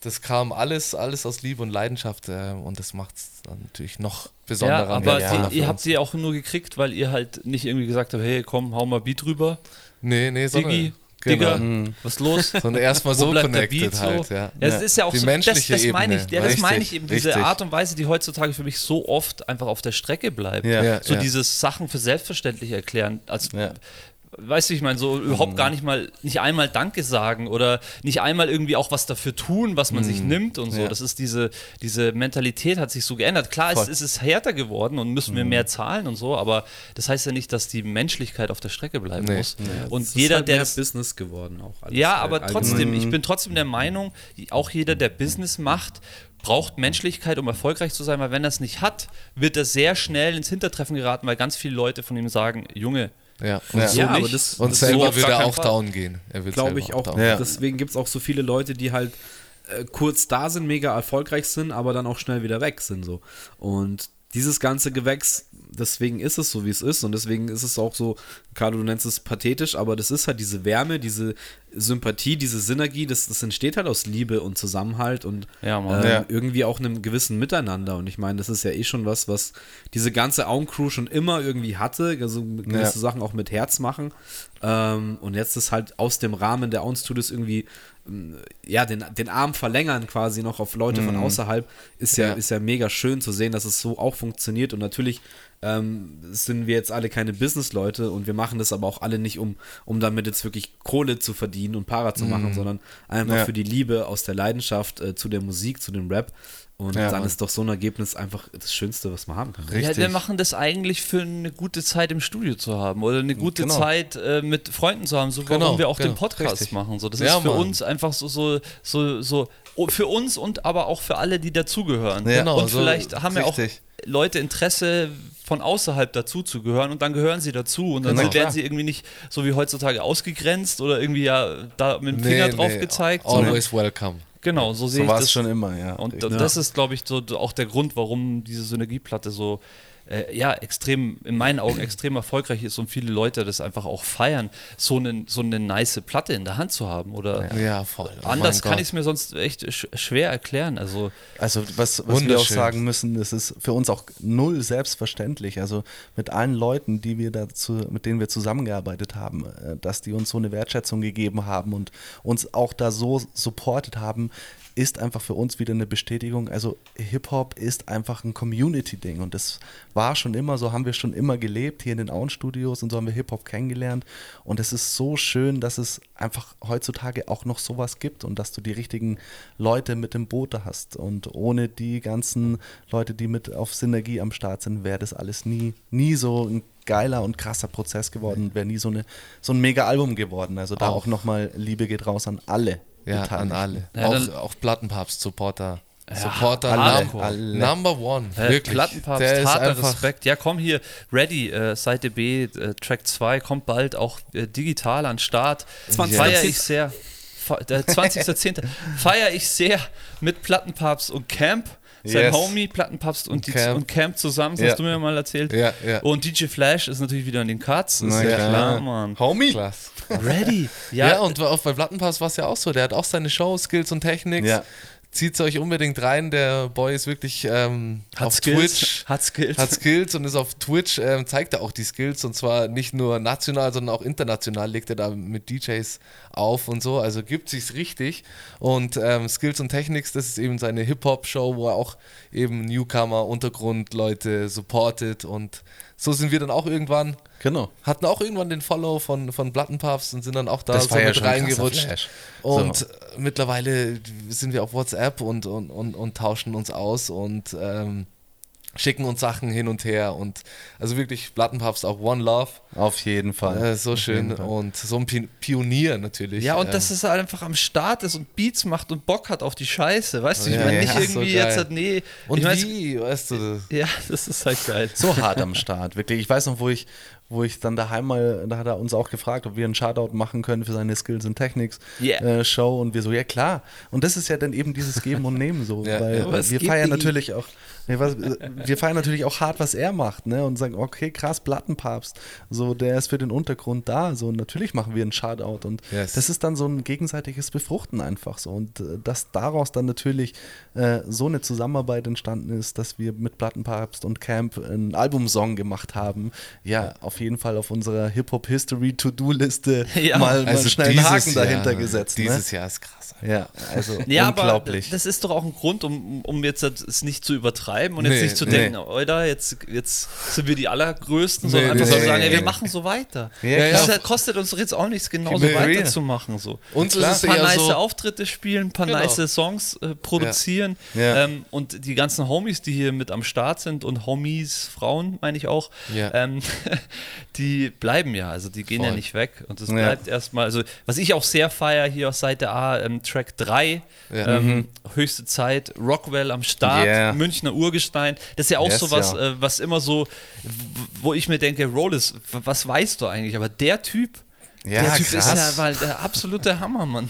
das kam alles, alles aus Liebe und Leidenschaft äh, und das macht es natürlich noch besonderer. Ja, aber ja, die, ihr habt sie auch nur gekriegt, weil ihr halt nicht irgendwie gesagt habt, hey, komm, hau mal Beat rüber. Nee, nee, Diggi, Genau. Digga, mhm. was ist los? Sondern erstmal so connected halt, so? ja. ja. Das ist ja auch die so, menschliche das, das meine ich, ja, das meine ich eben, diese richtig. Art und Weise, die heutzutage für mich so oft einfach auf der Strecke bleibt. Ja. So dieses Sachen für selbstverständlich erklären. Als, weißt du, ich meine, so überhaupt mhm. gar nicht mal, nicht einmal Danke sagen oder nicht einmal irgendwie auch was dafür tun, was man mhm. sich nimmt und so. Ja. Das ist diese, diese Mentalität hat sich so geändert. Klar, es, es ist härter geworden und müssen wir mhm. mehr zahlen und so, aber das heißt ja nicht, dass die Menschlichkeit auf der Strecke bleiben nee. muss. Nee. Und es jeder, ist halt der. Business geworden auch. Ja, aber trotzdem, ich bin trotzdem der Meinung, auch jeder, der Business macht, braucht Menschlichkeit, um erfolgreich zu sein, weil wenn er es nicht hat, wird er sehr schnell ins Hintertreffen geraten, weil ganz viele Leute von ihm sagen, Junge, ja, und, ja. So ja, aber das, und das selber so würde er auch Fall. down gehen. Glaube ich auch. auch ja. Deswegen gibt es auch so viele Leute, die halt äh, kurz da sind, mega erfolgreich sind, aber dann auch schnell wieder weg sind. So. Und dieses ganze Gewächs, deswegen ist es so, wie es ist. Und deswegen ist es auch so, Carlo, du nennst es pathetisch, aber das ist halt diese Wärme, diese Sympathie, diese Synergie, das, das entsteht halt aus Liebe und Zusammenhalt und ja, ähm, ja. irgendwie auch einem gewissen Miteinander. Und ich meine, das ist ja eh schon was, was diese ganze Augencrew schon immer irgendwie hatte, also gewisse ja. Sachen auch mit Herz machen. Ähm, und jetzt ist halt aus dem Rahmen der Own Studios irgendwie ähm, ja, den, den Arm verlängern quasi noch auf Leute mhm. von außerhalb, ist ja, ja, ist ja mega schön zu sehen, dass es so auch funktioniert. Und natürlich ähm, sind wir jetzt alle keine Business-Leute und wir machen das aber auch alle nicht, um, um damit jetzt wirklich Kohle zu verdienen und Para zu machen, mhm. sondern einfach ja. für die Liebe aus der Leidenschaft äh, zu der Musik, zu dem Rap. Und ja, dann Mann. ist doch so ein Ergebnis einfach das Schönste, was man haben kann. Richtig. Ja, wir machen das eigentlich für eine gute Zeit im Studio zu haben oder eine gute genau. Zeit äh, mit Freunden zu haben, so warum genau, wir auch genau. den Podcast Richtig. machen. So, das ja, ist für Mann. uns einfach so, so, so, so, für uns und aber auch für alle, die dazugehören. Ja, genau, und vielleicht so haben wir auch Leute Interesse von außerhalb dazu zu gehören und dann gehören sie dazu und dann genau, werden sie irgendwie nicht so wie heutzutage ausgegrenzt oder irgendwie ja da mit dem Finger nee, drauf nee, gezeigt. Always welcome. Genau, so sehe so ich das. schon immer, ja. Und ja. das ist, glaube ich, so auch der Grund, warum diese Synergieplatte so äh, ja, extrem, in meinen Augen extrem erfolgreich ist und viele Leute das einfach auch feiern, so eine, so eine nice Platte in der Hand zu haben. Oder ja, voll. Oh anders kann ich es mir sonst echt sch schwer erklären. Also, also was, was wir auch sagen müssen, das ist für uns auch null selbstverständlich. Also mit allen Leuten, die wir dazu, mit denen wir zusammengearbeitet haben, äh, dass die uns so eine Wertschätzung gegeben haben und uns auch da so supportet haben, ist einfach für uns wieder eine Bestätigung. Also Hip-Hop ist einfach ein Community-Ding und das war schon immer, so haben wir schon immer gelebt hier in den Auen-Studios und so haben wir Hip-Hop kennengelernt und es ist so schön, dass es einfach heutzutage auch noch sowas gibt und dass du die richtigen Leute mit dem Boot hast und ohne die ganzen Leute, die mit auf Synergie am Start sind, wäre das alles nie, nie so ein geiler und krasser Prozess geworden, wäre nie so, eine, so ein mega Album geworden. Also da auch, auch nochmal Liebe geht raus an alle, ja, an alle. Ja, auch, auch Plattenpapst-Supporter. Ja, Supporter alle, alle. Number One. Äh, wirklich. Plattenpapst, Der harter Respekt. Ja, komm hier, ready, äh, Seite B, äh, Track 2, kommt bald auch äh, digital an Start. 20. Feier ich sehr. Der 20.10. feiere ich sehr mit Plattenpapst und Camp sein yes. Homie, Plattenpapst und, und, Camp. und Camp zusammen, das ja. hast du mir mal erzählt. Ja, ja. Und DJ Flash ist natürlich wieder in den Cuts. Ist ja klar, Mann. Homie. Klasse. Ready. Ja. ja, und auch bei Plattenpass war es ja auch so. Der hat auch seine Show, Skills und Techniks. Ja zieht es euch unbedingt rein. Der Boy ist wirklich ähm, hat auf Skills. Twitch. Hat Skills. Hat Skills und ist auf Twitch, ähm, zeigt er auch die Skills und zwar nicht nur national, sondern auch international legt er da mit DJs auf und so. Also gibt sich's richtig. Und ähm, Skills und Technics, das ist eben seine Hip-Hop-Show, wo er auch eben Newcomer, Untergrundleute supportet und so sind wir dann auch irgendwann. Genau. Hatten auch irgendwann den Follow von, von Plattenpuffs und sind dann auch da das so mit ja reingerutscht. Und so. mittlerweile sind wir auf WhatsApp und, und, und, und tauschen uns aus und ähm, schicken uns Sachen hin und her und also wirklich Plattenpapst auch One Love. Auf jeden Fall. Äh, so schön und so ein Pionier natürlich. Ja, und äh. dass es halt einfach am Start ist und Beats macht und Bock hat auf die Scheiße, weißt du? Ich ja, meine, nicht ja, irgendwie so jetzt hat, nee. Und ich wie, weißt du? Ja, das ist halt geil. So hart am Start, wirklich. Ich weiß noch, wo ich, wo ich dann daheim mal, da hat er uns auch gefragt, ob wir einen Shoutout machen können für seine Skills and Technics yeah. äh, Show und wir so, ja klar. Und das ist ja dann eben dieses Geben und Nehmen so, ja, weil wir feiern natürlich auch wir feiern natürlich auch hart, was er macht, ne? Und sagen, okay, krass, Plattenpapst. So, der ist für den Untergrund da. So, natürlich machen wir einen Shoutout. Und yes. das ist dann so ein gegenseitiges Befruchten einfach so. Und äh, dass daraus dann natürlich äh, so eine Zusammenarbeit entstanden ist, dass wir mit Plattenpapst und Camp einen Albumsong gemacht haben, ja, auf jeden Fall auf unserer Hip-Hop-History-To-Do-Liste ja, mal, also mal schnell einen Haken Jahr, dahinter gesetzt. Ne? Dieses ne? Jahr ist krass. Ja, also ja, unglaublich. Aber das ist doch auch ein Grund, um, um jetzt es nicht zu übertreiben und nee, jetzt nicht zu denken, nee. Alter, jetzt, jetzt sind wir die Allergrößten, nee, sondern einfach zu sagen, ey, wir machen so weiter. Ja, das ja. kostet uns doch jetzt auch nichts, genauso weiterzumachen. So. Uns Klar, ist ein paar nice so Auftritte spielen, ein paar genau. nice Songs äh, produzieren ähm, und die ganzen Homies, die hier mit am Start sind und Homies, Frauen meine ich auch, ähm, die bleiben ja, also die gehen Voll. ja nicht weg und das bleibt erstmal, also was ich auch sehr feier hier aus Seite A, ähm, Track 3, ja. ähm, mhm. höchste Zeit, Rockwell am Start. Münchner Urgestein. Das ist ja auch yes, so was, ja. äh, was immer so, wo ich mir denke, Rollis, was weißt du eigentlich? Aber der Typ, ja, der Typ krass. ist ja weil der absolute Hammer, Mann.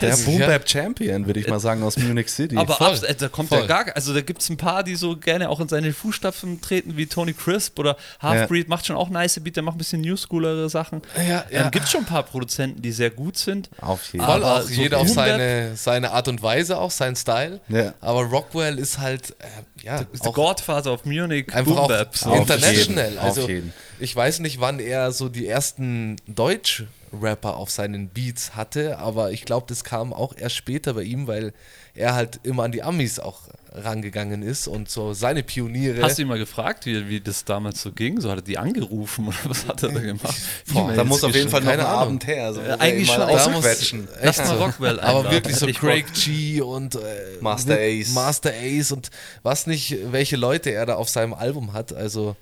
Der, der Boom Bap Champion, würde ich mal sagen, aus Munich City. Aber Voll. Ab, äh, da kommt Voll. ja gar, also da gibt es ein paar, die so gerne auch in seine Fußstapfen treten, wie Tony Crisp oder Halfbreed, ja. macht schon auch nice Beat, der macht ein bisschen Newschoolere Sachen. Ja, ja. Ähm, gibt schon ein paar Produzenten, die sehr gut sind. Auf jeden Fall. auch so jeder auf seine, seine Art und Weise, auch sein Style. Ja. Aber Rockwell ist halt, äh, ja. Der Godfather of Munich, einfach Boom Bap, so. international. Also, ich weiß nicht, wann er so die ersten Deutsch- Rapper auf seinen Beats hatte, aber ich glaube, das kam auch erst später bei ihm, weil er halt immer an die Amis auch rangegangen ist und so seine Pioniere. Hast du ihn mal gefragt, wie, wie das damals so ging? So hat er die angerufen oder was hat er da gemacht? Boah, da muss auf jeden Fall noch ein Abend her. Also äh, eigentlich schon ausquetschen. Lass mal Rockwell Aber wirklich so Craig. G und äh, Master Ace. Master Ace und was nicht, welche Leute er da auf seinem Album hat. Also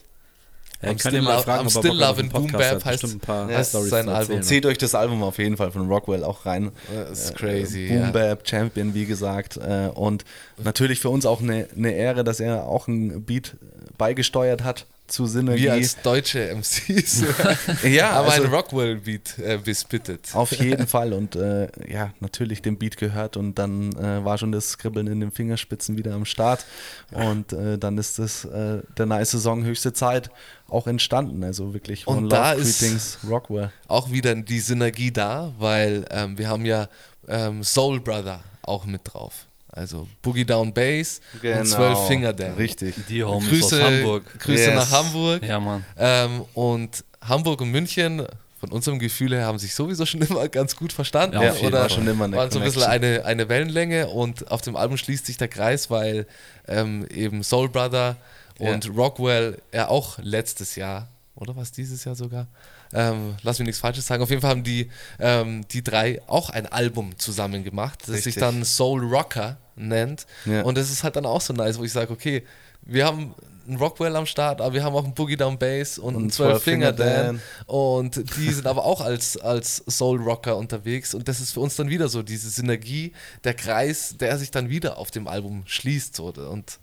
ja, ich kann dir mal fragen, I'm Still Loving Boom Bap heißt, ein paar ja, Stories sein Album. Zieht euch das Album auf jeden Fall von Rockwell auch rein. Das ist crazy. Boom Bap Champion, wie gesagt. Äh, und natürlich für uns auch eine, eine Ehre, dass er auch ein Beat beigesteuert hat zu Synergie. Wir als deutsche MCs. ja, aber also, ein Rockwell-Beat äh, bespittet. Auf jeden Fall und äh, ja, natürlich den Beat gehört und dann äh, war schon das Kribbeln in den Fingerspitzen wieder am Start und äh, dann ist das äh, der nice Song höchste Zeit auch entstanden, also wirklich und da Love, ist Rockwell. Auch wieder die Synergie da, weil ähm, wir haben ja ähm, Soul Brother auch mit drauf. Also Boogie Down Bass genau. und Zwölf Finger Dance. Richtig. Die Homies Grüße, aus Hamburg. Grüße yes. nach Hamburg. Ja, Mann. Ähm, und Hamburg und München, von unserem Gefühl her, haben sich sowieso schon immer ganz gut verstanden. Ja, oder war schon immer eine waren so ein bisschen eine, eine Wellenlänge und auf dem Album schließt sich der Kreis, weil ähm, eben Soul Brother und ja. Rockwell ja auch letztes Jahr, oder was dieses Jahr sogar, ähm, lass mich nichts Falsches sagen. Auf jeden Fall haben die, ähm, die drei auch ein Album zusammen gemacht, das Richtig. sich dann Soul Rocker nennt. Ja. Und das ist halt dann auch so nice, wo ich sage, okay, wir haben einen Rockwell am Start, aber wir haben auch einen Boogie Down Bass und, und einen 12 Finger Dan. Und die sind aber auch als, als Soul Rocker unterwegs. Und das ist für uns dann wieder so diese Synergie, der Kreis, der sich dann wieder auf dem Album schließt. So. Und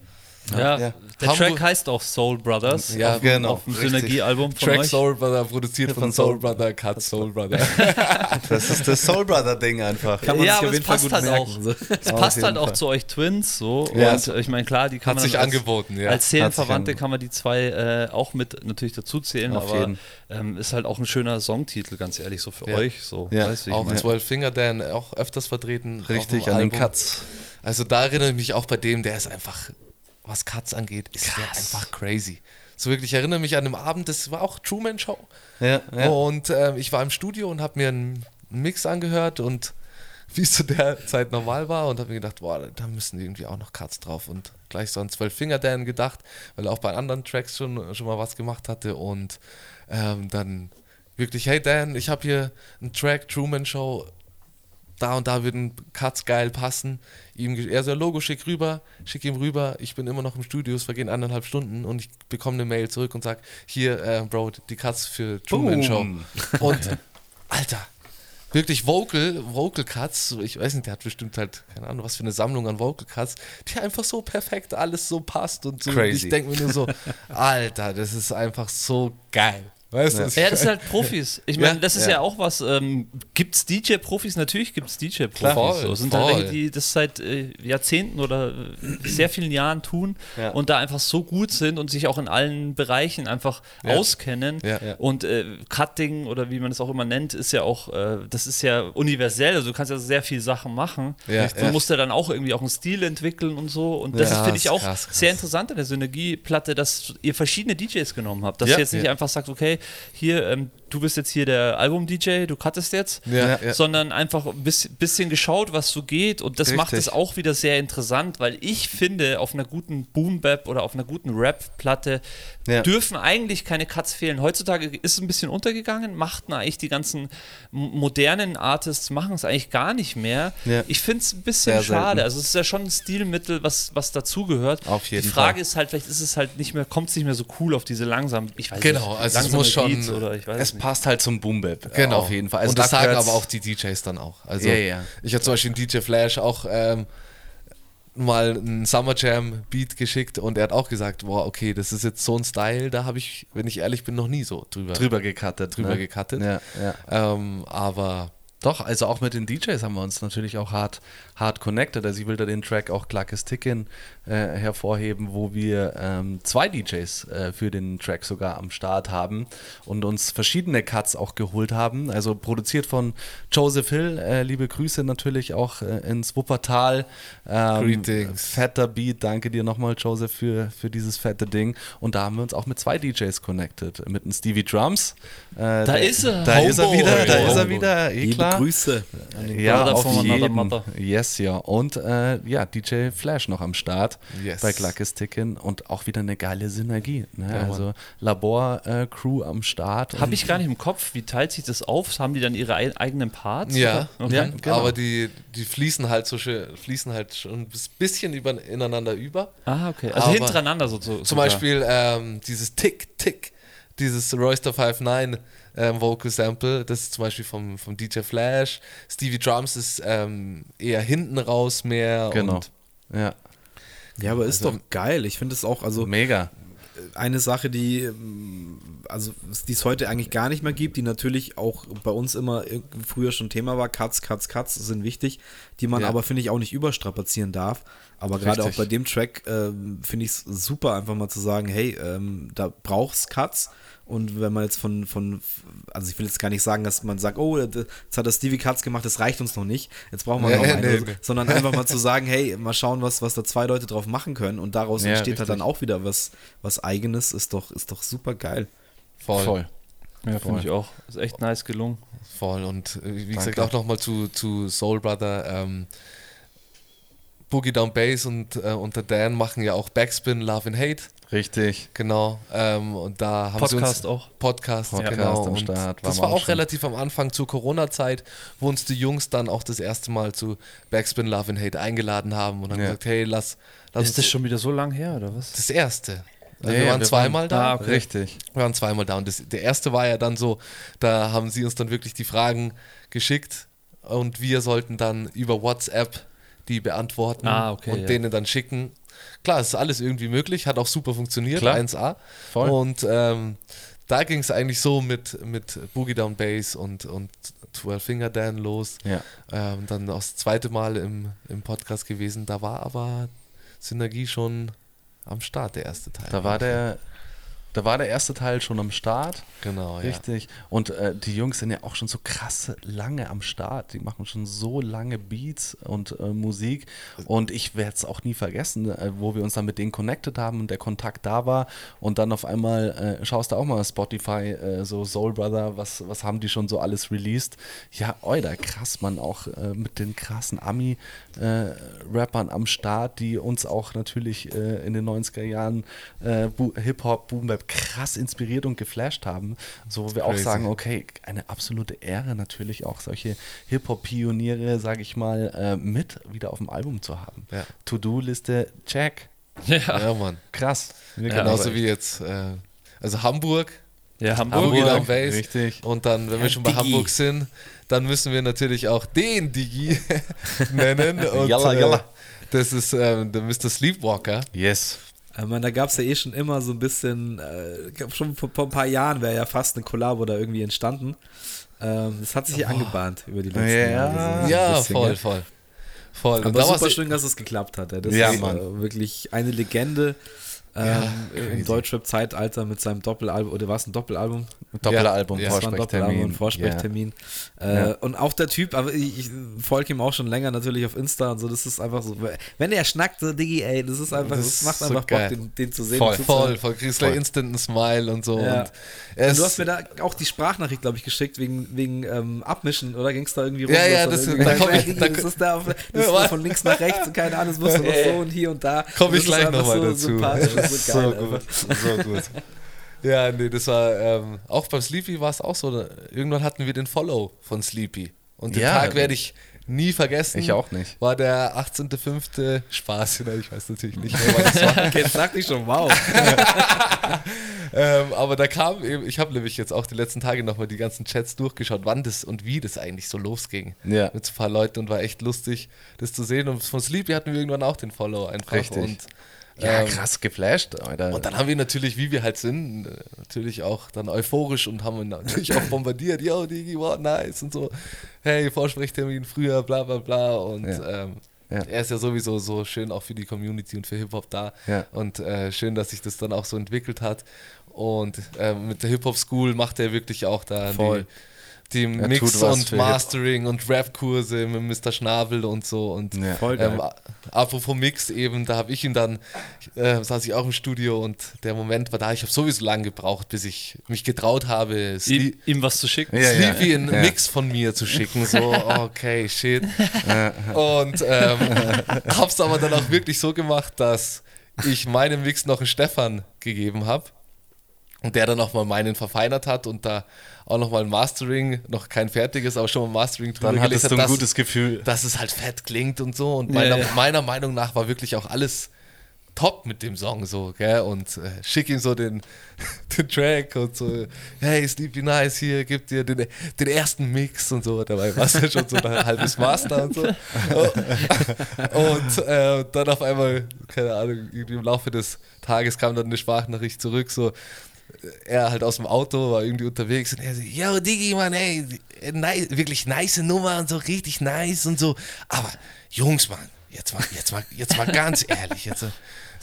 ja, ja. der Hamburg Track heißt auch Soul Brothers. Ja, auf, genau. Auf dem Synergiealbum von Track euch. Soul Brother, produziert von, von Soul Brother, Cut Soul Brother. das ist das Soul Brother Ding einfach. Kann man ja, aber es passt halt merken. auch. Es passt halt auch zu euch Twins so. Ja. Und ich meine, klar, die kann Hat man sich als, angeboten, ja. Als Seelenverwandte kann man die zwei äh, auch mit natürlich dazu zählen, auf aber ähm, ist halt auch ein schöner Songtitel, ganz ehrlich, so für ja. euch. So. Ja. Weißt, auch Zwölf Finger Dan auch öfters vertreten. Richtig, an den Cuts. Also da erinnere ich mich auch bei dem, der ist einfach was Cuts angeht, ist Krass. der einfach crazy. So wirklich, ich erinnere mich an einem Abend, das war auch Truman Show. Ja, ja. Und äh, ich war im Studio und habe mir einen Mix angehört und wie es zu der Zeit normal war und habe mir gedacht, boah, da müssen irgendwie auch noch Cuts drauf und gleich so an Zwölf Finger Dan gedacht, weil er auch bei anderen Tracks schon, schon mal was gemacht hatte und ähm, dann wirklich, hey Dan, ich habe hier einen Track, Truman Show, da und da würden Cuts geil passen. Ihm, er so, Logo, schick rüber, schick ihm rüber. Ich bin immer noch im Studio, es vergehen eineinhalb Stunden und ich bekomme eine Mail zurück und sage, hier, äh, Bro, die Cuts für Truman. Show. Und, Alter, wirklich Vocal, Vocal Cuts, ich weiß nicht, der hat bestimmt halt, keine Ahnung, was für eine Sammlung an Vocal Cuts, die einfach so perfekt alles so passt und so. Crazy. Ich denke mir nur so, Alter, das ist einfach so geil. Weißt du? Ja, das sind halt Profis. Ich meine, ja, das ist ja. ja, auch was. Ähm, gibt es DJ-Profis? Natürlich gibt es DJ-Profis. So. Sind da welche, die das seit äh, Jahrzehnten oder äh, sehr vielen Jahren tun ja. und da einfach so gut sind und sich auch in allen Bereichen einfach auskennen. Und äh, Cutting oder wie man es auch immer nennt, ist ja auch, äh, das ist ja universell. Also du kannst ja sehr viele Sachen machen. du musst ja dann auch irgendwie auch einen Stil entwickeln und so. Und das finde ich auch krass, krass. sehr interessant an der Synergieplatte, dass ihr verschiedene DJs genommen habt. Dass ihr jetzt nicht einfach sagt, okay, hier, ähm, du bist jetzt hier der Album-DJ, du cuttest jetzt, ja, ja. sondern einfach ein bisschen geschaut, was so geht und das Richtig. macht es auch wieder sehr interessant, weil ich finde, auf einer guten Boom-Bap oder auf einer guten Rap-Platte ja. dürfen eigentlich keine Cuts fehlen. Heutzutage ist es ein bisschen untergegangen, machten eigentlich die ganzen modernen Artists, machen es eigentlich gar nicht mehr. Ich finde es ein bisschen sehr schade, selten. also es ist ja schon ein Stilmittel, was, was dazugehört. Auf jeden die Frage Fall. ist halt, vielleicht ist es halt nicht mehr, kommt es nicht mehr so cool auf diese langsam, ich weiß genau, nicht, also es muss schon, oder ich weiß es passt halt zum Boom Bap. Genau. Auf jeden Fall. Also und das sagen aber auch die DJs dann auch. Also ja, ja. ich habe zum Beispiel DJ Flash auch ähm, mal einen Summer Jam Beat geschickt und er hat auch gesagt, boah, okay, das ist jetzt so ein Style, da habe ich, wenn ich ehrlich bin, noch nie so drüber, drüber gecuttet. Drüber ne? gecuttet. Ja, ja. Ähm, aber doch, also auch mit den DJs haben wir uns natürlich auch hart, hart connected. Also ich will da den Track auch Klackes Ticken äh, hervorheben, wo wir ähm, zwei DJs äh, für den Track sogar am Start haben und uns verschiedene Cuts auch geholt haben. Also produziert von Joseph Hill. Äh, liebe Grüße natürlich auch äh, ins Wuppertal. Ähm, Greetings. Fetter Beat. Danke dir nochmal, Joseph, für, für dieses fette Ding. Und da haben wir uns auch mit zwei DJs connected. Mit einem Stevie Drums. Äh, da der, ist er. Da Homeboy. ist er wieder. Da ist er wieder. Eh klar. Grüße. Ja, auf jeden. Yes, ja. Und äh, ja, DJ Flash noch am Start yes. bei Glackes Ticken und auch wieder eine geile Synergie. Ne? Ja, also Labor-Crew äh, am Start. Habe ich gar nicht im Kopf. Wie teilt sich das auf? Haben die dann ihre eigenen Parts? Ja, okay. ja genau. aber die, die fließen halt so schön, fließen halt schon ein bisschen über, ineinander über. Ah, okay. Also aber hintereinander so. so zum Beispiel ähm, dieses Tick, Tick, dieses Royster 59 ähm, Vocal Sample. Das ist zum Beispiel vom, vom DJ Flash. Stevie Drums ist ähm, eher hinten raus mehr. Genau. ja. Ja, aber ist also, doch geil. Ich finde es auch, also. Mega. Eine Sache, die, also, die es heute eigentlich gar nicht mehr gibt, die natürlich auch bei uns immer früher schon Thema war. Cuts, Cuts, Cuts sind wichtig, die man ja. aber, finde ich, auch nicht überstrapazieren darf. Aber gerade auch bei dem Track äh, finde ich es super, einfach mal zu sagen, hey, ähm, da brauchst Cuts und wenn man jetzt von, von, also ich will jetzt gar nicht sagen, dass man sagt, oh, jetzt hat das Stevie Cuts gemacht, das reicht uns noch nicht. Jetzt brauchen wir ja, noch einen. Nee. Sondern einfach mal zu sagen, hey, mal schauen, was, was da zwei Leute drauf machen können. Und daraus ja, entsteht richtig. halt dann auch wieder was, was eigenes. Ist doch, ist doch super geil. Voll. Voll. Ja, finde ich auch. Ist echt nice gelungen. Voll. Und äh, wie Danke. gesagt, auch nochmal zu, zu Soul Brother. Ähm, Boogie Down Bass und, äh, und der Dan machen ja auch Backspin, Love and Hate. Richtig. Genau. Ähm, und da haben Podcast sie uns auch. Podcast, Podcast genau. am Start. Das war auch, relativ am Anfang zur Corona-Zeit, wo uns die Jungs dann auch das erste Mal zu Backspin Love and Hate eingeladen haben und haben ja. gesagt, hey, lass, lass Ist das schon wieder so lang her, oder was? Das erste. Also nee, wir waren wir zweimal waren, da. Ah, okay. Richtig. Wir waren zweimal da. Und das, der erste war ja dann so, da haben sie uns dann wirklich die Fragen geschickt und wir sollten dann über WhatsApp die beantworten ah, okay, und ja. denen dann schicken klar, es ist alles irgendwie möglich, hat auch super funktioniert, klar. 1A. Voll. Und ähm, da ging es eigentlich so mit, mit Boogie Down Bass und, und 12 Finger Dan los. Ja. Ähm, dann das zweite Mal im, im Podcast gewesen. Da war aber Synergie schon am Start, der erste Teil. Da war der da war der erste Teil schon am Start. Genau, Richtig. Ja. Und äh, die Jungs sind ja auch schon so krass lange am Start. Die machen schon so lange Beats und äh, Musik. Und ich werde es auch nie vergessen, äh, wo wir uns dann mit denen connected haben und der Kontakt da war. Und dann auf einmal äh, schaust du auch mal Spotify, äh, so Soul Brother, was, was haben die schon so alles released? Ja, oida, krass, man, auch äh, mit den krassen Ami-Rappern am Start, die uns auch natürlich in den 90er Jahren Hip-Hop, Boom krass inspiriert und geflasht haben. So wo wir Crazy. auch sagen, okay, eine absolute Ehre natürlich auch solche Hip-Hop-Pioniere, sage ich mal, äh, mit wieder auf dem Album zu haben. Ja. To-Do-Liste, check. Ja. ja, Mann. Krass. Ja, Genauso wie jetzt, äh, also Hamburg. Ja, Hamburg. Hamburg am Base. Richtig. Und dann, wenn wir schon bei Digi. Hamburg sind, dann müssen wir natürlich auch den Digi nennen. Und, jalla, jalla. Äh, das ist äh, der Mr. Sleepwalker. Yes. Ich meine, da gab es ja eh schon immer so ein bisschen, äh, schon vor, vor, ein paar Jahren wäre ja fast eine Kollabo da irgendwie entstanden. Ähm, das hat sich hier oh. angebahnt über die letzten ja, Jahre. So ja, bisschen, voll, voll. Voll. Aber super schön, dass es geklappt hat. Das ja, ist Mann. wirklich eine Legende ähm, ja, im Deutschrap-Zeitalter mit seinem Doppelalbum, oder war es ein Doppelalbum? Doppelalbum, ja, Vorsprechtermin. Vorsprechtermin. Ja. Äh, und auch der Typ, aber ich, ich folge ihm auch schon länger natürlich auf Insta und so, das ist einfach so, wenn er schnackt, so Diggi, ey, das ist einfach, das, das macht einfach so Bock, den, den, zu sehen. Voll, voll, voll, kriegst du instant einen Smile und so. Ja. Und, und du hast mir da auch die Sprachnachricht, glaube ich, geschickt, wegen, wegen ähm, Abmischen, oder ging es da irgendwie rum? Ja, ja, das, da komm ich, da, das ist da, das ist von links nach rechts und keine Ahnung, das musst du noch so und hier und da. Komme ich gleich nochmal so dazu. So geil, so gut so gut. Ja, nee, das war ähm, auch beim Sleepy war es auch so. Irgendwann hatten wir den Follow von Sleepy. Und den ja, Tag werde ich nie vergessen. Ich auch nicht. War der 18.05. Spaß, ich weiß natürlich nicht mehr, was das war. Jetzt sag ich schon, wow. ähm, aber da kam eben, ich habe nämlich jetzt auch die letzten Tage nochmal die ganzen Chats durchgeschaut, wann das und wie das eigentlich so losging. Ja. Mit so ein paar Leuten und war echt lustig, das zu sehen. Und von Sleepy hatten wir irgendwann auch den Follow einfach. Richtig. Und ja, ähm, krass geflasht. Alter. Und dann haben wir natürlich, wie wir halt sind, natürlich auch dann euphorisch und haben natürlich auch bombardiert. Yo, Digi, wow, nice und so. Hey, Vorsprechtermin früher, bla bla bla. Und ja. Ähm, ja. er ist ja sowieso so schön auch für die Community und für Hip-Hop da. Ja. Und äh, schön, dass sich das dann auch so entwickelt hat. Und äh, mit der Hip-Hop School macht er wirklich auch da Voll. die die Mix und Mastering und Rap-Kurse mit Mr. Schnabel und so. Und ja, voll ähm, apropos Mix eben, da habe ich ihn dann, äh, saß ich auch im Studio und der Moment war da, ich habe sowieso lange gebraucht, bis ich mich getraut habe, ihm, ihm was zu schicken. Ja, Sleepy ja. einen ja. Mix von mir zu schicken. So, okay, shit. und ähm, hab's aber dann auch wirklich so gemacht, dass ich meinen Mix noch einen Stefan gegeben habe und der dann nochmal meinen verfeinert hat und da auch nochmal ein Mastering, noch kein fertiges, aber schon mal ein Mastering drüber Dann hattest du ein dass, gutes Gefühl. Dass es halt fett klingt und so. Und meiner, ja, ja. meiner Meinung nach war wirklich auch alles top mit dem Song so, gell? Und äh, schick ihm so den, den Track und so, hey, Sleepy Nice, hier, gib dir den, den ersten Mix und so. Dabei war es ja schon so ein halbes Master und so. und äh, dann auf einmal, keine Ahnung, irgendwie im Laufe des Tages kam dann eine Sprachnachricht zurück, so, er halt aus dem Auto, war irgendwie unterwegs und er so, yo Digi, Mann, ey, nice, wirklich nice Nummer und so, richtig nice und so. Aber Jungs, Mann, jetzt mal, jetzt mal, jetzt mal ganz ehrlich, jetzt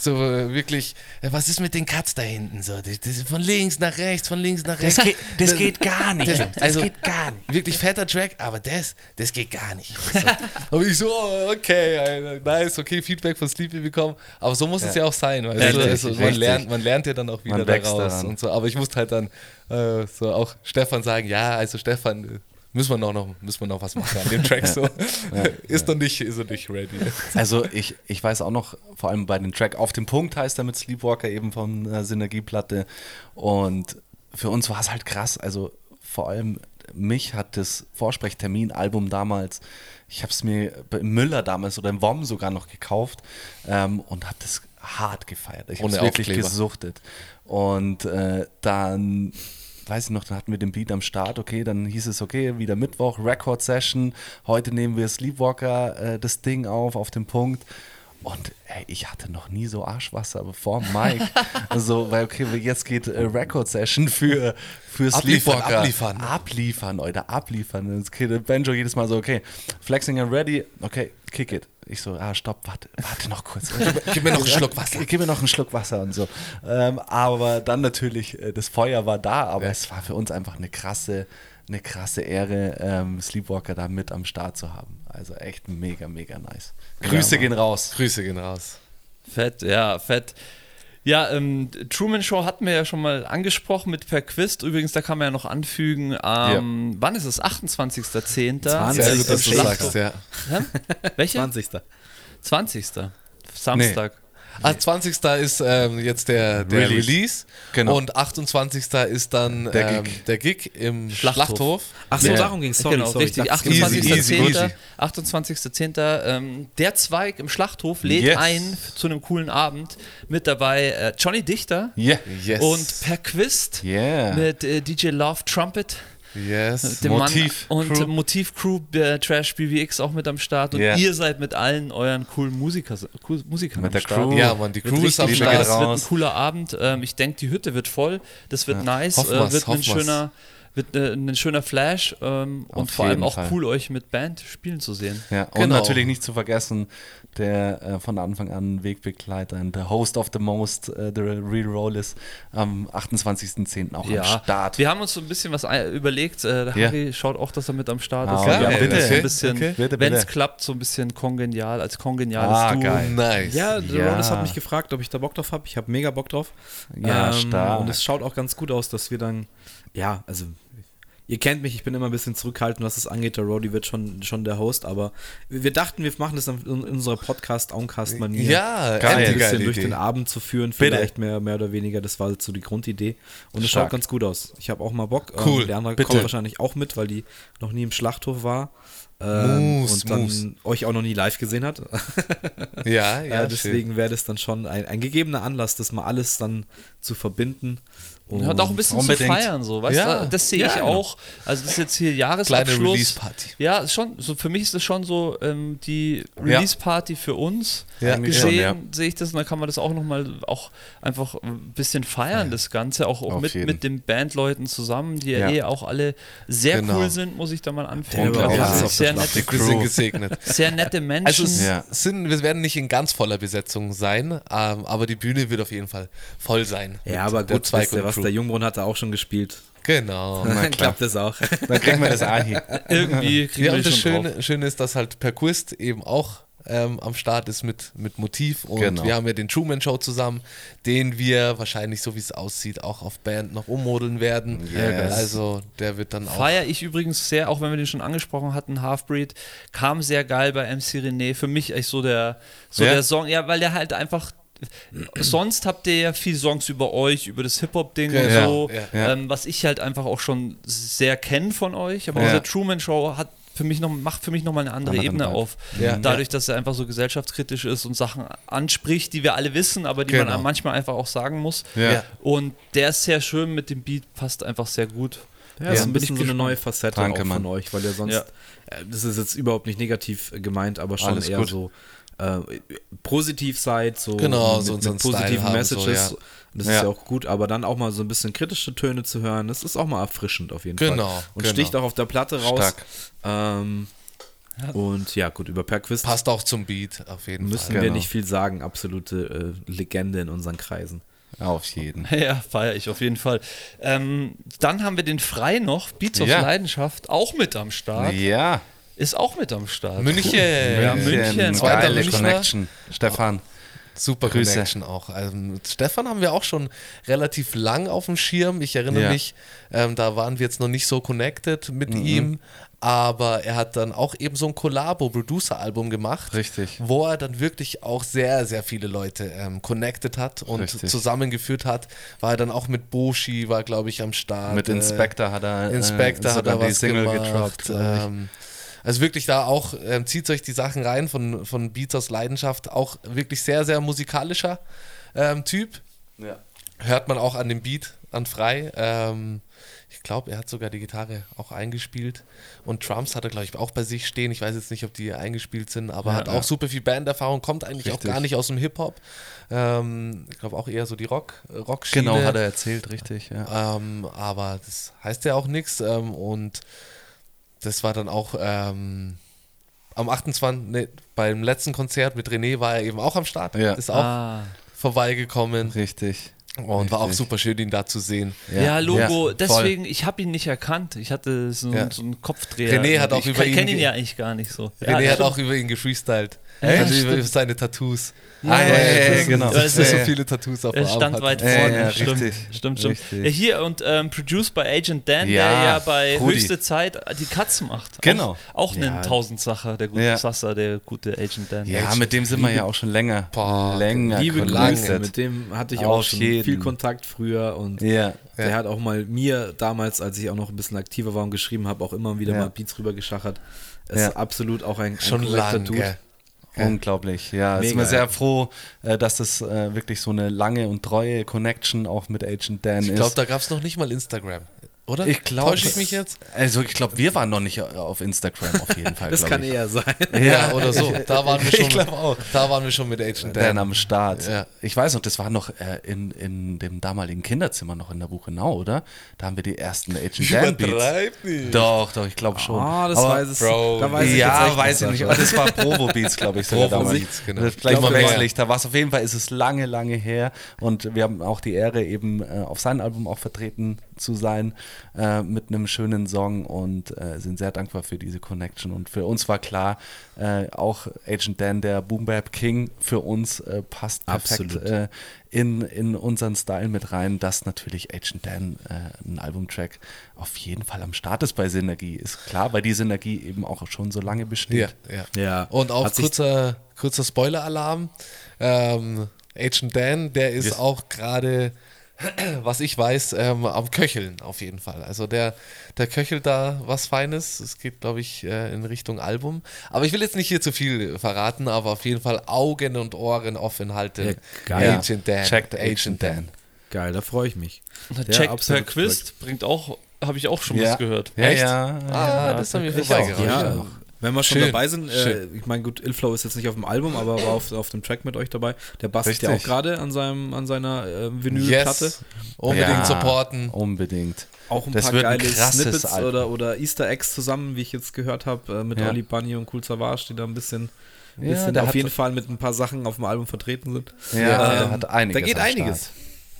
so, so wirklich, was ist mit den Cuts da hinten? So, das, das von links nach rechts, von links nach rechts. Das geht, das geht gar nicht. Das, also, geht gar nicht. Wirklich fetter Track, aber das, das geht gar nicht. So. Aber ich so, oh, okay, nice, okay, Feedback von Sleepy bekommen. Aber so muss ja. es ja auch sein. Weil richtig, also, richtig, man, lernt, man lernt ja dann auch wieder daraus und so. Aber ich musste halt dann äh, so auch Stefan sagen, ja, also Stefan, müssen wir noch, noch, müssen wir noch was machen an dem Track so. ja, ist ja. noch nicht, ist noch nicht ready. Also ich, ich weiß auch noch, vor allem bei dem Track Auf dem Punkt heißt er mit Sleepwalker eben von der Synergieplatte. Und für uns war es halt krass. Also vor allem mich hat das Vorsprechtermin-Album damals, ich habe es mir im Müller damals oder im WOM sogar noch gekauft ähm, und habe das hart gefeiert. Ich habe es wirklich gesuchtet. Und äh, dann weiß ich noch, dann hatten wir den Beat am Start, okay, dann hieß es, okay, wieder Mittwoch, Record Session, heute nehmen wir Sleepwalker äh, das Ding auf, auf den Punkt. Und ey, ich hatte noch nie so Arschwasser bevor Mike. also, weil, okay, jetzt geht äh, Record Session für, für Sleepwalker. Abliefern. Abliefern, Leute, abliefern. Das Benjo jedes Mal so, okay, flexing and ready, okay, kick it. Ich so, ah, stopp, warte, warte noch kurz. gib, mir noch einen Schluck Wasser. Gib mir noch einen Schluck Wasser und so. Ähm, aber dann natürlich, äh, das Feuer war da, aber ja. es war für uns einfach eine krasse, eine krasse Ehre, ähm, Sleepwalker da mit am Start zu haben. Also echt mega, mega nice. Grüße ja, gehen raus. Grüße gehen raus. Fett, ja, fett. Ja, ähm, Truman Show hatten wir ja schon mal angesprochen mit Per Quist. Übrigens, da kann man ja noch anfügen, ähm, ja. wann ist es? 28.10. 20. Sehr gut, dass du sagst, ja. Welche? 20. 20. Samstag. Ah, 20. ist ähm, jetzt der, der Release. Release. Genau. Und 28. ist dann der, ähm, Gig. der Gig im Schlachthof. Schlachthof. Ach so, ja. darum ging es. Sorry, genau, sorry. richtig. 28.10. 28. Ähm, der Zweig im Schlachthof lädt yes. ein zu einem coolen Abend. Mit dabei äh, Johnny Dichter yeah. yes. und Per Quist yeah. mit äh, DJ Love Trumpet. Yes. Dem Motiv Mann und Crew. Motiv Crew äh, Trash BWX auch mit am Start und yeah. ihr seid mit allen euren coolen Musiker, cool, Musikern mit der Start. Crew. Ja, man, die Crew ist am Start. Es wird ein cooler Abend. Ähm, ich denke, die Hütte wird voll. Das wird ja. nice. Äh, wird ein schöner wird äh, ein schöner Flash ähm, und vor allem auch Fall. cool, euch mit Band spielen zu sehen. Ja, und genau. natürlich nicht zu vergessen, der äh, von Anfang an Wegbegleiter und der Host of the Most, äh, The Real Roll ist, am 28.10. auch ja. am Start. Wir haben uns so ein bisschen was überlegt. Äh, der ja. Harry schaut auch, dass er mit am Start ist. Ah, okay. Ja, bitte. So ein bisschen, okay. wenn es klappt, so ein bisschen kongenial, als kongeniales ah, Duo. Geil. Nice. Ja, der ja. Rollis hat mich gefragt, ob ich da Bock drauf habe. Ich habe mega Bock drauf. Ja, ähm, stark. Und es schaut auch ganz gut aus, dass wir dann, ja, also ihr kennt mich, ich bin immer ein bisschen zurückhaltend, was das angeht. Der Roddy wird schon, schon der Host, aber wir dachten, wir machen das in, unserer Podcast-Oncast-Manier. Ja, geil, ein bisschen durch Idee. den Abend zu führen, vielleicht mehr, mehr oder weniger. Das war so die Grundidee. Und es schaut ganz gut aus. Ich habe auch mal Bock. Cool. Ähm, der andere Bitte. kommt wahrscheinlich auch mit, weil die noch nie im Schlachthof war. Ähm, Moose, und dann Moose. euch auch noch nie live gesehen hat. ja, ja. Äh, deswegen wäre das dann schon ein, ein gegebener Anlass, das mal alles dann zu verbinden und hat auch ein bisschen unbedingt. zu feiern, so, weißt ja. du? Das sehe ich ja, genau. auch. Also, das ist jetzt hier Jahresabschluss. Kleine Release-Party. Ja, schon, so für mich ist das schon so ähm, die Release-Party für uns. Ja, gesehen sehe ich das und dann kann man das auch nochmal auch einfach ein bisschen feiern, das Ganze. Auch, auch mit, mit den Bandleuten zusammen, die ja, eh auch alle sehr genau. cool sind, muss ich da mal anfügen. Also sehr, nette, gesegnet. sehr nette Menschen. Also, sind, wir werden nicht in ganz voller Besetzung sein, ähm, aber die Bühne wird auf jeden Fall voll sein. Ja, aber gut, wisst ihr, was der Jungbrunnen hat da auch schon gespielt. Genau. Dann klappt das auch. Dann kriegen wir das auch hin. Irgendwie kriegen ja, wir das Schöne, Schöne ist, dass halt Perquist eben auch ähm, am Start ist mit, mit Motiv und genau. wir haben ja den Truman Show zusammen, den wir wahrscheinlich, so wie es aussieht, auch auf Band noch ummodeln werden. Yes. Also der wird dann auch. Feier ich übrigens sehr, auch wenn wir den schon angesprochen hatten, Halfbreed, kam sehr geil bei MC René. Für mich echt so der, so ja. der Song, ja, weil der halt einfach sonst habt ihr ja viel Songs über euch, über das Hip-Hop-Ding ja, und so, ja, ja. Ähm, was ich halt einfach auch schon sehr kenne von euch. Aber diese Truman Show hat für mich noch, macht für mich nochmal eine andere Ebene Welt. auf. Dadurch, dass er einfach so gesellschaftskritisch ist und Sachen anspricht, die wir alle wissen, aber die genau. man manchmal einfach auch sagen muss. Und der ist sehr schön mit dem Beat, passt einfach sehr gut. Ja, das ist ein bisschen so eine neue Facette Danke, auch von euch, weil ihr sonst, äh, das ist jetzt überhaupt nicht negativ gemeint, aber schon Alles eher gut. so äh, positiv seid, so genau, mit, so mit positiven Messages. So, ja. Das ja. ist ja auch gut, aber dann auch mal so ein bisschen kritische Töne zu hören, das ist auch mal erfrischend auf jeden genau, Fall. Und genau. sticht auch auf der Platte raus. Ähm, ja. Und ja, gut, über Perquist. Passt auch zum Beat, auf jeden müssen Fall. Müssen wir genau. nicht viel sagen, absolute äh, Legende in unseren Kreisen. Auf jeden. Ja, feiere ich auf jeden Fall. Ähm, dann haben wir den Frei noch, Beats ja. of Leidenschaft, auch mit am Start. Ja ist auch mit am Start. München. Ja, München. Zweiter Münchner. Connection. Stefan. Super Grüße. Connection auch. Also Stefan haben wir auch schon relativ lang auf dem Schirm. Ich erinnere ja. mich, ähm, da waren wir jetzt noch nicht so connected mit mhm. ihm. Aber er hat dann auch eben so ein Collabo-Producer-Album gemacht. Richtig. Wo er dann wirklich auch sehr, sehr viele Leute ähm, connected hat und Richtig. zusammengeführt hat. War er dann auch mit Boshi, war glaube ich am Start. Mit Inspector hat er, äh, Inspector äh, hat er was Single gemacht. Getroppt, ähm, also wirklich da auch, ähm, zieht euch die Sachen rein von, von Beats aus Leidenschaft. Auch wirklich sehr, sehr musikalischer ähm, Typ. Ja. Hört man auch an dem Beat, an Frei. Ähm, ich glaube, er hat sogar die Gitarre auch eingespielt. Und Drums hat er, glaube ich, auch bei sich stehen. Ich weiß jetzt nicht, ob die eingespielt sind, aber ja, hat auch super viel Banderfahrung, kommt eigentlich richtig. auch gar nicht aus dem Hip-Hop. Ähm, ich glaube auch eher so die Rock, rock -Schiene. Genau, hat er erzählt, richtig. Ja. Ähm, aber das heißt ja auch nichts. Ähm, und das war dann auch ähm, am 28. Nee, beim letzten Konzert mit René war er eben auch am Start. Ja. Ist auch ah. vorbeigekommen. Richtig. Oh, und war auch super schön, ihn da zu sehen. Ja, ja Logo, ja, deswegen, ich habe ihn nicht erkannt. Ich hatte so, ja. so einen Kopfdreher. René hat auch ich über ihn. Ich kenne ihn ja eigentlich gar nicht so. René hat auch über ihn gefreestylt. Also über seine Tattoos. Ja, ah, ja, ja, ja, genau. Das ist so viele Tattoos auf der Er stand weit vorne. Ja, stimmt, richtig, stimmt, stimmt. Richtig. Hier und ähm, produced by Agent Dan, der ja bei Rudi. höchste Zeit die Cuts macht. Genau. Auch, auch eine Tausendsacher, der gute Sasser, der gute Agent Dan. Ja, Agent. mit dem sind wir ja auch schon länger. Boah, länger. Liebe Grüße. Mit dem hatte ich auch schon jeden. viel Kontakt früher und ja. der hat auch mal mir damals, als ich auch noch ein bisschen aktiver war und geschrieben habe, auch immer wieder mal Beats rübergeschachert. Ist absolut auch ein, ein schon lang, Dude. Unglaublich, ja. Mega, sind wir sehr froh, äh, dass das äh, wirklich so eine lange und treue Connection auch mit Agent Dan ich ist. Ich glaube, da gab es noch nicht mal Instagram. Oder? Ich glaube. Täusche ich mich jetzt? Also ich glaube, wir waren noch nicht auf Instagram auf jeden Fall. das kann ich. eher sein. Ja, oder so. Da waren wir schon. ich auch. Da waren wir schon mit Agent Dan, Dan am Start. Ja. Ich weiß noch, das war noch äh, in, in dem damaligen Kinderzimmer noch in der Buchenau, oder? Da haben wir die ersten Agent Dan Beats. Nicht. Doch, doch, ich glaube schon. Ah, oh, das Aber, weiß es. Bro, da weiß ja, ich weiß ich nicht. Aber das war Provo Beats, glaube ich. Provo Beats, genau. Gleich mal wechselig. Da war es auf jeden Fall, ist es lange, lange her. Und wir haben auch die Ehre, eben äh, auf sein Album auch vertreten zu sein äh, mit einem schönen Song und äh, sind sehr dankbar für diese Connection. Und für uns war klar, äh, auch Agent Dan, der Boom Bap King, für uns äh, passt perfekt äh, in, in unseren Style mit rein, dass natürlich Agent Dan äh, ein Albumtrack auf jeden Fall am Start ist bei Synergie. Ist klar, weil die Synergie eben auch schon so lange besteht. Ja, ja. ja. Und auch kurzer, kurzer Spoiler-Alarm. Ähm, Agent Dan, der ist yes. auch gerade was ich weiß, ähm, am Köcheln auf jeden Fall. Also der, der köchelt da was Feines. Es geht, glaube ich, äh, in Richtung Album. Aber ich will jetzt nicht hier zu viel verraten, aber auf jeden Fall Augen und Ohren offen halten. Ja, geil. Agent Dan. Checkt Agent Dan. Geil, da freue ich mich. Check per Quiz bringt auch, habe ich auch schon ja. was gehört. Ja, Echt? ja. Ah, ja, das haben wir vorbeigereicht. Ja. Wenn wir schon Schön. dabei sind, äh, ich meine, gut, Ilflow ist jetzt nicht auf dem Album, aber war auf, auf dem Track mit euch dabei. Der bastelt ja auch gerade an, an seiner äh, Vinylplatte. Yes. Unbedingt ja, supporten. Unbedingt. Auch ein das paar geile ein Snippets oder, oder Easter Eggs zusammen, wie ich jetzt gehört habe, äh, mit ja. Oli Bunny und Cool Savage, die da ein bisschen, bisschen ja, auf jeden Fall mit ein paar Sachen auf dem Album vertreten sind. Ja, ähm, hat einiges. Da geht einiges.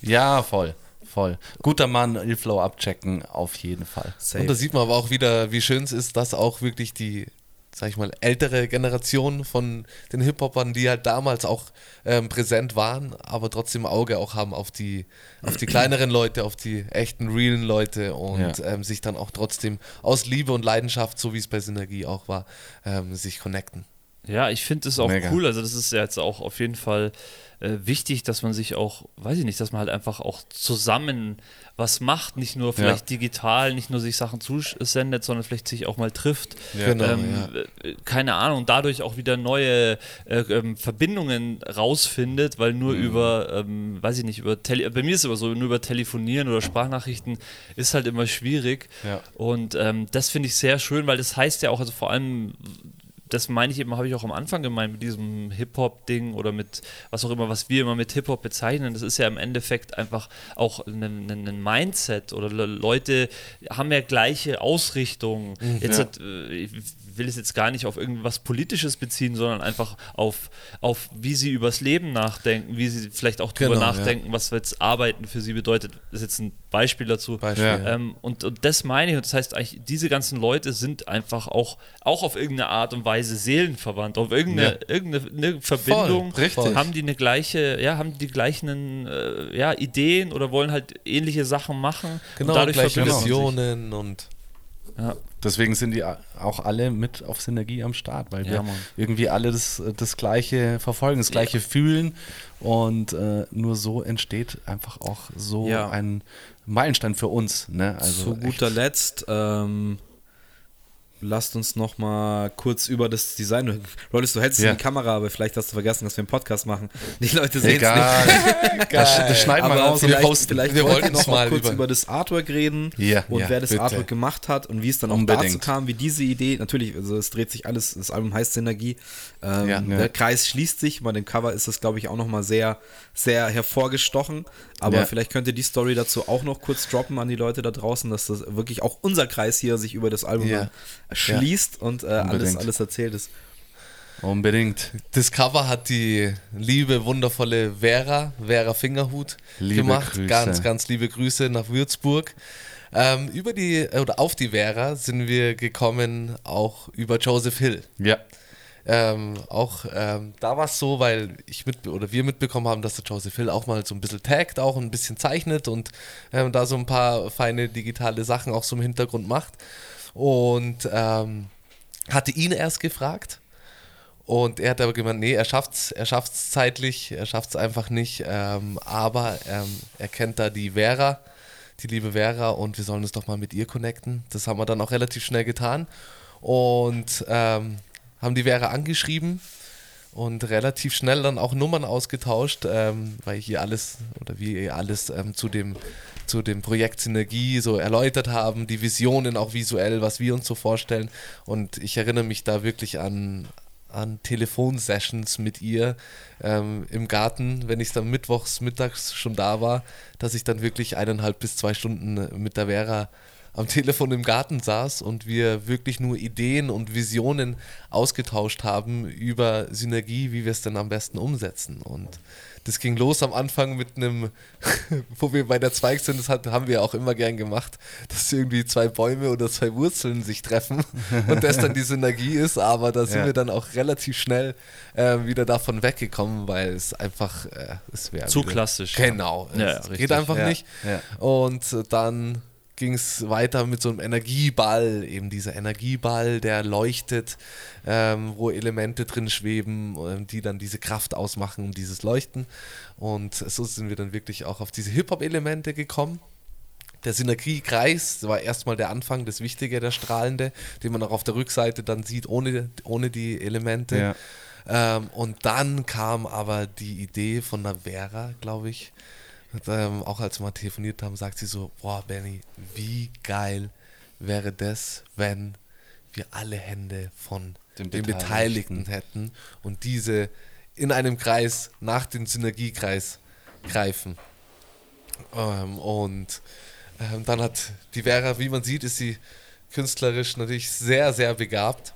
Ja, voll voll. Guter Mann, Ilflow abchecken, auf jeden Fall. Safe. Und da sieht man aber auch wieder, wie schön es ist, dass auch wirklich die sag ich mal, ältere Generation von den Hip-Hopern, die halt damals auch ähm, präsent waren, aber trotzdem Auge auch haben auf die, auf die kleineren Leute, auf die echten, realen Leute und ja. ähm, sich dann auch trotzdem aus Liebe und Leidenschaft, so wie es bei Synergie auch war, ähm, sich connecten. Ja, ich finde es auch Mega. cool. Also, das ist ja jetzt auch auf jeden Fall äh, wichtig, dass man sich auch, weiß ich nicht, dass man halt einfach auch zusammen was macht, nicht nur vielleicht ja. digital, nicht nur sich Sachen zusendet, sondern vielleicht sich auch mal trifft. Ja, genau, ähm, ja. Äh, keine Ahnung, dadurch auch wieder neue äh, ähm, Verbindungen rausfindet, weil nur mhm. über, ähm, weiß ich nicht, über Tele bei mir ist es immer so, nur über Telefonieren oder Sprachnachrichten ist halt immer schwierig. Und ähm, das finde ich sehr schön, weil das heißt ja auch, also vor allem das meine ich eben, habe ich auch am Anfang gemeint mit diesem Hip-Hop-Ding oder mit was auch immer, was wir immer mit Hip-Hop bezeichnen. Das ist ja im Endeffekt einfach auch ein, ein Mindset oder Leute haben ja gleiche Ausrichtungen. Mhm, Jetzt ja. hat, äh, will es jetzt gar nicht auf irgendwas Politisches beziehen, sondern einfach auf, auf wie sie übers Leben nachdenken, wie sie vielleicht auch darüber genau, nachdenken, ja. was jetzt Arbeiten für sie bedeutet. Das ist jetzt ein Beispiel dazu. Beispiel. Ähm, und, und das meine ich, und das heißt eigentlich, diese ganzen Leute sind einfach auch, auch auf irgendeine Art und Weise seelenverwandt, auf irgendeine, ja. irgendeine Verbindung Voll, haben die eine gleiche, ja, haben die gleichen äh, ja, Ideen oder wollen halt ähnliche Sachen machen. Genau, und dadurch gleiche Visionen und ja. Deswegen sind die auch alle mit auf Synergie am Start, weil ja, wir Mann. irgendwie alle das, das Gleiche verfolgen, das Gleiche ja. fühlen und äh, nur so entsteht einfach auch so ja. ein Meilenstein für uns. Ne? Also Zu guter Letzt ähm, lasst uns noch mal kurz über das Design. Rollest, du hältst ja. die Kamera, aber vielleicht hast du vergessen, dass wir einen Podcast machen. Die Leute sehen es nicht. das, das schneiden wir raus vielleicht, und Vielleicht wir wollten noch mal kurz über, über das Artwork reden ja, und ja, wer das bitte. Artwork gemacht hat und wie es dann auch Unbedingt. dazu kam, wie diese Idee. Natürlich, also es dreht sich alles. Das Album heißt Synergie. Ähm, der Kreis schließt sich. Bei dem Cover ist das, glaube ich, auch noch mal sehr, sehr hervorgestochen. Aber vielleicht könnt ihr die Story dazu auch noch kurz droppen an die Leute da draußen, dass das wirklich auch unser Kreis hier sich über das Album schließt ja. und äh, alles, alles erzählt ist. Unbedingt. Das Cover hat die liebe, wundervolle Vera, Vera Fingerhut liebe gemacht. Grüße. Ganz, ganz liebe Grüße nach Würzburg. Ähm, über die, oder auf die Vera sind wir gekommen, auch über Joseph Hill. Ja. Ähm, auch ähm, da war es so, weil ich mit oder wir mitbekommen haben, dass der Joseph Hill auch mal so ein bisschen taggt, auch ein bisschen zeichnet und ähm, da so ein paar feine digitale Sachen auch so im Hintergrund macht und ähm, hatte ihn erst gefragt. Und er hat aber gemeint, nee, er schafft's, er schafft's zeitlich, er schafft es einfach nicht. Ähm, aber ähm, er kennt da die Vera, die liebe Vera, und wir sollen uns doch mal mit ihr connecten. Das haben wir dann auch relativ schnell getan. Und ähm, haben die Vera angeschrieben und relativ schnell dann auch Nummern ausgetauscht, ähm, weil hier alles oder wir alles ähm, zu dem zu dem Projekt Synergie so erläutert haben, die Visionen auch visuell, was wir uns so vorstellen. Und ich erinnere mich da wirklich an, an Telefonsessions mit ihr ähm, im Garten, wenn ich dann mittwochs mittags schon da war, dass ich dann wirklich eineinhalb bis zwei Stunden mit der Vera am Telefon im Garten saß und wir wirklich nur Ideen und Visionen ausgetauscht haben über Synergie, wie wir es dann am besten umsetzen. Und das ging los am Anfang mit einem, wo wir bei der Zweig sind, das hat, haben wir auch immer gern gemacht, dass irgendwie zwei Bäume oder zwei Wurzeln sich treffen und das dann die Synergie ist, aber da sind ja. wir dann auch relativ schnell äh, wieder davon weggekommen, weil es einfach, äh, es wäre zu klassisch. Genau, ja, es geht einfach ja. nicht. Und dann ging es weiter mit so einem Energieball, eben dieser Energieball, der leuchtet, ähm, wo Elemente drin schweben, ähm, die dann diese Kraft ausmachen und dieses Leuchten. Und so sind wir dann wirklich auch auf diese Hip-Hop-Elemente gekommen. Der Synergiekreis war erstmal der Anfang, das Wichtige, der strahlende, den man auch auf der Rückseite dann sieht, ohne, ohne die Elemente. Ja. Ähm, und dann kam aber die Idee von der Vera, glaube ich, ähm, auch als wir mal telefoniert haben, sagt sie so, boah Benny, wie geil wäre das, wenn wir alle Hände von den, den Beteiligten. hätten und diese in einem Kreis nach dem Synergiekreis greifen. Ähm, und ähm, dann hat die Vera, wie man sieht, ist sie künstlerisch natürlich sehr, sehr begabt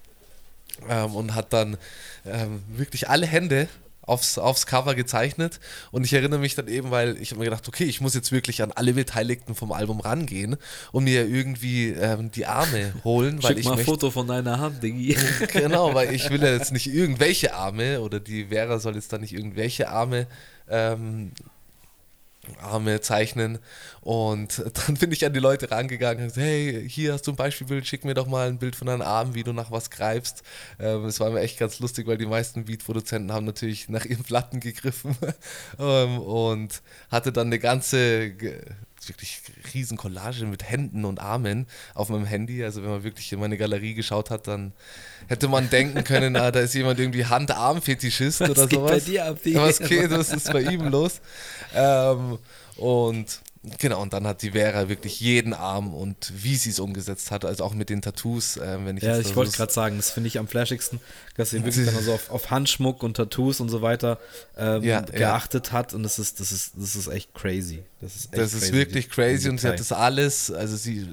ähm, und hat dann ähm, wirklich alle Hände aufs, aufs Cover gezeichnet. Und ich erinnere mich dann eben, weil ich habe mir gedacht, okay, ich muss jetzt wirklich an alle Beteiligten vom Album rangehen und mir irgendwie ähm, die Arme holen. Schick ich mal ein Foto von deiner Hand, Diggi. genau, weil ich will ja jetzt nicht irgendwelche Arme oder die Vera soll jetzt da nicht irgendwelche Arme ähm, Arme zeichnen. Und dann bin ich an die Leute rangegangen und gesagt, hey, hier hast du ein Beispielbild, schick mir doch mal ein Bild von deinen Armen, wie du nach was greifst. Ähm, es war mir echt ganz lustig, weil die meisten Beat-Produzenten haben natürlich nach ihren Platten gegriffen ähm, und hatte dann eine ganze wirklich riesen Collage mit Händen und Armen auf meinem Handy. Also wenn man wirklich in meine Galerie geschaut hat, dann hätte man denken können, ah, da ist jemand irgendwie Hand-Arm-Fetischist oder was sowas. Geht bei dir ab, was geht, was ist bei ihm los? Ähm, und Genau, und dann hat die Vera wirklich jeden Arm und wie sie es umgesetzt hat, also auch mit den Tattoos. Äh, wenn ich ja, ich wollte gerade sagen, das finde ich am flashigsten, dass sie wirklich dann so auf, auf, Handschmuck und Tattoos und so weiter ähm, ja, geachtet ja. hat und das ist, das, ist, das ist echt crazy. Das ist, echt das ist wirklich crazy und sie hat das alles, also sie,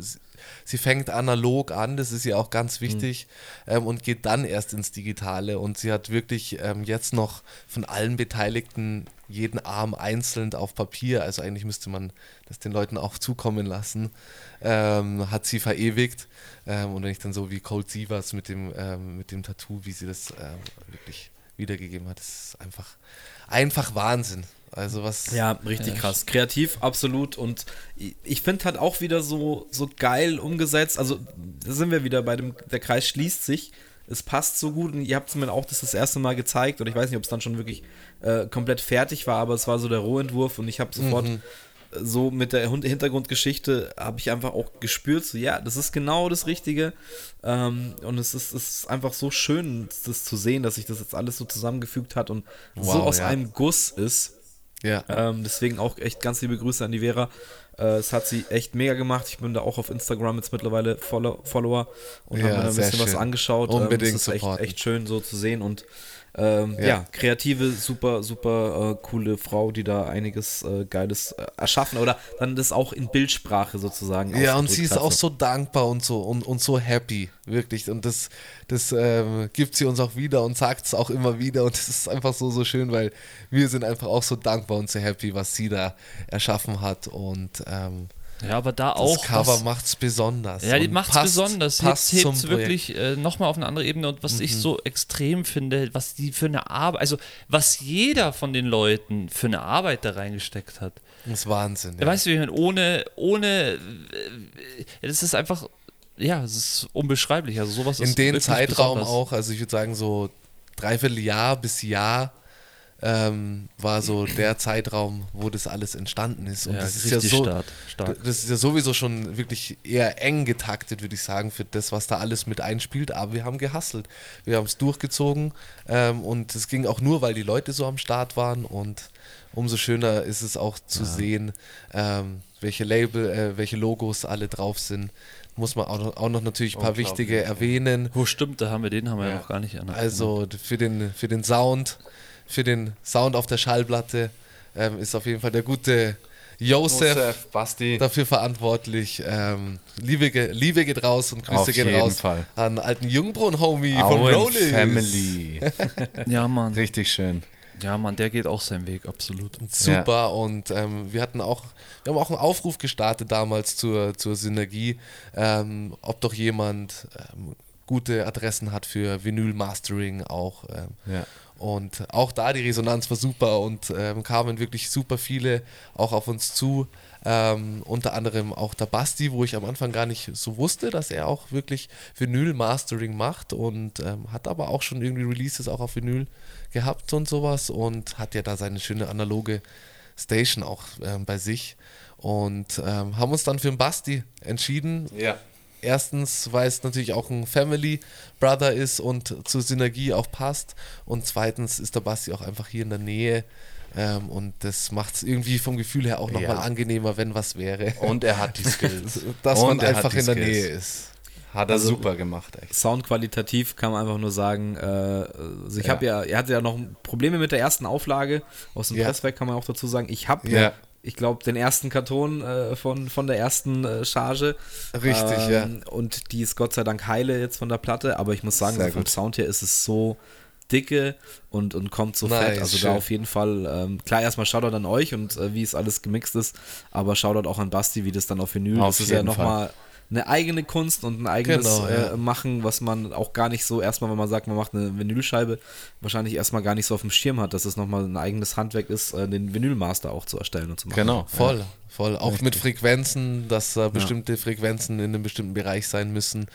sie fängt analog an, das ist ja auch ganz wichtig, mhm. ähm, und geht dann erst ins Digitale. Und sie hat wirklich ähm, jetzt noch von allen Beteiligten jeden Arm einzeln auf Papier, also eigentlich müsste man das den Leuten auch zukommen lassen, ähm, hat sie verewigt. Ähm, und wenn ich dann so wie Cold Sievers mit dem, ähm, mit dem Tattoo, wie sie das ähm, wirklich wiedergegeben hat, ist einfach, einfach Wahnsinn. Also was. Ja, richtig ja. krass. Kreativ, absolut. Und ich finde halt auch wieder so, so geil umgesetzt. Also da sind wir wieder bei dem, der Kreis schließt sich. Es passt so gut und ihr habt es mir auch das, das erste Mal gezeigt und ich weiß nicht, ob es dann schon wirklich äh, komplett fertig war, aber es war so der Rohentwurf und ich habe sofort mhm. so mit der Hintergrundgeschichte habe ich einfach auch gespürt, so ja, das ist genau das Richtige ähm, und es ist, es ist einfach so schön, das zu sehen, dass sich das jetzt alles so zusammengefügt hat und wow, so aus ja. einem Guss ist. Ja. Ähm, deswegen auch echt ganz liebe Grüße an die Vera. Äh, es hat sie echt mega gemacht. Ich bin da auch auf Instagram jetzt mittlerweile Follow Follower und ja, habe mir da ein bisschen schön. was angeschaut. Unbedingt ähm, das ist echt, echt, schön so zu sehen und ähm, ja. ja. kreative, super, super äh, coole Frau, die da einiges äh, Geiles äh, erschaffen oder dann das auch in Bildsprache sozusagen. Ja, und sie ist auch so dankbar und so und, und so happy, wirklich. Und das, das ähm, gibt sie uns auch wieder und sagt es auch immer wieder. Und es ist einfach so, so schön, weil wir sind einfach auch so dankbar und so happy, was sie da erschaffen hat. Und ähm, ja, aber da auch. Das Cover macht es besonders. Ja, die macht es besonders. Passt hebt es wirklich äh, nochmal auf eine andere Ebene. Und was mhm. ich so extrem finde, was die für eine Arbeit, also was jeder von den Leuten für eine Arbeit da reingesteckt hat. Das ist Wahnsinn. Ja. Weißt du, ohne, ohne, äh, das ist einfach, ja, es ist unbeschreiblich. Also sowas In dem Zeitraum besonders. auch, also ich würde sagen so dreiviertel Jahr bis Jahr ähm, war so der Zeitraum, wo das alles entstanden ist. Und Ja, das ist ja so, stark, stark. das ist ja sowieso schon wirklich eher eng getaktet, würde ich sagen, für das, was da alles mit einspielt. Aber wir haben gehasselt. Wir haben es durchgezogen ähm, und es ging auch nur, weil die Leute so am Start waren und umso schöner ist es auch zu sehen, ähm, welche Label, äh, welche Logos alle drauf sind. Muss man auch noch, auch noch natürlich ein paar wichtige ja. erwähnen. Wo stimmt, da haben wir den haben wir ja, Ja. noch gar nicht anerkannt. Also für den, für den Sound, für den Sound auf der Schallplatte ähm, ist auf jeden Fall der gute Josef, Josef, Basti. dafür verantwortlich. Ähm, Liebe, Liebe geht raus und Grüße Auf gehen jeden raus Fall. an alten Jungbrunnen-Homie von Rollis. Family. ja, Mann. Richtig schön. Ja, Mann, der geht auch seinen Weg, absolut. Super und ähm, wir hatten auch, wir haben auch einen Aufruf gestartet damals zur, zur Synergie, ähm, ob doch jemand ähm, gute Adressen hat für Vinyl-Mastering auch. Ähm, Ja. Und auch da die Resonanz war super und ähm, kamen wirklich super viele auch auf uns zu. Ähm, unter anderem auch der Basti, wo ich am Anfang gar nicht so wusste, dass er auch wirklich Vinyl-Mastering macht und ähm, hat aber auch schon irgendwie Releases auch auf Vinyl gehabt und sowas und hat ja da seine schöne analoge Station auch ähm, bei sich und ähm, haben uns dann für den Basti entschieden, Ja. Erstens, weil es natürlich auch ein Family Brother ist und zur Synergie auch passt. Und zweitens ist der Basti auch einfach hier in der Nähe. Ähm, und das macht es irgendwie vom Gefühl her auch nochmal Ja. angenehmer, wenn was wäre. Und er hat die Skills. Dass Und man er einfach in der Skills. Nähe ist. Hat er Also- super gemacht, echt. Soundqualitativ kann man einfach nur sagen, äh, also ich Ja. habe ja, er hatte ja noch Probleme mit der ersten Auflage aus dem Ja. Presswerk, kann man auch dazu sagen. Ich habe Ja. Ich glaube, den ersten Karton äh, von, von der ersten äh, Charge. Richtig, ja. Und die ist Gott sei Dank heile jetzt von der Platte, aber ich muss sagen, so vom. Sound her ist es so dicke und, und kommt so Nice, fett. Also schön. da auf jeden Fall, ähm, klar, erstmal Shoutout an euch und äh, wie es alles gemixt ist, aber Shoutout auch an Basti, wie das dann auf Vinyl Auf Das ist ja jeden Fall. nochmal eine eigene Kunst und ein eigenes Genau, ja. äh, Machen, was man auch gar nicht so erstmal, wenn man sagt, man macht eine Vinylscheibe, wahrscheinlich erstmal gar nicht so auf dem Schirm hat, dass es nochmal ein eigenes Handwerk ist, äh, den Vinylmaster auch zu erstellen und zu machen. Genau. Voll, voll. Auch mit Frequenzen, dass äh, bestimmte Frequenzen in einem bestimmten Bereich sein müssen.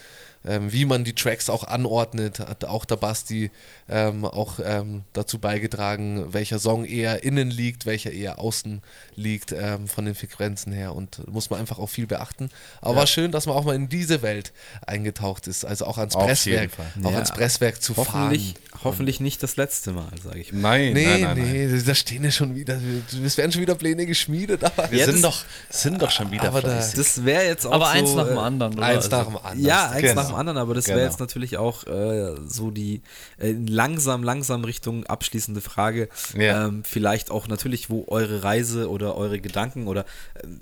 Ähm, wie man die Tracks auch anordnet, hat auch der Basti ähm, auch ähm, dazu beigetragen, welcher Song eher innen liegt, welcher eher außen liegt ähm, von den Frequenzen her. Und muss man einfach auch viel beachten. Aber war schön, dass man auch mal in diese Welt eingetaucht ist. Also auch ans Auf Presswerk. Auch Ja. ans Presswerk zu Hoffentlich, fahren. hoffentlich nicht das letzte Mal, sage ich mal. Nein, Nee, nein, nein, nein. nee, da stehen ja schon wieder, es werden schon wieder Pläne geschmiedet, aber Wir Ja, sind, doch, sind doch schon wieder aber da-. Das wäre jetzt auch Aber so, eins nach dem äh, anderen, oder? eins Also- nach dem anderen. Ja, eins Genau. nach dem anderen, aber das Genau. wäre jetzt natürlich auch äh, so die äh, langsam, langsam Richtung abschließende Frage. Ja. Ähm, vielleicht auch natürlich, wo eure Reise oder eure Gedanken oder ähm,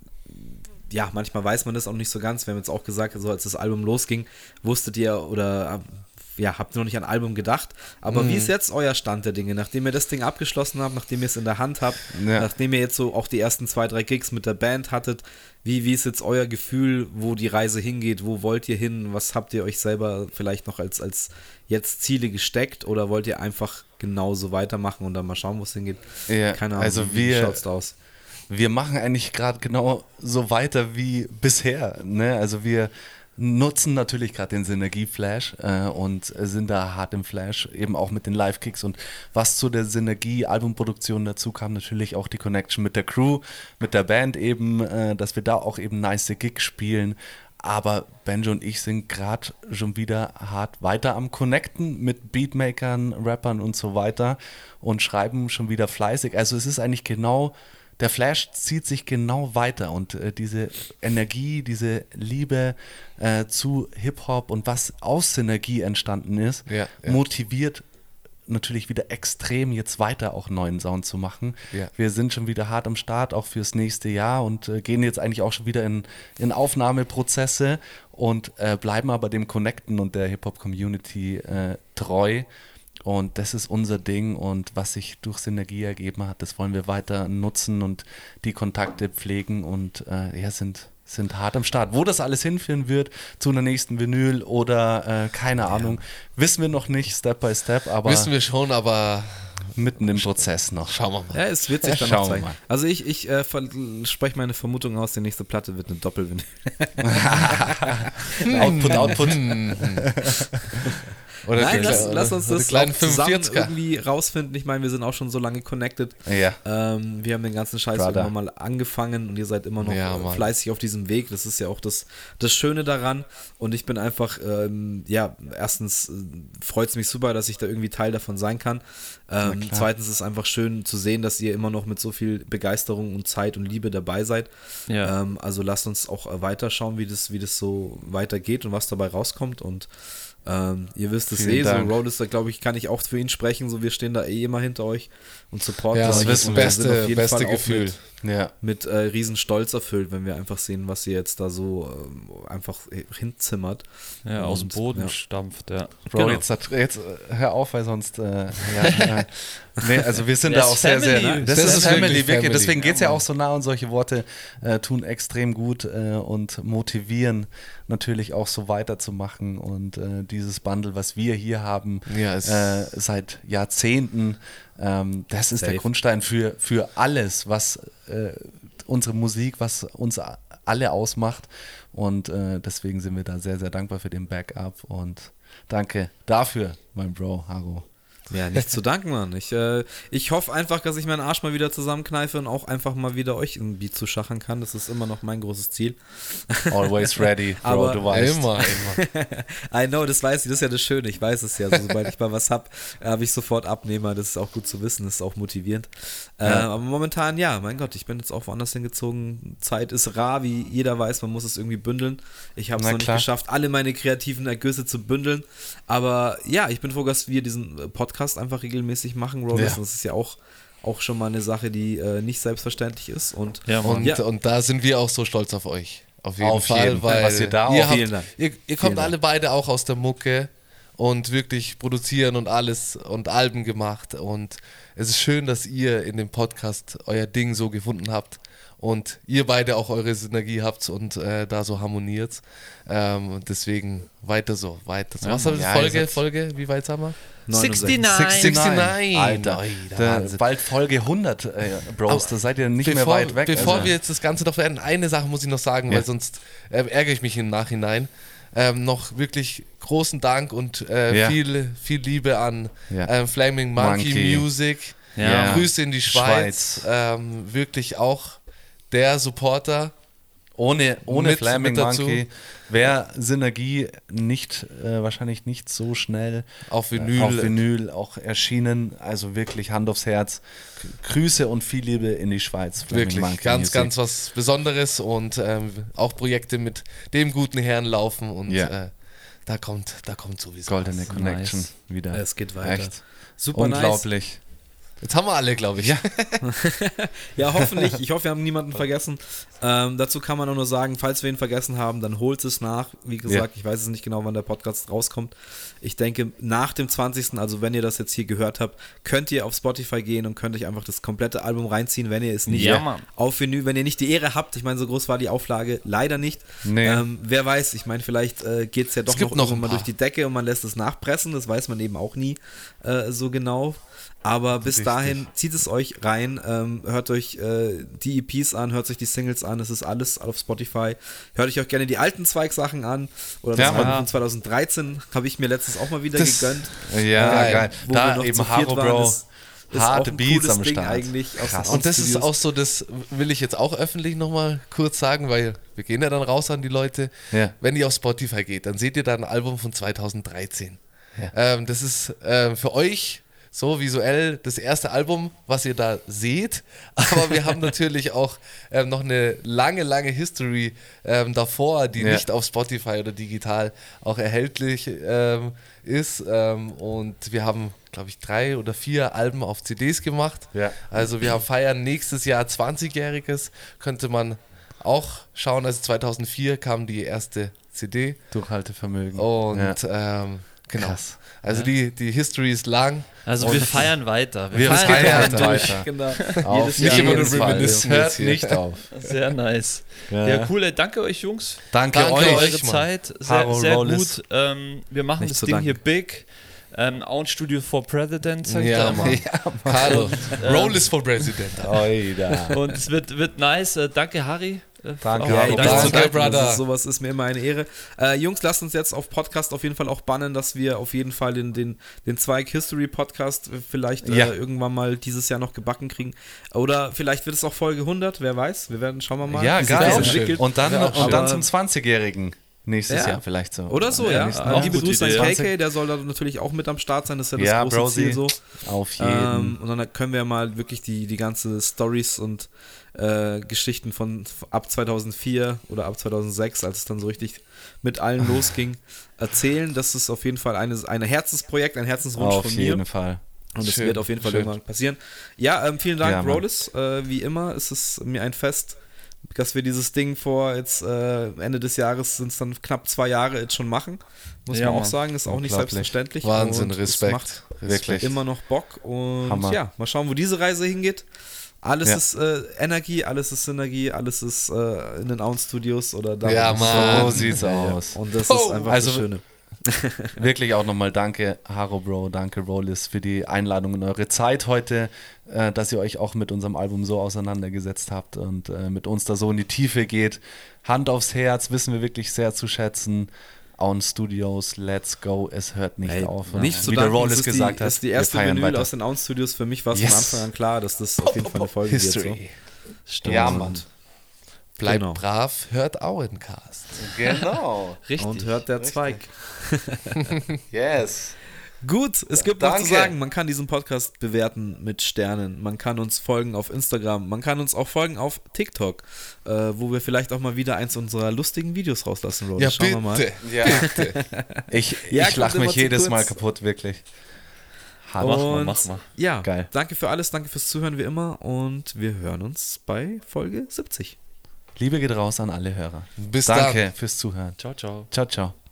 ja, manchmal weiß man das auch nicht so ganz. Wir haben jetzt auch gesagt, so als das Album losging, wusstet ihr oder äh, ja, habt ihr noch nicht an Album gedacht. Aber Mhm. wie ist jetzt euer Stand der Dinge? Nachdem ihr das Ding abgeschlossen habt, nachdem ihr es in der Hand habt, Ja. nachdem ihr jetzt so auch die ersten zwei, drei Gigs mit der Band hattet, wie, wie ist jetzt euer Gefühl, wo die Reise hingeht? Wo wollt ihr hin? Was habt ihr euch selber vielleicht noch als, als jetzt Ziele gesteckt oder wollt ihr einfach genauso weitermachen und dann mal schauen, wo es hingeht? Ja, Keine Ahnung, also wie wir- schaut's aus? wir machen eigentlich gerade genau so weiter wie bisher. Ne? Also wir nutzen natürlich gerade den Synergie-Flash äh, und sind da hart im Flash, eben auch mit den Live-Kicks und was zu der Synergie-Albumproduktion dazu kam, natürlich auch die Connection mit der Crew, mit der Band eben, äh, dass wir da auch eben nice Gigs spielen. Aber Benjo und ich sind gerade schon wieder hart weiter am Connecten mit Beatmakern, Rappern und so weiter und schreiben schon wieder fleißig. Also es ist eigentlich genau der Flash zieht sich genau weiter und äh, diese Energie, diese Liebe äh, zu Hip-Hop und was aus Synergie entstanden ist, Ja, ja. motiviert natürlich wieder extrem jetzt weiter auch neuen Sound zu machen. Ja. Wir sind schon wieder hart am Start, auch fürs nächste Jahr und äh, gehen jetzt eigentlich auch schon wieder in, in Aufnahmeprozesse und äh, bleiben aber dem Connecten und der Hip-Hop-Community äh, treu. Und das ist unser Ding und was sich durch Synergie ergeben hat, das wollen wir weiter nutzen und die Kontakte pflegen und äh, ja, sind, sind hart am Start. Wo das alles hinführen wird, zu einer nächsten Vinyl oder äh, keine Ahnung, wissen wir noch nicht, Step by Step, aber Wissen wir schon, aber mitten im Prozess noch. schauen wir mal. Ja, es wird sich Ja, dann noch schauen wir zeigen. Also ich, ich äh, spreche meine Vermutung aus, die nächste Platte wird eine Doppelvinyl. Output, Output. Oder Nein, lass, lass, uns das zusammen irgendwie rausfinden. Ich meine, wir sind auch schon so lange connected. Ja. Ähm, wir haben den ganzen Scheiß Brother. irgendwann mal angefangen und ihr seid immer noch ja, fleißig auf diesem Weg. Das ist ja auch das, das Schöne daran. Und ich bin einfach, ähm, ja, erstens äh, freut es mich super, dass ich da irgendwie Teil davon sein kann. Ähm, zweitens ist es einfach schön zu sehen, dass ihr immer noch mit so viel Begeisterung und Zeit und Liebe dabei seid. Ja. Ähm, also lasst uns auch äh, weiter schauen, wie das, wie das so weitergeht und was dabei rauskommt. Und ähm, ihr wisst es Vielen eh, Dank. so Road ist da, glaube ich, kann ich auch für ihn sprechen. So, wir stehen da eh immer hinter euch und supporten ja, euch. Das ist das beste, beste Gefühl. Mit, ja. mit äh, Riesenstolz erfüllt, wenn wir einfach sehen, was ihr jetzt da so äh, einfach hinzimmert. Ja, und, aus dem Boden ja. stampft, ja. Bro, genau. jetzt, jetzt äh, hör auf, weil sonst. Äh, ja, nee, also wir sind da auch sehr, sehr. Ne? Das, das, ist Family, wirklich. Family. Deswegen geht es ja auch so nah und solche Worte äh, tun extrem gut äh, und motivieren natürlich auch so weiterzumachen und äh, dieses Bundle, was wir hier haben, ja, äh, seit Jahrzehnten, ähm, das ist Safe. der Grundstein für, für alles, was äh, unsere Musik, was uns alle ausmacht. Und äh, deswegen sind wir da sehr, sehr dankbar für den Backup und danke dafür, mein Bro, Haro. Ja, nicht zu danken, Mann. Ich, äh, ich hoffe einfach, dass ich meinen Arsch mal wieder zusammenkneife und auch einfach mal wieder euch ein Beat zu schachern kann. Das ist immer noch mein großes Ziel. Always ready, Bro, Aber du weißt. Immer, immer. I know, das weiß ich. Das ist ja das Schöne. Ich weiß es ja. So, sobald ich mal was habe, habe ich sofort Abnehmer. Das ist auch gut zu wissen. Das ist auch motivierend. Äh, ja. aber momentan, ja, mein Gott, ich bin jetzt auch woanders hingezogen. Zeit ist rar, wie jeder weiß. Man muss es irgendwie bündeln. Ich habe es noch klar. nicht geschafft, alle meine kreativen Ergüsse zu bündeln. Aber ja, ich bin froh, dass wir diesen Podcast Podcast einfach regelmäßig machen, Rollers. Ja. Das ist ja auch, auch schon mal eine Sache, die äh, nicht selbstverständlich ist. Und, ja, und, ja. und da sind wir auch so stolz auf euch. Auf jeden auf Fall, jeden weil was ihr da ihr, habt, ihr, ihr kommt alle beide auch aus der Mucke und wirklich produzieren und alles und Alben gemacht. Und es ist schön, dass ihr in dem Podcast euer Ding so gefunden habt und ihr beide auch eure Synergie habt und äh, da so harmoniert. Ähm, deswegen weiter so, weiter so. Was ja, haben wir Folge, Folge, wie weit haben wir? 69. 69. 69. Alter, Alter bald Folge 100, äh, Bros, da seid ihr nicht bevor, mehr weit weg. Bevor also. wir jetzt das Ganze noch beenden, eine Sache muss ich noch sagen, ja. weil sonst äh, ärgere ich mich im Nachhinein. Ähm, noch wirklich großen Dank und äh, ja. viel, viel Liebe an ähm, Flaming Monkey, Monkey. Music. Grüße in die Schweiz. Schweiz. Ähm, wirklich auch der Supporter ohne, ohne mit, Flaming mit Monkey wäre Synergie nicht, äh, wahrscheinlich nicht so schnell auf Vinyl, äh, auf Vinyl auch erschienen. Also wirklich Hand aufs Herz. Grüße und viel Liebe in die Schweiz. Flaming wirklich, Monkey ganz, Music. ganz was Besonderes und ähm, auch Projekte mit dem guten Herrn laufen und yeah. äh, da kommt, da kommt sowieso Goldene was. Connection nice. wieder. Es geht weiter. Echt. Super Unglaublich. Jetzt haben wir alle, glaube ich. Ja. ja, hoffentlich. Ich hoffe, wir haben niemanden vergessen. Ähm, dazu kann man auch nur sagen, falls wir ihn vergessen haben, dann holt es nach. Wie gesagt, ja. ich weiß es nicht genau, wann der Podcast rauskommt. Ich denke, nach dem 20., also wenn ihr das jetzt hier gehört habt, könnt ihr auf Spotify gehen und könnt euch einfach das komplette Album reinziehen, wenn ihr es nicht ja, auf Vinyl, wenn ihr nicht die Ehre habt. Ich meine, so groß war die Auflage leider nicht. Nee. Ähm, wer weiß, ich meine, vielleicht äh, geht es ja doch es noch, noch mal durch die Decke und man lässt es nachpressen. Das weiß man eben auch nie äh, so genau. Aber bis Richtig. dahin zieht es euch rein, ähm, hört euch äh, die EPs an, hört euch die Singles an, das ist alles auf Spotify. Hört euch auch gerne die alten Zweig-Sachen an. Oder das ja, Album von 2013 habe ich mir letztens auch mal wieder das, gegönnt. Ja, äh, geil. Da eben Haro Bro. Das, harte Beats am Start. Eigentlich aus und das ist auch so, das will ich jetzt auch öffentlich nochmal kurz sagen, weil wir gehen ja dann raus an die Leute. Ja. Wenn ihr auf Spotify geht, dann seht ihr da ein Album von 2013. Ja. Ähm, das ist äh, für euch so visuell das erste Album, was ihr da seht. Aber wir haben natürlich auch ähm, noch eine lange, lange History ähm, davor, die ja. nicht auf Spotify oder digital auch erhältlich ähm, ist. Ähm, und wir haben, glaube ich, drei oder vier Alben auf CDs gemacht. Ja. Also wir haben feiern nächstes Jahr 20-jähriges, könnte man auch schauen. Also 2004 kam die erste CD. Durchhaltevermögen. Und ja. Ähm, genau. Krass. Also ja. die, die History ist lang. Also wir feiern weiter. Wir, wir feiern, feiern weiter. Genau. Auf nicht immer nur Reminiscen. Hört nicht auf. Sehr nice. Ja, ja cool. Danke euch Jungs. Danke, Danke euch. eure Zeit. Sehr, sehr gut. Ähm, wir machen nicht das Ding danken. hier big. Ähm, Own Studio for President, sag ja, ich da mal. Ja, Carlo. ähm, Roll is for President. Oida. Und es wird, wird nice. Äh, danke, Harry. Äh, danke, ja, danke, danke, danke Brother. Ist, sowas ist mir immer eine Ehre. Äh, Jungs, lasst uns jetzt auf Podcast auf jeden Fall auch bannen, dass wir auf jeden Fall den, den, den Zweig History Podcast vielleicht äh, ja. irgendwann mal dieses Jahr noch gebacken kriegen. Oder vielleicht wird es auch Folge 100, wer weiß. Wir werden, schauen wir mal. Ja, geil. Und dann, und dann zum 20-Jährigen. Nächstes ja. Jahr vielleicht so. Oder so, ja. ja. Liebe Grüße an KK, der soll da natürlich auch mit am Start sein, das ist ja das ja, große Brody. Ziel so. Auf jeden. Ähm, und dann können wir mal wirklich die, die ganze Stories und äh, Geschichten von ab 2004 oder ab 2006, als es dann so richtig mit allen losging, erzählen. Das ist auf jeden Fall eine, ein Herzensprojekt, ein Herzenswunsch auf von mir. Auf jeden Fall. Und es wird auf jeden Fall schön. irgendwann passieren. Ja, ähm, vielen Dank, ja, Rollis. Äh, wie immer ist es mir ein Fest, dass wir dieses Ding vor jetzt äh, Ende des Jahres sind es dann knapp zwei Jahre jetzt schon machen. Muss ja, man auch sagen, ist auch nicht selbstverständlich. Wahnsinn, Respekt. Macht Wirklich. immer noch Bock und Hammer. ja, mal schauen, wo diese Reise hingeht. Alles ja. ist äh, Energie, alles ist Synergie, alles ist äh, in den Ounce Studios oder da. Ja, Mann, so sieht's aus. Und das oh. ist einfach also, das Schöne. Wirklich auch nochmal danke, Haro Bro, danke Rollis für die Einladung und eure Zeit heute, äh, dass ihr euch auch mit unserem Album so auseinandergesetzt habt und äh, mit uns da so in die Tiefe geht. Hand aufs Herz, wissen wir wirklich sehr zu schätzen. On Studios, let's go, es hört nicht Ey, auf. Nicht zu Wie der Rollis gesagt hat. Das ist die erste Vinyl weiter. aus den On Studios. Für mich war es yes. von Anfang an klar, dass das auf jeden Fall eine Folge History. wird. So. Stimmt. Ja, Mann. Bleibt genau. brav, hört Auencast. Genau. Richtig. Und hört der Richtig. Zweig. yes. Gut, es gibt Danke. noch zu sagen, man kann diesen Podcast bewerten mit Sternen. Man kann uns folgen auf Instagram. Man kann uns auch folgen auf TikTok, äh, wo wir vielleicht auch mal wieder eins unserer lustigen Videos rauslassen, Rose. Ja, Schauen bitte. wir mal. Ja, bitte. Ich, ja, ich lache mich jedes kurz. Mal kaputt, wirklich. Mach mal, mach mal. Ja, Geil. danke für alles, danke fürs Zuhören wie immer und wir hören uns bei Folge 70. Liebe geht raus an alle Hörer. Bis Danke dann. fürs Zuhören. Ciao, ciao. Ciao, ciao.